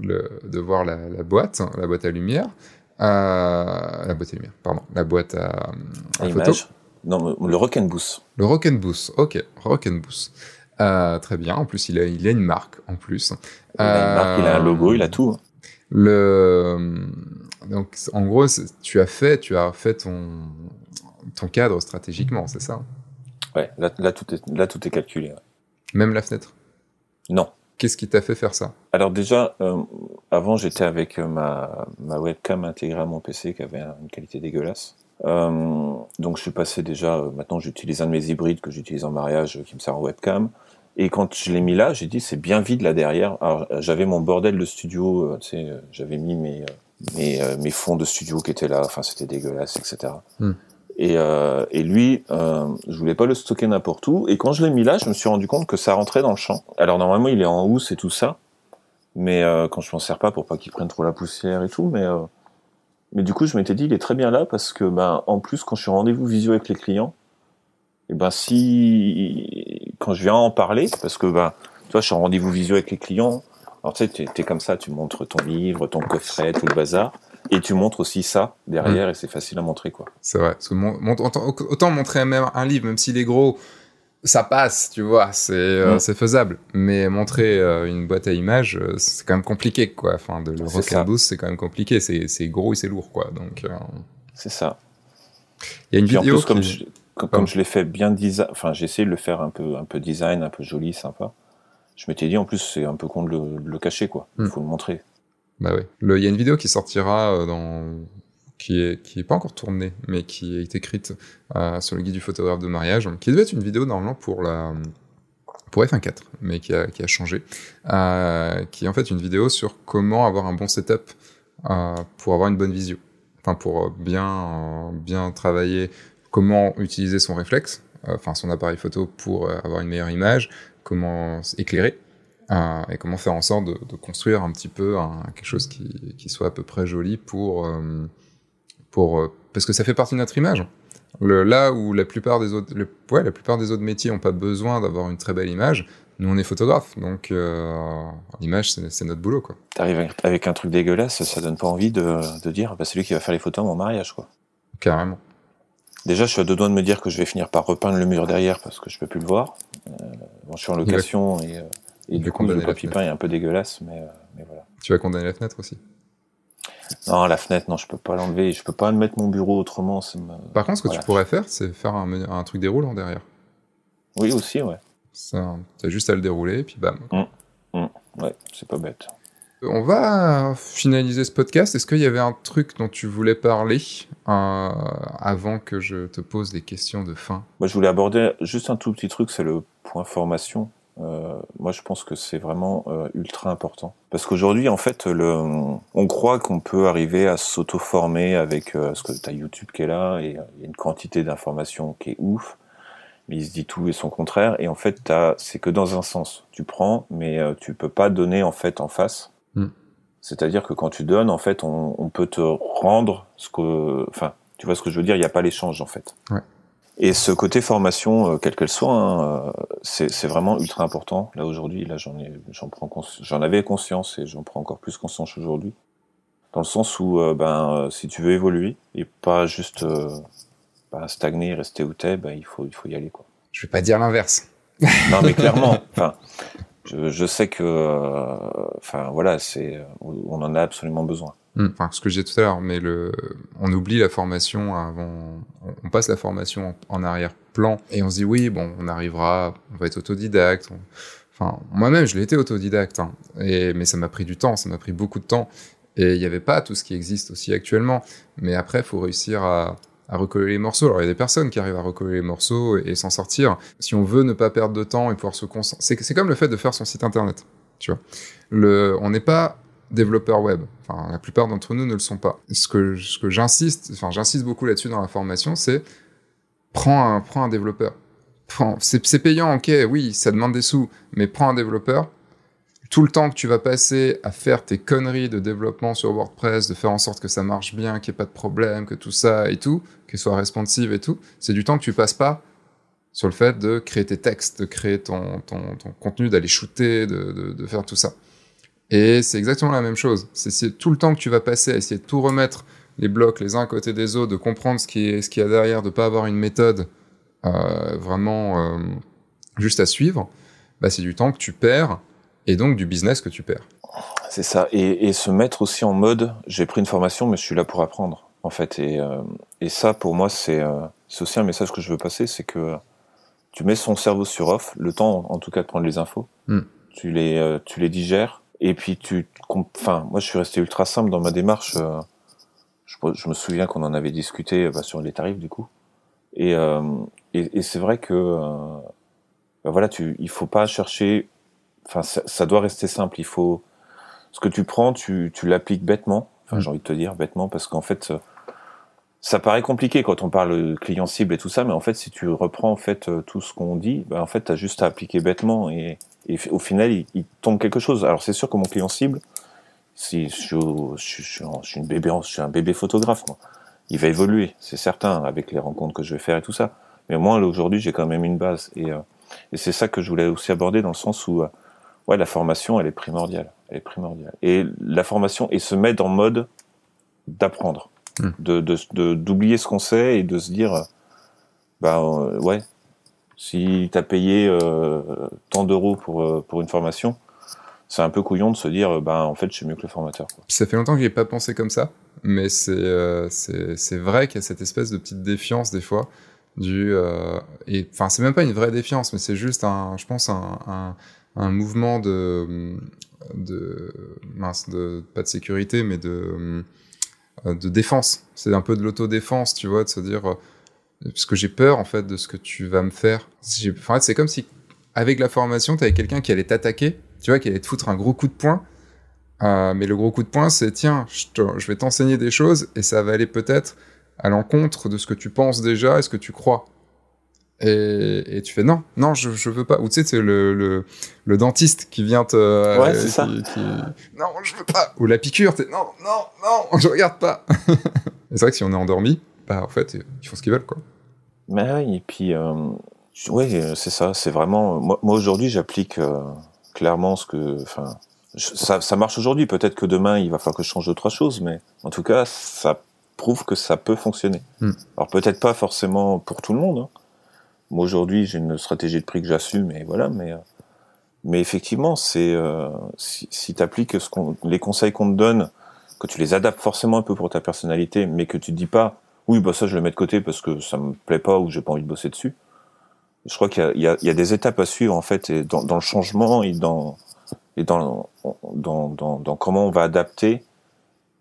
Speaker 1: le de voir la, la, boîte, la boîte à lumière, euh, la boîte à lumière, pardon, la boîte à,
Speaker 2: à, photo. Non, le Rock'n'Boost.
Speaker 1: Le Rock'n'Boost, ok, Rock'n'Boost. Euh, très bien. En plus, il a, il a une marque en plus.
Speaker 2: Il a une marque, il a un logo, il a tout.
Speaker 1: Le donc en gros, tu as fait, tu as fait ton ton cadre stratégiquement, c'est ça?
Speaker 2: Ouais. Là, là, tout est là tout est calculé.
Speaker 1: Même la fenêtre?
Speaker 2: Non.
Speaker 1: Qu'est-ce qui t'a fait faire ça?
Speaker 2: Alors déjà, euh, avant j'étais avec euh, ma, ma webcam intégrée à mon PC qui avait une qualité dégueulasse. Euh, donc je suis passé déjà, euh, maintenant j'utilise un de mes hybrides que j'utilise en mariage qui me sert en webcam. Et quand je l'ai mis là, j'ai dit c'est bien vide là derrière. Alors j'avais mon bordel de studio, tu sais, j'avais mis mes, mes, mes, fonds de studio qui étaient là, enfin c'était dégueulasse, etc. Hmm. Et, euh, et lui, euh, je voulais pas le stocker n'importe où. Et quand je l'ai mis là, je me suis rendu compte que ça rentrait dans le champ. Alors normalement, il est en housse et tout ça, mais euh, quand je m'en sers pas pour pas qu'il prenne trop la poussière et tout, mais euh, mais du coup, je m'étais dit, il est très bien là parce que ben en plus, quand je suis en rendez-vous visio avec les clients, et ben si quand je viens en parler, parce que ben tu vois, je suis en rendez-vous visio avec les clients. Alors tu sais, t'es es comme ça, tu montres ton livre, ton coffret, tout le bazar. Et tu montres aussi ça derrière, mm. et c'est facile à montrer, quoi.
Speaker 1: C'est vrai. Parce que autant, montrer même un livre, même s'il est gros, ça passe, tu vois, c'est euh, mm. faisable. Mais montrer euh, une boîte à images, euh, c'est quand même compliqué, quoi. Enfin, de le boost, c'est quand même compliqué. C'est gros et c'est lourd, quoi. Donc.
Speaker 2: C'est ça.
Speaker 1: Il y a une vidéo. En plus,
Speaker 2: comme je, comme, je l'ai fait bien design, enfin, j'ai essayé de le faire un peu, un peu design, un peu joli, sympa. Je m'étais dit, en plus, c'est un peu con de le, le cacher, quoi. Il mm. faut le montrer.
Speaker 1: Bah oui. Il y a une vidéo qui sortira euh, dans qui est qui est pas encore tournée, mais qui est écrite euh, sur le guide du photographe de mariage, qui devait être une vidéo normalement pour la pour F1.4, mais qui a, qui a changé, euh, qui est en fait une vidéo sur comment avoir un bon setup euh, pour avoir une bonne visio, enfin pour bien bien travailler, comment utiliser son réflexe, enfin son appareil photo pour avoir une meilleure image, comment éclairer, et comment faire en sorte de, construire un petit peu quelque chose qui, qui, soit à peu près joli pour pour euh, parce que ça fait partie de notre image. Le, là où la plupart des autres le, ouais, la plupart des autres métiers ont pas besoin d'avoir une très belle image, nous on est photographe, donc euh, l'image c'est notre boulot quoi.
Speaker 2: T'arrives avec un truc dégueulasse, ça donne pas envie de, de dire bah, c'est lui qui va faire les photos à mon mariage quoi.
Speaker 1: Carrément.
Speaker 2: Déjà, je suis à deux doigts de me dire que je vais finir par repeindre le mur derrière parce que je peux plus le voir. Euh, bon, je suis en location et et du coup, le papier peint est un peu dégueulasse, mais, mais, voilà.
Speaker 1: Tu vas condamner la fenêtre aussi
Speaker 2: Non, la fenêtre, non, je peux pas l'enlever. Je peux pas mettre mon bureau autrement.
Speaker 1: Par contre, ce que tu pourrais faire, c'est faire un, un, truc déroulant derrière.
Speaker 2: Oui, aussi, ouais.
Speaker 1: Ça, as juste à le dérouler, et puis bam.
Speaker 2: Mmh. Mmh. Ouais, c'est pas bête.
Speaker 1: On va finaliser ce podcast. Est-ce qu'il y avait un truc dont tu voulais parler euh, avant que je te pose des questions de fin?
Speaker 2: Moi, je voulais aborder juste un tout petit truc, c'est le point formation. Euh, moi, je pense que c'est vraiment euh, ultra important. Parce qu'aujourd'hui, en fait, le, on croit qu'on peut arriver à s'auto-former avec euh, ce que tu as YouTube qui est là, et il y a une quantité d'informations qui est ouf, mais il se dit tout et son contraire, et en fait, c'est que dans un sens. Tu prends, mais tu peux pas donner en fait en face. Mm. C'est-à-dire que quand tu donnes, en fait, on, on, peut te rendre ce que... Enfin, tu vois ce que je veux dire, il n'y a pas l'échange, en fait.
Speaker 1: Ouais.
Speaker 2: Et ce côté formation, euh, quelle qu'elle soit, hein, euh, c'est vraiment ultra important. Là aujourd'hui, là j'en ai, j'en prends, j'en avais conscience et j'en prends encore plus conscience aujourd'hui. Dans le sens où, euh, ben, si tu veux évoluer et pas juste ben, stagner, rester où t'es, ben il faut, il faut y aller quoi.
Speaker 1: Je vais pas dire l'inverse.
Speaker 2: non mais clairement, [laughs] enfin, je, je, sais que, enfin voilà, c'est, on en a absolument besoin.
Speaker 1: Hmm. Enfin, ce que disais tout à l'heure, mais le, on oublie la formation avant, on, passe la formation en, arrière-plan et on se dit oui, bon, on arrivera, on va être autodidacte. Enfin, moi-même, je l'ai été autodidacte, hein, mais ça m'a pris du temps, ça m'a pris beaucoup de temps. Et il n'y avait pas tout ce qui existe aussi actuellement. Mais après, il faut réussir à, recoller les morceaux. Alors il y a des personnes qui arrivent à recoller les morceaux et, s'en sortir. Si on veut ne pas perdre de temps et pouvoir se concentrer, c'est comme le fait de faire son site internet. Tu vois, on n'est pas développeur web. Enfin, la plupart d'entre nous ne le sont pas. Ce que, ce que j'insiste, enfin j'insiste beaucoup là-dessus dans la formation, c'est prends un, un développeur. C'est payant, ok, oui, ça demande des sous, mais prends un développeur tout le temps que tu vas passer à faire tes conneries de développement sur WordPress, de faire en sorte que ça marche bien, qu'il n'y ait pas de problème, que tout ça et tout, qu'il soit responsive et tout, c'est du temps que tu passes pas sur le fait de créer tes textes, de créer ton, ton, contenu, d'aller shooter, de, de, faire tout ça. Et c'est exactement la même chose. C'est tout le temps que tu vas passer à essayer de tout remettre les blocs les uns à côté des autres, de comprendre ce qu'il y, a derrière, de pas avoir une méthode euh, vraiment euh, juste à suivre, bah, c'est du temps que tu perds et donc du business que tu perds.
Speaker 2: C'est ça, et, et, se mettre aussi en mode, j'ai pris une formation, mais je suis là pour apprendre, en fait. Et, euh, et ça, pour moi, c'est aussi un message que je veux passer, c'est que tu mets son cerveau sur off, le temps, en tout cas, de prendre les infos, mm. tu, les, tu les digères, et puis tu... Enfin, moi, je suis resté ultra simple dans ma démarche. Euh, je, je, me souviens qu'on en avait discuté bah, sur les tarifs, du coup. Et, et, et c'est vrai que... Bah, voilà, tu, il faut pas chercher enfin, ça, doit rester simple. Il faut, ce que tu prends, tu, tu l'appliques bêtement. Enfin, mm. j'ai envie de te dire bêtement parce qu'en fait, ça paraît compliqué quand on parle client cible et tout ça, mais en fait, si tu reprends en fait tout ce qu'on dit, ben, en fait, t'as juste à appliquer bêtement et, et au final, il, tombe quelque chose. Alors, c'est sûr que mon client cible, si je, je, je, je suis une bébé, je suis un bébé photographe, moi. Il va évoluer, c'est certain, avec les rencontres que je vais faire et tout ça. Mais moi, aujourd'hui, j'ai quand même une base. Et, euh, et c'est ça que je voulais aussi aborder dans le sens où euh, ouais, la formation, elle est primordiale. Elle est primordiale. Et la formation, et se mettre en mode d'apprendre, de d'oublier ce qu'on sait et de se dire, bah euh, ouais, si t'as payé euh, tant d'euros pour euh, pour une formation, c'est un peu couillon de se dire, bah en fait, je suis mieux que le formateur.
Speaker 1: Ça fait longtemps que j'ai pas pensé comme ça, mais c'est c'est vrai qu'il y a cette espèce de petite défiance des fois du enfin c'est même pas une vraie défiance, mais c'est juste un, je pense un un mouvement de, de mince, de pas de sécurité, mais de euh, de défense. C'est un peu de l'autodéfense, tu vois, de se dire euh, parce que j'ai peur en fait de ce que tu vas me faire. En fait, c'est comme si avec la formation, tu avais quelqu'un qui allait t'attaquer, tu vois, qui allait te foutre un gros coup de poing. Euh, mais le gros coup de poing, c'est tiens, je, je vais t'enseigner des choses et ça va aller peut-être à l'encontre de ce que tu penses déjà et ce que tu crois. Et, et, tu fais non, non, je, je veux pas. Ou tu sais, c'est le, le, le, dentiste qui vient te.
Speaker 2: Ouais, c'est ça.
Speaker 1: Non, je veux pas. Ou la piqûre, t'es non, non, non, [laughs] je regarde pas. [laughs] c'est vrai que si on est endormi, bah en fait, ils font ce qu'ils veulent, quoi.
Speaker 2: Mais oui, et puis, euh, oui, c'est ça. C'est vraiment. Moi, moi aujourd'hui, j'applique euh, clairement ce que. Enfin, ça, ça marche aujourd'hui. Peut-être que demain, il va falloir que je change deux, trois choses, mais en tout cas, ça prouve que ça peut fonctionner. Hmm. Alors peut-être pas forcément pour tout le monde. Hein moi aujourd'hui, j'ai une stratégie de prix que j'assume, et voilà. Mais euh, mais effectivement, c'est euh, si, si tu appliques ce les conseils qu'on te donne, que tu les adaptes forcément un peu pour ta personnalité, mais que tu te dis pas, oui, bah ça je le mets de côté parce que ça me plaît pas ou j'ai pas envie de bosser dessus. Je crois qu'il y, y, y a, des étapes à suivre en fait, et dans, dans le changement et dans et dans, dans, dans, dans comment on va adapter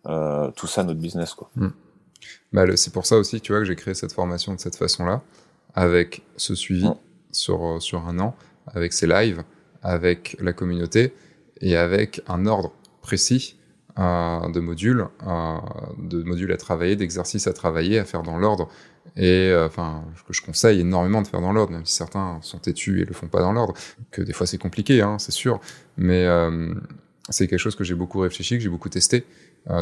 Speaker 2: euh, tout ça à notre business quoi.
Speaker 1: Hmm. Bah, c'est pour ça aussi, tu vois, que j'ai créé cette formation de cette façon-là avec ce suivi sur, euh, sur un an, avec ses lives, avec la communauté et avec un ordre précis de modules, euh, de modules à travailler, d'exercices à travailler, à faire dans l'ordre. Et euh, enfin, que je conseille énormément de faire dans l'ordre, même si certains sont têtus et le font pas dans l'ordre, que des fois c'est compliqué, hein, c'est sûr, mais euh, c'est quelque chose que j'ai beaucoup réfléchi, que j'ai beaucoup testé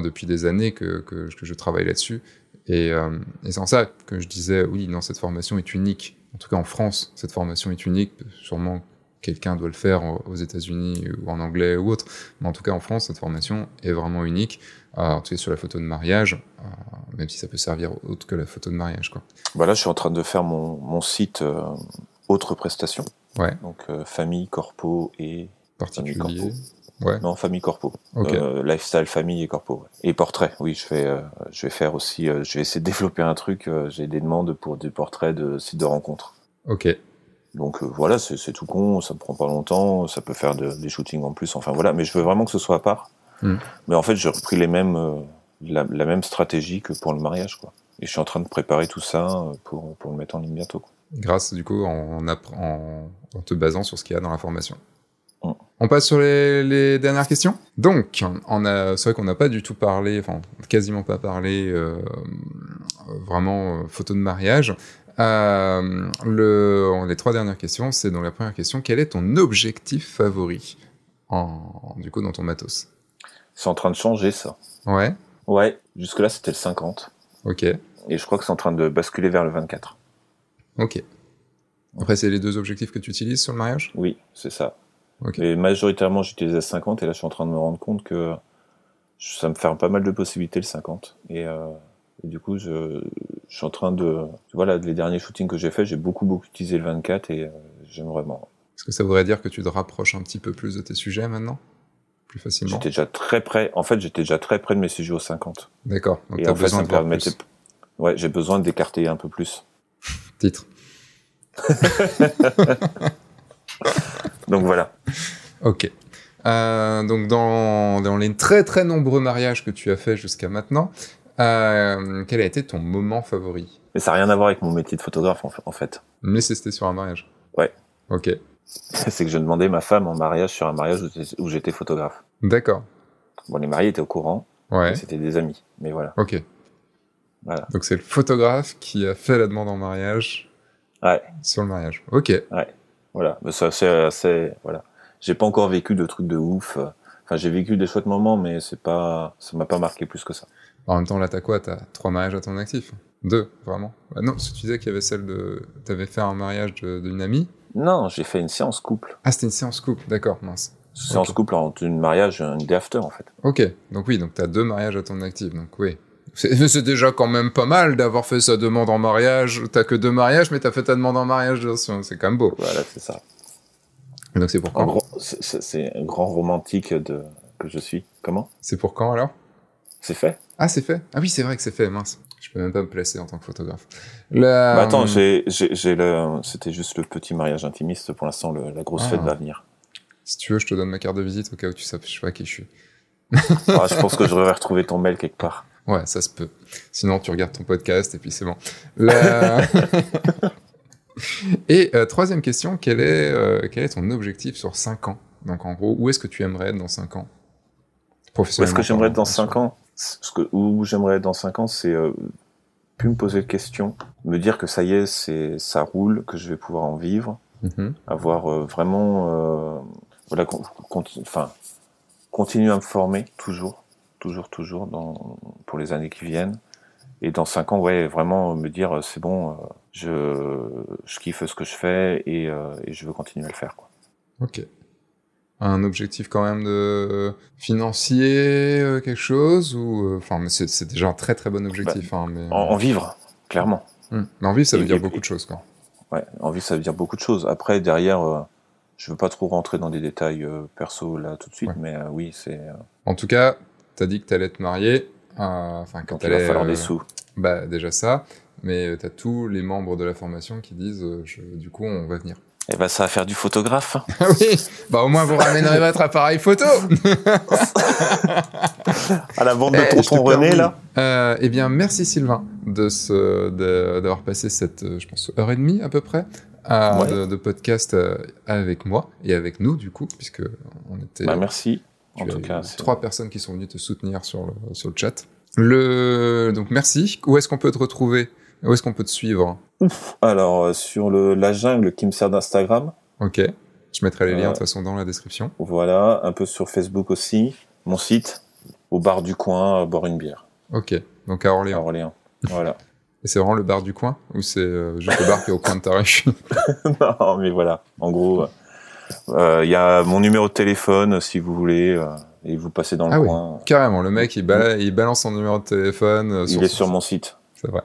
Speaker 1: depuis des années, que, je travaille là-dessus, et, euh, et c'est en ça que je disais, oui, non, cette formation est unique. En tout cas, en France, cette formation est unique. Sûrement, quelqu'un doit le faire aux États-Unis ou en anglais ou autre. Mais en tout cas, en France, cette formation est vraiment unique. Euh, en tout cas, sur la photo de mariage, euh, même si ça peut servir autre que la photo de mariage. Quoi.
Speaker 2: Voilà, je suis en train de faire mon, mon site autres prestations.
Speaker 1: Ouais.
Speaker 2: Donc, famille, corpo et
Speaker 1: particulier. Ouais.
Speaker 2: Non, famille corpo. Euh, lifestyle, famille et corpo. Et portrait, oui, je vais, euh, je vais faire aussi, euh, je vais essayer de développer un truc. euh, J'ai des demandes pour des portraits de sites de rencontres.
Speaker 1: Ok.
Speaker 2: Donc euh, voilà, c'est tout con, ça me prend pas longtemps, ça peut faire de- des shootings en plus, enfin voilà. Mais je veux vraiment que ce soit à part.
Speaker 1: Mm.
Speaker 2: Mais en fait, j'ai repris les mêmes, euh, la, la même stratégie que pour le mariage, quoi. Et je suis en train de préparer tout ça euh, pour, pour le mettre en ligne bientôt. Quoi.
Speaker 1: Grâce, du coup, en, appre- en, en te basant sur ce qu'il y a dans la formation.
Speaker 2: Mm.
Speaker 1: On passe sur les, les dernières questions. Donc, on a, c'est vrai qu'on n'a pas du tout parlé, enfin, quasiment pas parlé, euh, vraiment, photo de mariage. Euh, le, les trois dernières questions, c'est dans la première question, quel est ton objectif favori en, du coup, dans ton matos?
Speaker 2: C'est en train de changer ça.
Speaker 1: Ouais,
Speaker 2: Ouais, jusque-là c'était le 50.
Speaker 1: ok,
Speaker 2: Et je crois que c'est en train de basculer vers le 24.
Speaker 1: ok. Après, c'est les deux objectifs que tu utilises sur le mariage?
Speaker 2: Oui, c'est ça.
Speaker 1: Ok.
Speaker 2: Et majoritairement j'utilisais 50 et là je suis en train de me rendre compte que ça me ferme pas mal de possibilités le 50. Et, euh, et du coup je, je suis en train de... Voilà, les derniers shootings que j'ai fait, j'ai beaucoup beaucoup utilisé le 24 et euh, j'aime vraiment.
Speaker 1: Est-ce que ça voudrait dire que tu te rapproches un petit peu plus de tes sujets maintenant? Plus facilement?
Speaker 2: J'étais déjà très près, en fait j'étais déjà très près de mes sujets au 50.
Speaker 1: D'accord, donc
Speaker 2: Et en fait
Speaker 1: besoin
Speaker 2: ça
Speaker 1: de
Speaker 2: me
Speaker 1: plus.
Speaker 2: Ouais, j'ai besoin d'écarter un peu plus. [laughs]
Speaker 1: Titre. [laughs]
Speaker 2: Donc voilà.
Speaker 1: Ok. Euh, donc dans, dans les très très nombreux mariages que tu as fait jusqu'à maintenant, euh, quel a été ton moment favori?
Speaker 2: Mais ça n'a rien à voir avec mon métier de photographe en fa- en fait.
Speaker 1: Mais c'était sur un mariage
Speaker 2: Ouais.
Speaker 1: Ok. [laughs]
Speaker 2: c'est que je demandais ma femme en mariage sur un mariage où j'étais- photographe.
Speaker 1: D'accord.
Speaker 2: Bon, les mariés étaient au courant,
Speaker 1: Ouais.
Speaker 2: c'était des amis, mais voilà.
Speaker 1: Ok.
Speaker 2: Voilà.
Speaker 1: Donc c'est le photographe qui a fait la demande en mariage
Speaker 2: Ouais.
Speaker 1: sur le mariage. Ok.
Speaker 2: Voilà, mais ça c'est assez voilà. J'ai pas encore vécu de trucs de ouf. Enfin, j'ai vécu des chouettes moments, mais c'est pas, ça m'a pas marqué plus que ça.
Speaker 1: En même temps, là, t'as quoi? T'as trois mariages à ton actif? Deux, vraiment bah Non, si tu disais qu'il y avait celle de... T'avais fait un mariage d'une amie
Speaker 2: Non, j'ai fait une séance couple.
Speaker 1: Ah, c'était une séance couple, d'accord, mince.
Speaker 2: Séance couple en une mariage, une day after en fait.
Speaker 1: Ok, donc oui, donc t'as deux mariages à ton actif, donc oui. C'est déjà quand même pas mal d'avoir fait sa demande en mariage. T'as que deux mariages, mais t'as fait ta demande en mariage, c'est quand même beau.
Speaker 2: Voilà, c'est ça.
Speaker 1: Donc c'est pour quand?
Speaker 2: c'est- un grand romantique de que je suis. Comment?
Speaker 1: C'est pour quand alors?
Speaker 2: C'est fait
Speaker 1: Ah, c'est fait Ah oui, c'est vrai que c'est fait, mince. Je peux même pas me placer en tant que photographe.
Speaker 2: Bah attends, j'ai, j'ai, le, c'était juste le petit mariage intimiste. Pour l'instant, la grosse
Speaker 1: Ah.
Speaker 2: fête va venir.
Speaker 1: Si tu veux, je te donne ma carte de visite au cas où tu saches pas qui je suis.
Speaker 2: Ah, je pense que je devrais retrouver ton mail quelque part.
Speaker 1: Ouais, ça se peut. Sinon, tu regardes ton podcast et puis c'est bon. La- [laughs] et euh, troisième question, quel est, euh, quel est ton objectif sur 5 ans? Donc en gros, où est-ce que tu aimerais être dans 5 ans?
Speaker 2: Où est-ce que j'aimerais être dans
Speaker 1: parlant,
Speaker 2: 5 ans? Ce que, Où j'aimerais être dans 5 ans, c'est euh, plus me poser de questions, me dire que ça y est, c'est, ça roule, que je vais pouvoir en vivre,
Speaker 1: Mhm.
Speaker 2: avoir euh, vraiment, euh, voilà, con- enfin, continuer à me former toujours, toujours, toujours dans, pour les années qui viennent. Et dans 5 ans, ouais, vraiment me dire, euh, c'est bon, je, je kiffe ce que je fais et, et je veux continuer à le faire. Quoi.
Speaker 1: Ok. Un objectif quand même de financier, euh, quelque chose ou euh, enfin, mais c'est déjà un très très bon objectif. hein, mais,
Speaker 2: En, en vivre, clairement.
Speaker 1: Hmm. Mais en vivre, ça veut
Speaker 2: Et-
Speaker 1: dire
Speaker 2: et-
Speaker 1: beaucoup de choses, quoi.
Speaker 2: Ouais, en vie, ça veut dire beaucoup de choses. Après, derrière, euh, je veux pas trop rentrer dans des détails euh, perso là tout de suite,
Speaker 1: Ouais.
Speaker 2: mais euh, oui, c'est
Speaker 1: En tout cas, t'as dit que t'allais te marier, euh, enfin que
Speaker 2: donc il va
Speaker 1: t'allais.
Speaker 2: falloir des sous.
Speaker 1: Bah déjà ça, mais t'as tous les membres de la formation qui disent, je- du coup, on va venir.
Speaker 2: Et ben, ça va faire du photographe.
Speaker 1: Ah [laughs] oui, bah au moins vous ramènerez votre appareil photo.
Speaker 2: À la bande
Speaker 1: Eh,
Speaker 2: de
Speaker 1: te
Speaker 2: tonton René là.
Speaker 1: Euh, eh bien, merci Sylvain de ce, d'avoir passé cette, euh, je pense, heure et demie à peu près à-
Speaker 2: Ouais.
Speaker 1: de, de podcast euh, avec moi et avec nous du coup, puisque on était
Speaker 2: Bah, merci. En tout
Speaker 1: as
Speaker 2: cas,
Speaker 1: trois personnes qui sont venues te soutenir sur le, sur le chat. Le, donc merci. Où est-ce qu'on peut te retrouver Où est-ce qu'on peut te suivre
Speaker 2: alors euh, sur le la jungle qui me sert d'Instagram,
Speaker 1: Ok. Je mettrai les liens de
Speaker 2: Euh,
Speaker 1: toute façon dans la description.
Speaker 2: voilà, un peu sur Facebook aussi, mon site, au bar du coin, à boire une bière,
Speaker 1: Ok. Donc à
Speaker 2: à
Speaker 1: Orléans.
Speaker 2: Orléans. Voilà. [laughs]
Speaker 1: Et c'est vraiment le bar du coin ou c'est euh, juste le bar qui est au coin de ta rue? [laughs]
Speaker 2: Non, mais voilà. En gros, euh, il y a mon numéro de téléphone si vous voulez, euh, et vous passez dans le
Speaker 1: Ah oui.
Speaker 2: coin.
Speaker 1: Carrément, le mec il, bala- il balance son numéro de téléphone. euh,
Speaker 2: Il est sur mon site.
Speaker 1: C'est vrai.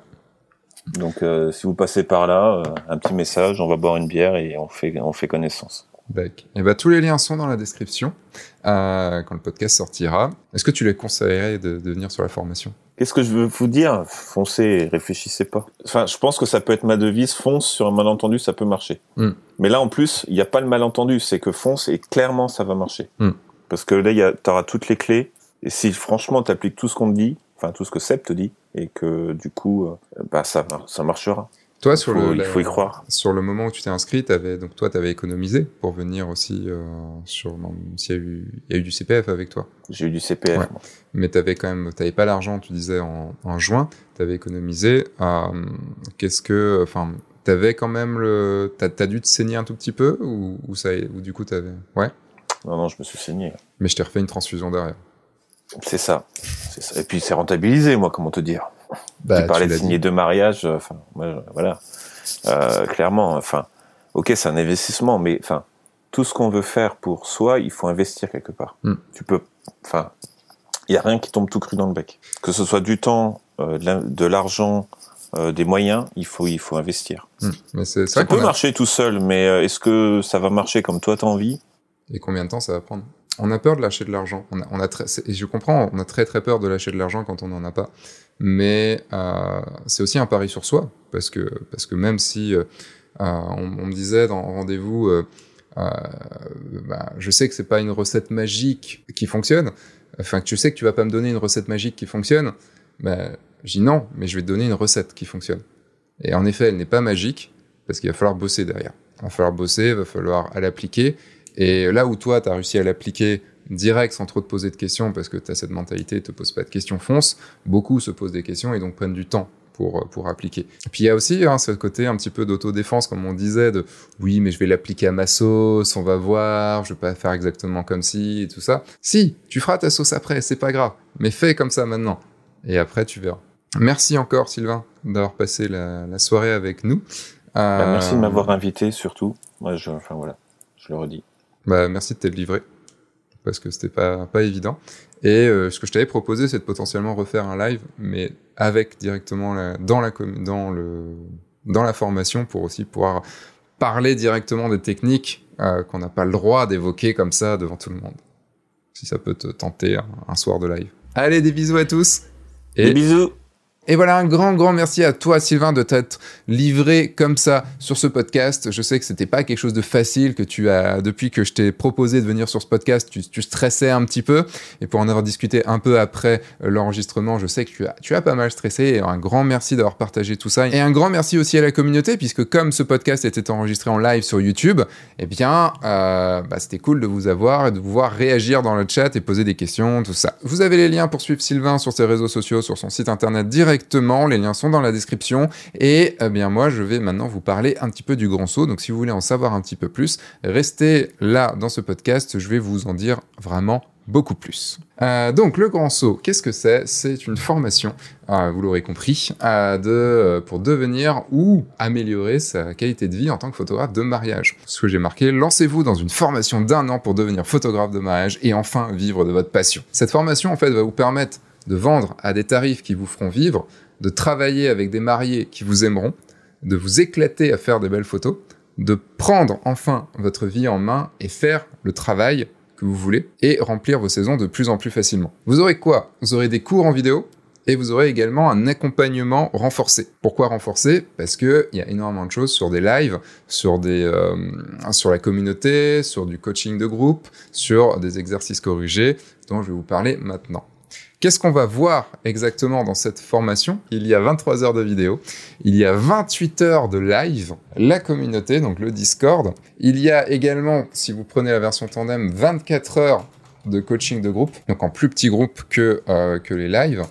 Speaker 2: Donc, euh, si vous passez par là, euh, un petit message, on va boire une bière et on fait, on fait connaissance.
Speaker 1: D'accord. Et bah, tous les liens sont dans la description euh, quand le podcast sortira. Est-ce que tu les conseillerais de, de venir sur la formation?
Speaker 2: Qu'est-ce que je veux vous dire? Foncez, réfléchissez pas. Enfin, je pense que ça peut être ma devise. Fonce sur un malentendu, ça peut marcher.
Speaker 1: Mm.
Speaker 2: Mais là, en plus, il n'y a pas le malentendu. C'est que fonce et clairement, ça va marcher.
Speaker 1: Mm.
Speaker 2: Parce que là, tu auras toutes les clés. Et si franchement, tu appliques tout ce qu'on te dit, enfin tout ce que Seb te dit, et que du coup, euh, bah ça, ça marchera.
Speaker 1: Toi, sur
Speaker 2: faut-
Speaker 1: le,
Speaker 2: il faut y croire.
Speaker 1: Sur le moment où tu t'es inscrit, t'avais, donc toi, tu avais économisé pour venir aussi euh, sur, s'il y a eu, il y a eu du CPF avec toi.
Speaker 2: J'ai eu du CPF.
Speaker 1: Ouais. Mais t'avais quand même, t'avais pas l'argent, tu disais en, en juin, t'avais économisé. Euh, qu'est-ce que, enfin, t'avais quand même le, t'as, t'as dû te saigner un tout petit peu ou, ou ça, ou du coup t'avais, ouais.
Speaker 2: Non, non, je me suis saigné.
Speaker 1: Mais je t'ai refait une transfusion derrière.
Speaker 2: C'est ça. Et puis c'est rentabilisé, moi, comment te dire.
Speaker 1: Bah,
Speaker 2: tu parlais
Speaker 1: tu
Speaker 2: de signer deux mariages, euh, enfin, voilà. Euh, clairement, enfin, ok, c'est un investissement, mais enfin, tout ce qu'on veut faire pour soi, il faut investir quelque part.
Speaker 1: Mm.
Speaker 2: Tu peux, enfin, il y a rien qui tombe tout cru dans le bec. Que ce soit du temps, euh, de la- de l'argent, euh, des moyens, il faut, il faut investir.
Speaker 1: Hmm. Mais
Speaker 2: Ça
Speaker 1: vrai
Speaker 2: peut
Speaker 1: a-
Speaker 2: marcher tout seul, mais est-ce que ça va marcher comme toi t'as envie?
Speaker 1: Et combien de temps ça va prendre? On a peur de lâcher de l'argent. On a, et je comprends, on a très très peur de lâcher de l'argent quand on n'en a pas. Mais euh, c'est aussi un pari sur soi, parce que parce que même si euh, euh, on, me disait dans rendez-vous, bah, je sais que c'est pas une recette magique qui fonctionne. Enfin, que tu sais que tu vas pas me donner une recette magique qui fonctionne. Bah, dis non, mais je vais te donner une recette qui fonctionne. Et en effet, elle n'est pas magique parce qu'il va falloir bosser derrière. Il va falloir bosser, il va falloir l'appliquer. Et là où toi, tu as réussi à l'appliquer direct sans trop te poser de questions parce que tu as cette mentalité, te pose pas de questions, fonce, beaucoup se posent des questions et donc prennent du temps pour, pour appliquer. Puis il y a aussi hein, ce côté un petit peu d'autodéfense, comme on disait, de oui, mais je vais l'appliquer à ma sauce, on va voir, je vais pas faire exactement comme si et tout ça. Si, tu feras ta sauce après, c'est pas grave, mais fais comme ça maintenant. Et après, tu verras. Merci encore, Sylvain, d'avoir passé la, soirée avec nous.
Speaker 2: Bah,
Speaker 1: Euh,
Speaker 2: Merci de m'avoir invité, surtout. Moi, je, enfin voilà, je le redis.
Speaker 1: Bah, merci de t'être livré, parce que c'était pas, pas évident. Et euh, ce que je t'avais proposé, c'est de potentiellement refaire un live, mais avec directement dans, la, dans, le, dans la formation pour aussi pouvoir parler directement des techniques euh, qu'on n'a pas le droit d'évoquer comme ça devant tout le monde. Si ça peut te tenter un, un soir de live. Allez, des bisous à tous. Et-
Speaker 2: Des bisous.
Speaker 1: Et voilà, un grand, grand merci à toi, Sylvain, de t'être livré comme ça sur ce podcast. Je sais que c'était pas quelque chose de facile, que tu as, depuis que je t'ai proposé de venir sur ce podcast, tu, stressais un petit peu. Et pour en avoir discuté un peu après euh, l'enregistrement, je sais que tu as, tu as pas mal stressé. Et un grand merci d'avoir partagé tout ça. Et un grand merci aussi à la communauté, puisque comme ce podcast était enregistré en live sur YouTube, eh bien, euh, bah, c'était cool de vous avoir et de vous voir réagir dans le chat et poser des questions, tout ça. Vous avez les liens pour suivre Sylvain sur ses réseaux sociaux, sur son site internet Les liens sont dans la description. Et eh bien, moi, je vais maintenant vous parler un petit peu du grand saut. Donc, si vous voulez en savoir un petit peu plus, restez là dans ce podcast. Je vais vous en dire vraiment beaucoup plus. Euh, donc le grand saut, qu'est-ce que c'est? C'est une formation, euh, vous l'aurez compris, euh, euh, pour devenir ou améliorer sa qualité de vie en tant que photographe de mariage. Ce que j'ai marqué, lancez-vous dans une formation d'un an pour devenir photographe de mariage et enfin vivre de votre passion. Cette formation en fait va vous permettre de vendre à des tarifs qui vous feront vivre, de travailler avec des mariés qui vous aimeront, de vous éclater à faire des belles photos, de prendre enfin votre vie en main et faire le travail que vous voulez et remplir vos saisons de plus en plus facilement. Vous aurez quoi? Vous aurez des cours en vidéo et vous aurez également un accompagnement renforcé. Pourquoi renforcé? Parce que il y a énormément de choses sur des lives, sur des euh, sur la communauté, sur du coaching de groupe, sur des exercices corrigés dont je vais vous parler maintenant. Qu'est-ce qu'on va voir exactement dans cette formation? Il y a 23 heures de vidéo, il y a 28 heures de live, la communauté, donc le Discord. Il y a également, si vous prenez la version tandem, 24 heures de coaching de groupe, donc en plus petit groupe que, euh, les lives.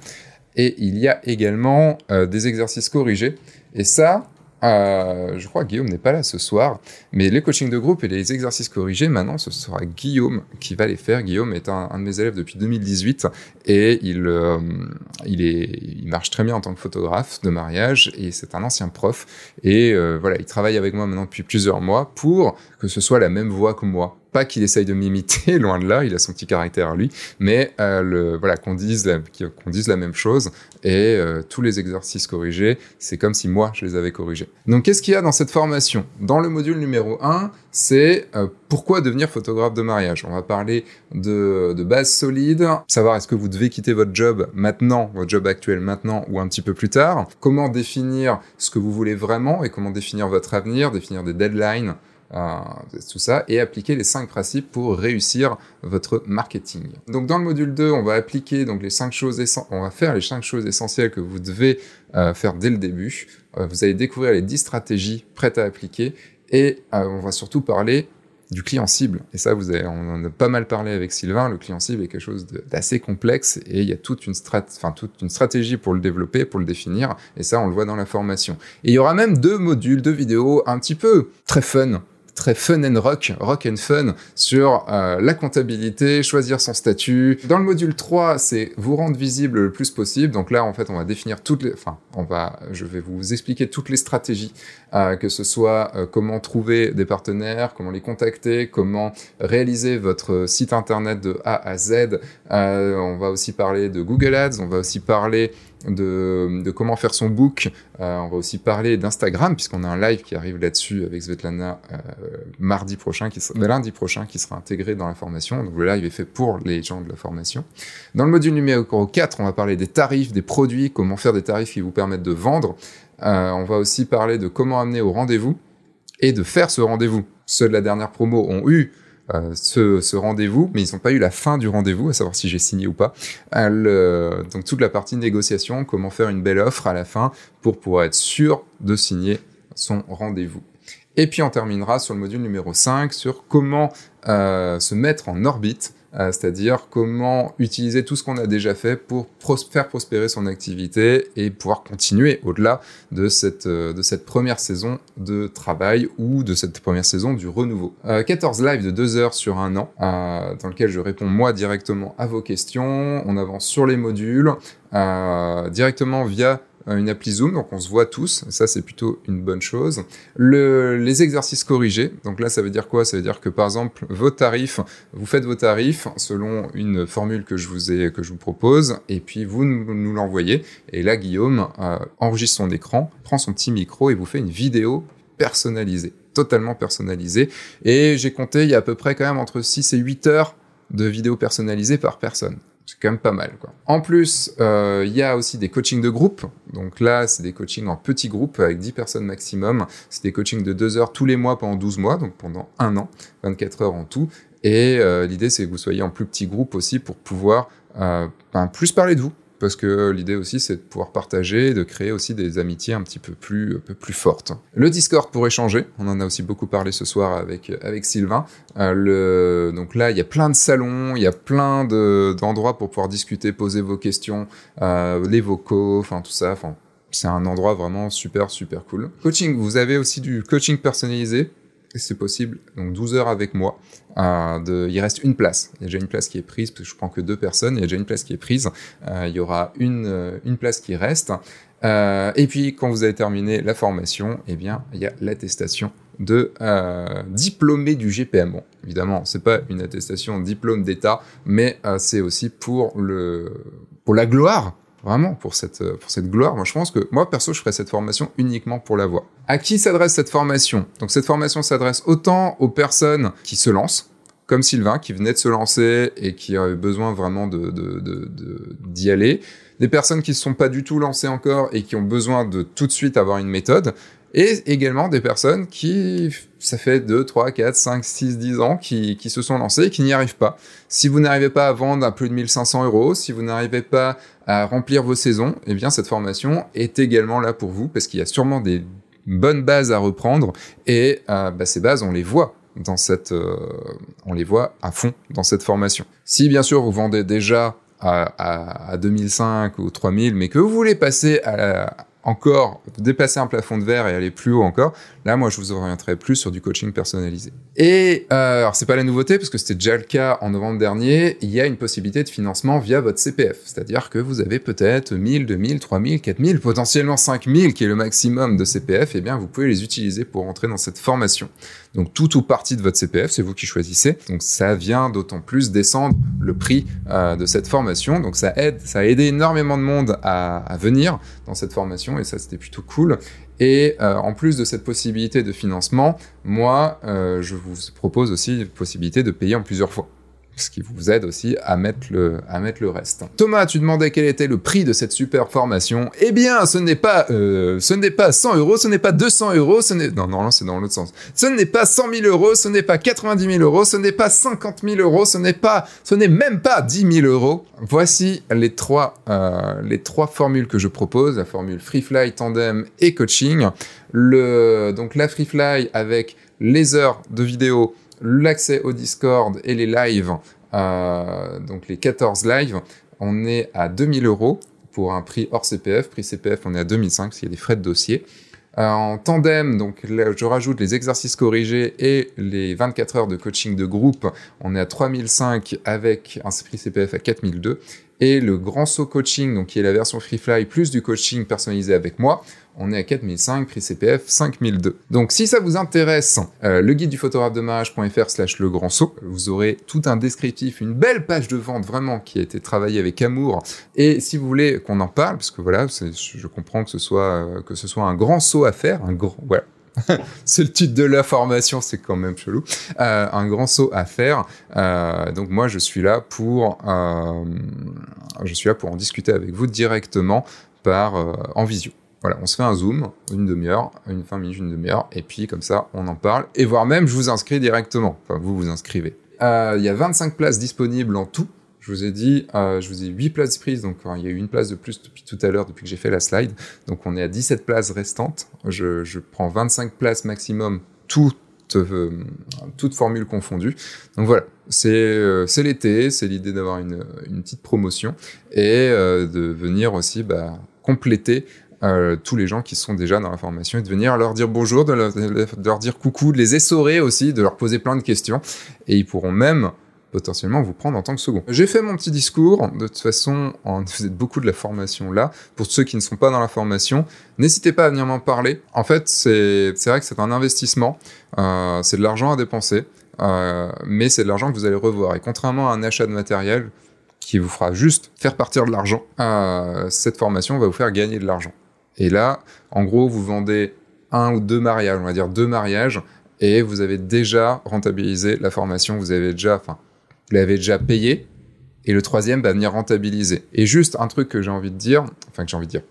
Speaker 1: Et il y a également euh, des exercices corrigés. Et ça, euh, je crois Guillaume n'est pas là ce soir, mais les coachings de groupe et les exercices corrigés, maintenant, ce sera Guillaume qui va les faire. Guillaume est un, de mes élèves depuis 2018 et il, euh, il, est, il marche très bien en tant que photographe de mariage et c'est un ancien prof. Et euh, voilà, il travaille avec moi maintenant depuis plusieurs mois pour que ce soit la même voie que moi pas qu'il essaye de m'imiter, [laughs] loin de là, il a son petit caractère à lui, mais euh, voilà, qu'on dise, la, dise la même chose et euh, tous les exercices corrigés, c'est comme si moi je les avais corrigés. Donc qu'est-ce qu'il y a dans cette formation? Dans le module numéro 1, c'est euh, pourquoi devenir photographe de mariage? On va parler de, de bases solides, savoir est-ce que vous devez quitter votre job maintenant, votre job actuel maintenant ou un petit peu plus tard, comment définir ce que vous voulez vraiment et comment définir votre avenir, définir des deadlines, tout ça, et appliquer les cinq principes pour réussir votre marketing. Donc dans le module 2, on va appliquer donc les cinq choses on va faire les cinq choses essentielles que vous devez euh, faire dès le début. Euh, vous allez découvrir les 10 stratégies prêtes à appliquer et on va surtout parler du client cible. Et ça, vous avez, on en a pas mal parlé avec Sylvain. Le client cible est quelque chose d'assez complexe et il y a toute une stratégie pour le développer, pour le définir. Et ça, on le voit dans la formation. Et il y aura même deux modules, deux vidéos un petit peu très fun très fun and rock, rock and fun, sur euh, la comptabilité, choisir son statut. Dans le module 3, c'est vous rendre visible le plus possible. Donc là, en fait, on va définir toutes les... Enfin, on va... Je vais vous expliquer toutes les stratégies, euh, que ce soit euh, comment trouver des partenaires, comment les contacter, comment réaliser votre site internet de A à Z. on va aussi parler de Google Ads, on va aussi parler de, comment faire son book. Euh, on va aussi parler d'Instagram, puisqu'on a un live qui arrive là-dessus avec Svetlana euh, mardi prochain, qui lundi prochain, qui sera intégré dans la formation. Donc le live est fait pour les gens de la formation. Dans le module numéro 4, on va parler des tarifs, des produits, comment faire des tarifs qui vous permettent de vendre. Euh, on va aussi parler de comment amener au rendez-vous et de faire ce rendez-vous. Ceux de la dernière promo ont eu euh, ce, rendez-vous, mais ils n'ont pas eu la fin du rendez-vous, à savoir si j'ai signé ou pas. Euh, donc toute la partie négociation, comment faire une belle offre à la fin pour pouvoir être sûr de signer son rendez-vous. Et puis on terminera sur le module numéro 5 sur comment euh, se mettre en orbite c'est-à-dire comment utiliser tout ce qu'on a déjà fait pour faire prospérer son activité et pouvoir continuer au-delà de cette, euh, de cette première saison de travail ou de cette première saison du renouveau. 14 euh, lives de 2 heures sur un an, dans lequel je réponds moi directement à vos questions, on avance sur les modules, directement via euh, une appli Zoom, donc on se voit tous, ça c'est plutôt une bonne chose. Le, les exercices corrigés, donc là ça veut dire quoi? Ça veut dire que par exemple vos tarifs, vous faites vos tarifs selon une formule que je vous ai, que je vous propose, et puis vous nous, l'envoyez. Et là Guillaume euh, enregistre son écran, prend son petit micro et vous fait une vidéo personnalisée, totalement personnalisée. Et j'ai compté, il y a à peu près quand même entre 6 et 8 heures de vidéos personnalisées par personne c'est quand même pas mal. Quoi. En plus, euh, il y a aussi des coachings de groupe. Donc là, c'est des coachings en petits groupes avec 10 personnes maximum. C'est des coachings de 2 heures tous les mois pendant 12 mois, donc pendant un an, 24 heures en tout. Et euh, l'idée, c'est que vous soyez en plus petit groupe aussi pour pouvoir euh, ben, plus parler de vous, parce que l'idée aussi c'est de pouvoir partager, de créer aussi des amitiés un petit peu plus, un peu plus fortes. Le Discord pour échanger, on en a aussi beaucoup parlé ce soir avec, avec Sylvain. Euh, donc là, il y a plein de salons, il y a plein d'endroits pour pouvoir discuter, poser vos questions, euh, les vocaux, enfin tout ça. C'est un endroit vraiment super, super cool. Coaching, vous avez aussi du coaching personnalisé c'est possible. Donc 12 heures avec moi. Euh, de, il reste une place. Il y a déjà une place qui est prise, parce que je prends que deux personnes. Il y a déjà une place qui est prise. Euh, il y aura une, euh, une place qui reste. Euh, et puis, quand vous avez terminé la formation, eh bien, il y a l'attestation de euh, diplômé du GPM. Bon, évidemment, c'est pas une attestation diplôme d'État, mais euh, c'est aussi pour le pour la gloire Vraiment, pour cette, pour cette gloire. Moi, je pense que, moi, perso, je ferais cette formation uniquement pour la voix. À qui s'adresse cette formation? Donc, cette formation s'adresse autant aux personnes qui se lancent, comme Sylvain, qui venait de se lancer et qui avait besoin vraiment d'y aller. Des personnes qui ne sont pas du tout lancées encore et qui ont besoin de tout de suite avoir une méthode et également des personnes qui, ça fait 2, 3, 4, 5, 6, 10 ans, qui, qui se sont lancées et qui n'y arrivent pas. Si vous n'arrivez pas à vendre à plus de 1500 euros, si vous n'arrivez pas à remplir vos saisons, eh bien cette formation est également là pour vous, parce qu'il y a sûrement des bonnes bases à reprendre, et euh, bah, ces bases, on les voit dans cette, euh, on les voit à fond dans cette formation. Si bien sûr vous vendez déjà à, à, à 2005 ou 3000, mais que vous voulez passer à, encore dépasser un plafond de verre et aller plus haut encore, là, moi, je vous orienterai plus sur du coaching personnalisé. Et euh, alors, c'est pas la nouveauté parce que c'était déjà le cas en novembre dernier. Il y a une possibilité de financement via votre CPF, c'est-à-dire que vous avez peut-être 1000, 2000, 3000, 4000, potentiellement 5000 qui est le maximum de CPF. Et eh bien, vous pouvez les utiliser pour rentrer dans cette formation. Donc, tout ou partie de votre CPF, c'est vous qui choisissez. Donc, ça vient d'autant plus descendre le prix euh, de cette formation. Donc, ça aide, ça a aidé énormément de monde à venir dans cette formation et ça, c'était plutôt cool. Et euh, en plus de cette possibilité de financement, moi, euh, je vous propose aussi la possibilité de payer en plusieurs fois ce qui vous aide aussi à mettre le, à mettre le reste. Thomas, tu demandais quel était le prix de cette super formation. Eh bien, ce n'est pas, euh, ce n'est pas 100 euros, ce n'est pas 200 euros, ce n'est, non, non, c'est dans l'autre sens. Ce n'est pas 100 000 euros, ce n'est pas 90 000 euros, ce n'est pas 50 000 euros, ce n'est pas, ce n'est même pas 10 000 euros. Voici les trois, euh, les trois formules que je propose, la formule Free Fly, Tandem et Coaching. Le, donc la Free Fly avec les heures de vidéo, l'accès au Discord et les lives, euh, donc les 14 lives, on est à 2000 euros pour un prix hors CPF. Prix CPF, on est à 2005 parce qu'il y a des frais de dossier. Euh, en tandem, donc je rajoute les exercices corrigés et les 24 heures de coaching de groupe. On est à 3005 avec un prix CPF à 4002 et le grand saut coaching, donc qui est la version Freefly plus du coaching personnalisé avec moi, on est à 4005, prix CPF 5002. Donc si ça vous intéresse, euh, le guide du photographe de mariage.fr slash le grand saut, vous aurez tout un descriptif, une belle page de vente vraiment qui a été travaillée avec amour. Et si vous voulez qu'on en parle, parce que voilà, je comprends que ce soit euh, que ce soit un grand saut à faire, un grand voilà. [laughs] c'est le titre de la formation, c'est quand même chelou. Euh, un grand saut à faire. Donc moi, je suis là pour, je suis là pour en discuter avec vous directement par en visio. Voilà, on se fait un zoom, une demi-heure, une 20 minutes, une demi-heure, et puis comme ça, on en parle. Et voire même, je vous inscris directement. Enfin, vous vous inscrivez. Il y a 25 places disponibles en tout. Je vous ai dit, euh, je vous ai 8 places prises, donc euh, il y a eu une place de plus depuis tout à l'heure, depuis que j'ai fait la slide. Donc on est à 17 places restantes. Je, je prends 25 places maximum, toute, euh, toute formule confondue. Donc voilà, c'est euh, l'été, c'est l'idée d'avoir une, petite promotion et euh, de venir aussi bah, compléter euh, tous les gens qui sont déjà dans la formation et de venir leur dire bonjour, de leur, dire coucou, de les essorer aussi, de leur poser plein de questions. Et ils pourront même potentiellement vous prendre en tant que second. J'ai fait mon petit discours, de toute façon, [laughs] vous êtes beaucoup de la formation là. Pour ceux qui ne sont pas dans la formation, n'hésitez pas à venir m'en parler. En fait, c'est vrai que c'est un investissement, euh, c'est de l'argent à dépenser, euh, mais c'est de l'argent que vous allez revoir. Et contrairement à un achat de matériel qui vous fera juste faire partir de l'argent, cette formation va vous faire gagner de l'argent. Et là, en gros, vous vendez un ou deux mariages, on va dire deux mariages, et vous avez déjà rentabilisé la formation, vous avez déjà, enfin, vous l'avez déjà payé, et le troisième va venir rentabiliser. Et juste un truc que j'ai envie de dire, enfin que j'ai envie de dire,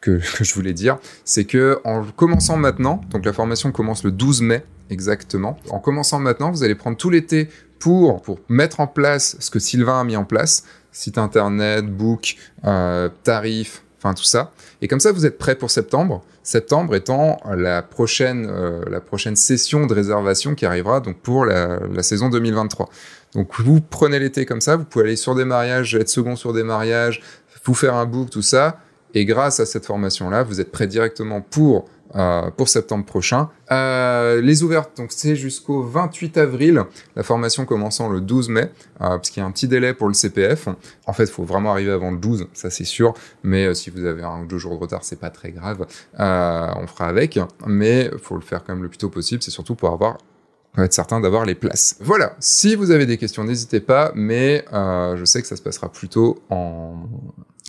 Speaker 1: que, [laughs] je voulais dire, c'est que en commençant maintenant, donc la formation commence le 12 mai exactement, en commençant maintenant, vous allez prendre tout l'été pour, pour mettre en place ce que Sylvain a mis en place, site internet, book, euh, tarifs, tout ça. Et comme ça, vous êtes prêt pour septembre. Septembre étant la prochaine, euh, la prochaine session de réservation qui arrivera donc pour la, la saison 2023. Donc vous prenez l'été comme ça, vous pouvez aller sur des mariages, être second sur des mariages, vous faire un book, tout ça. Et grâce à cette formation-là, vous êtes prêt directement pour euh, pour septembre prochain. Euh, les ouvertes, donc c'est jusqu'au 28 avril, la formation commençant le 12 mai, euh, parce qu'il y a un petit délai pour le CPF. En fait, il faut vraiment arriver avant le 12, ça c'est sûr, mais euh, si vous avez un ou deux jours de retard, c'est pas très grave, on fera avec, mais faut le faire quand même le plus tôt possible, c'est surtout pour avoir être certain d'avoir les places. Voilà, si vous avez des questions, n'hésitez pas, mais je sais que ça se passera plutôt en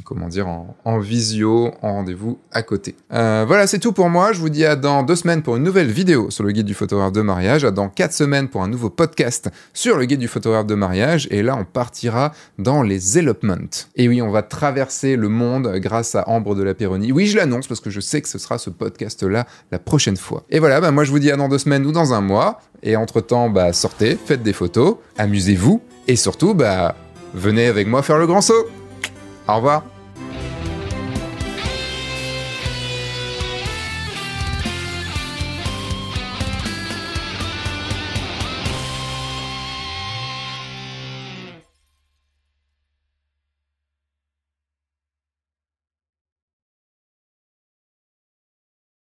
Speaker 1: comment dire en, visio, en rendez-vous à côté. Euh, voilà, c'est tout pour moi. Je vous dis à dans deux semaines pour une nouvelle vidéo sur le guide du photographe de mariage, à dans quatre semaines pour un nouveau podcast sur le guide du photographe de mariage, et là on partira dans les elopements. Et oui, on va traverser le monde grâce à Ambre de la Péronie. Oui, je l'annonce parce que je sais que ce sera ce podcast-là la prochaine fois. Et voilà, bah moi je vous dis à dans deux semaines ou dans un mois. Et entre-temps, bah, sortez, faites des photos, amusez-vous, et surtout, bah, venez avec moi faire le grand saut. Au revoir.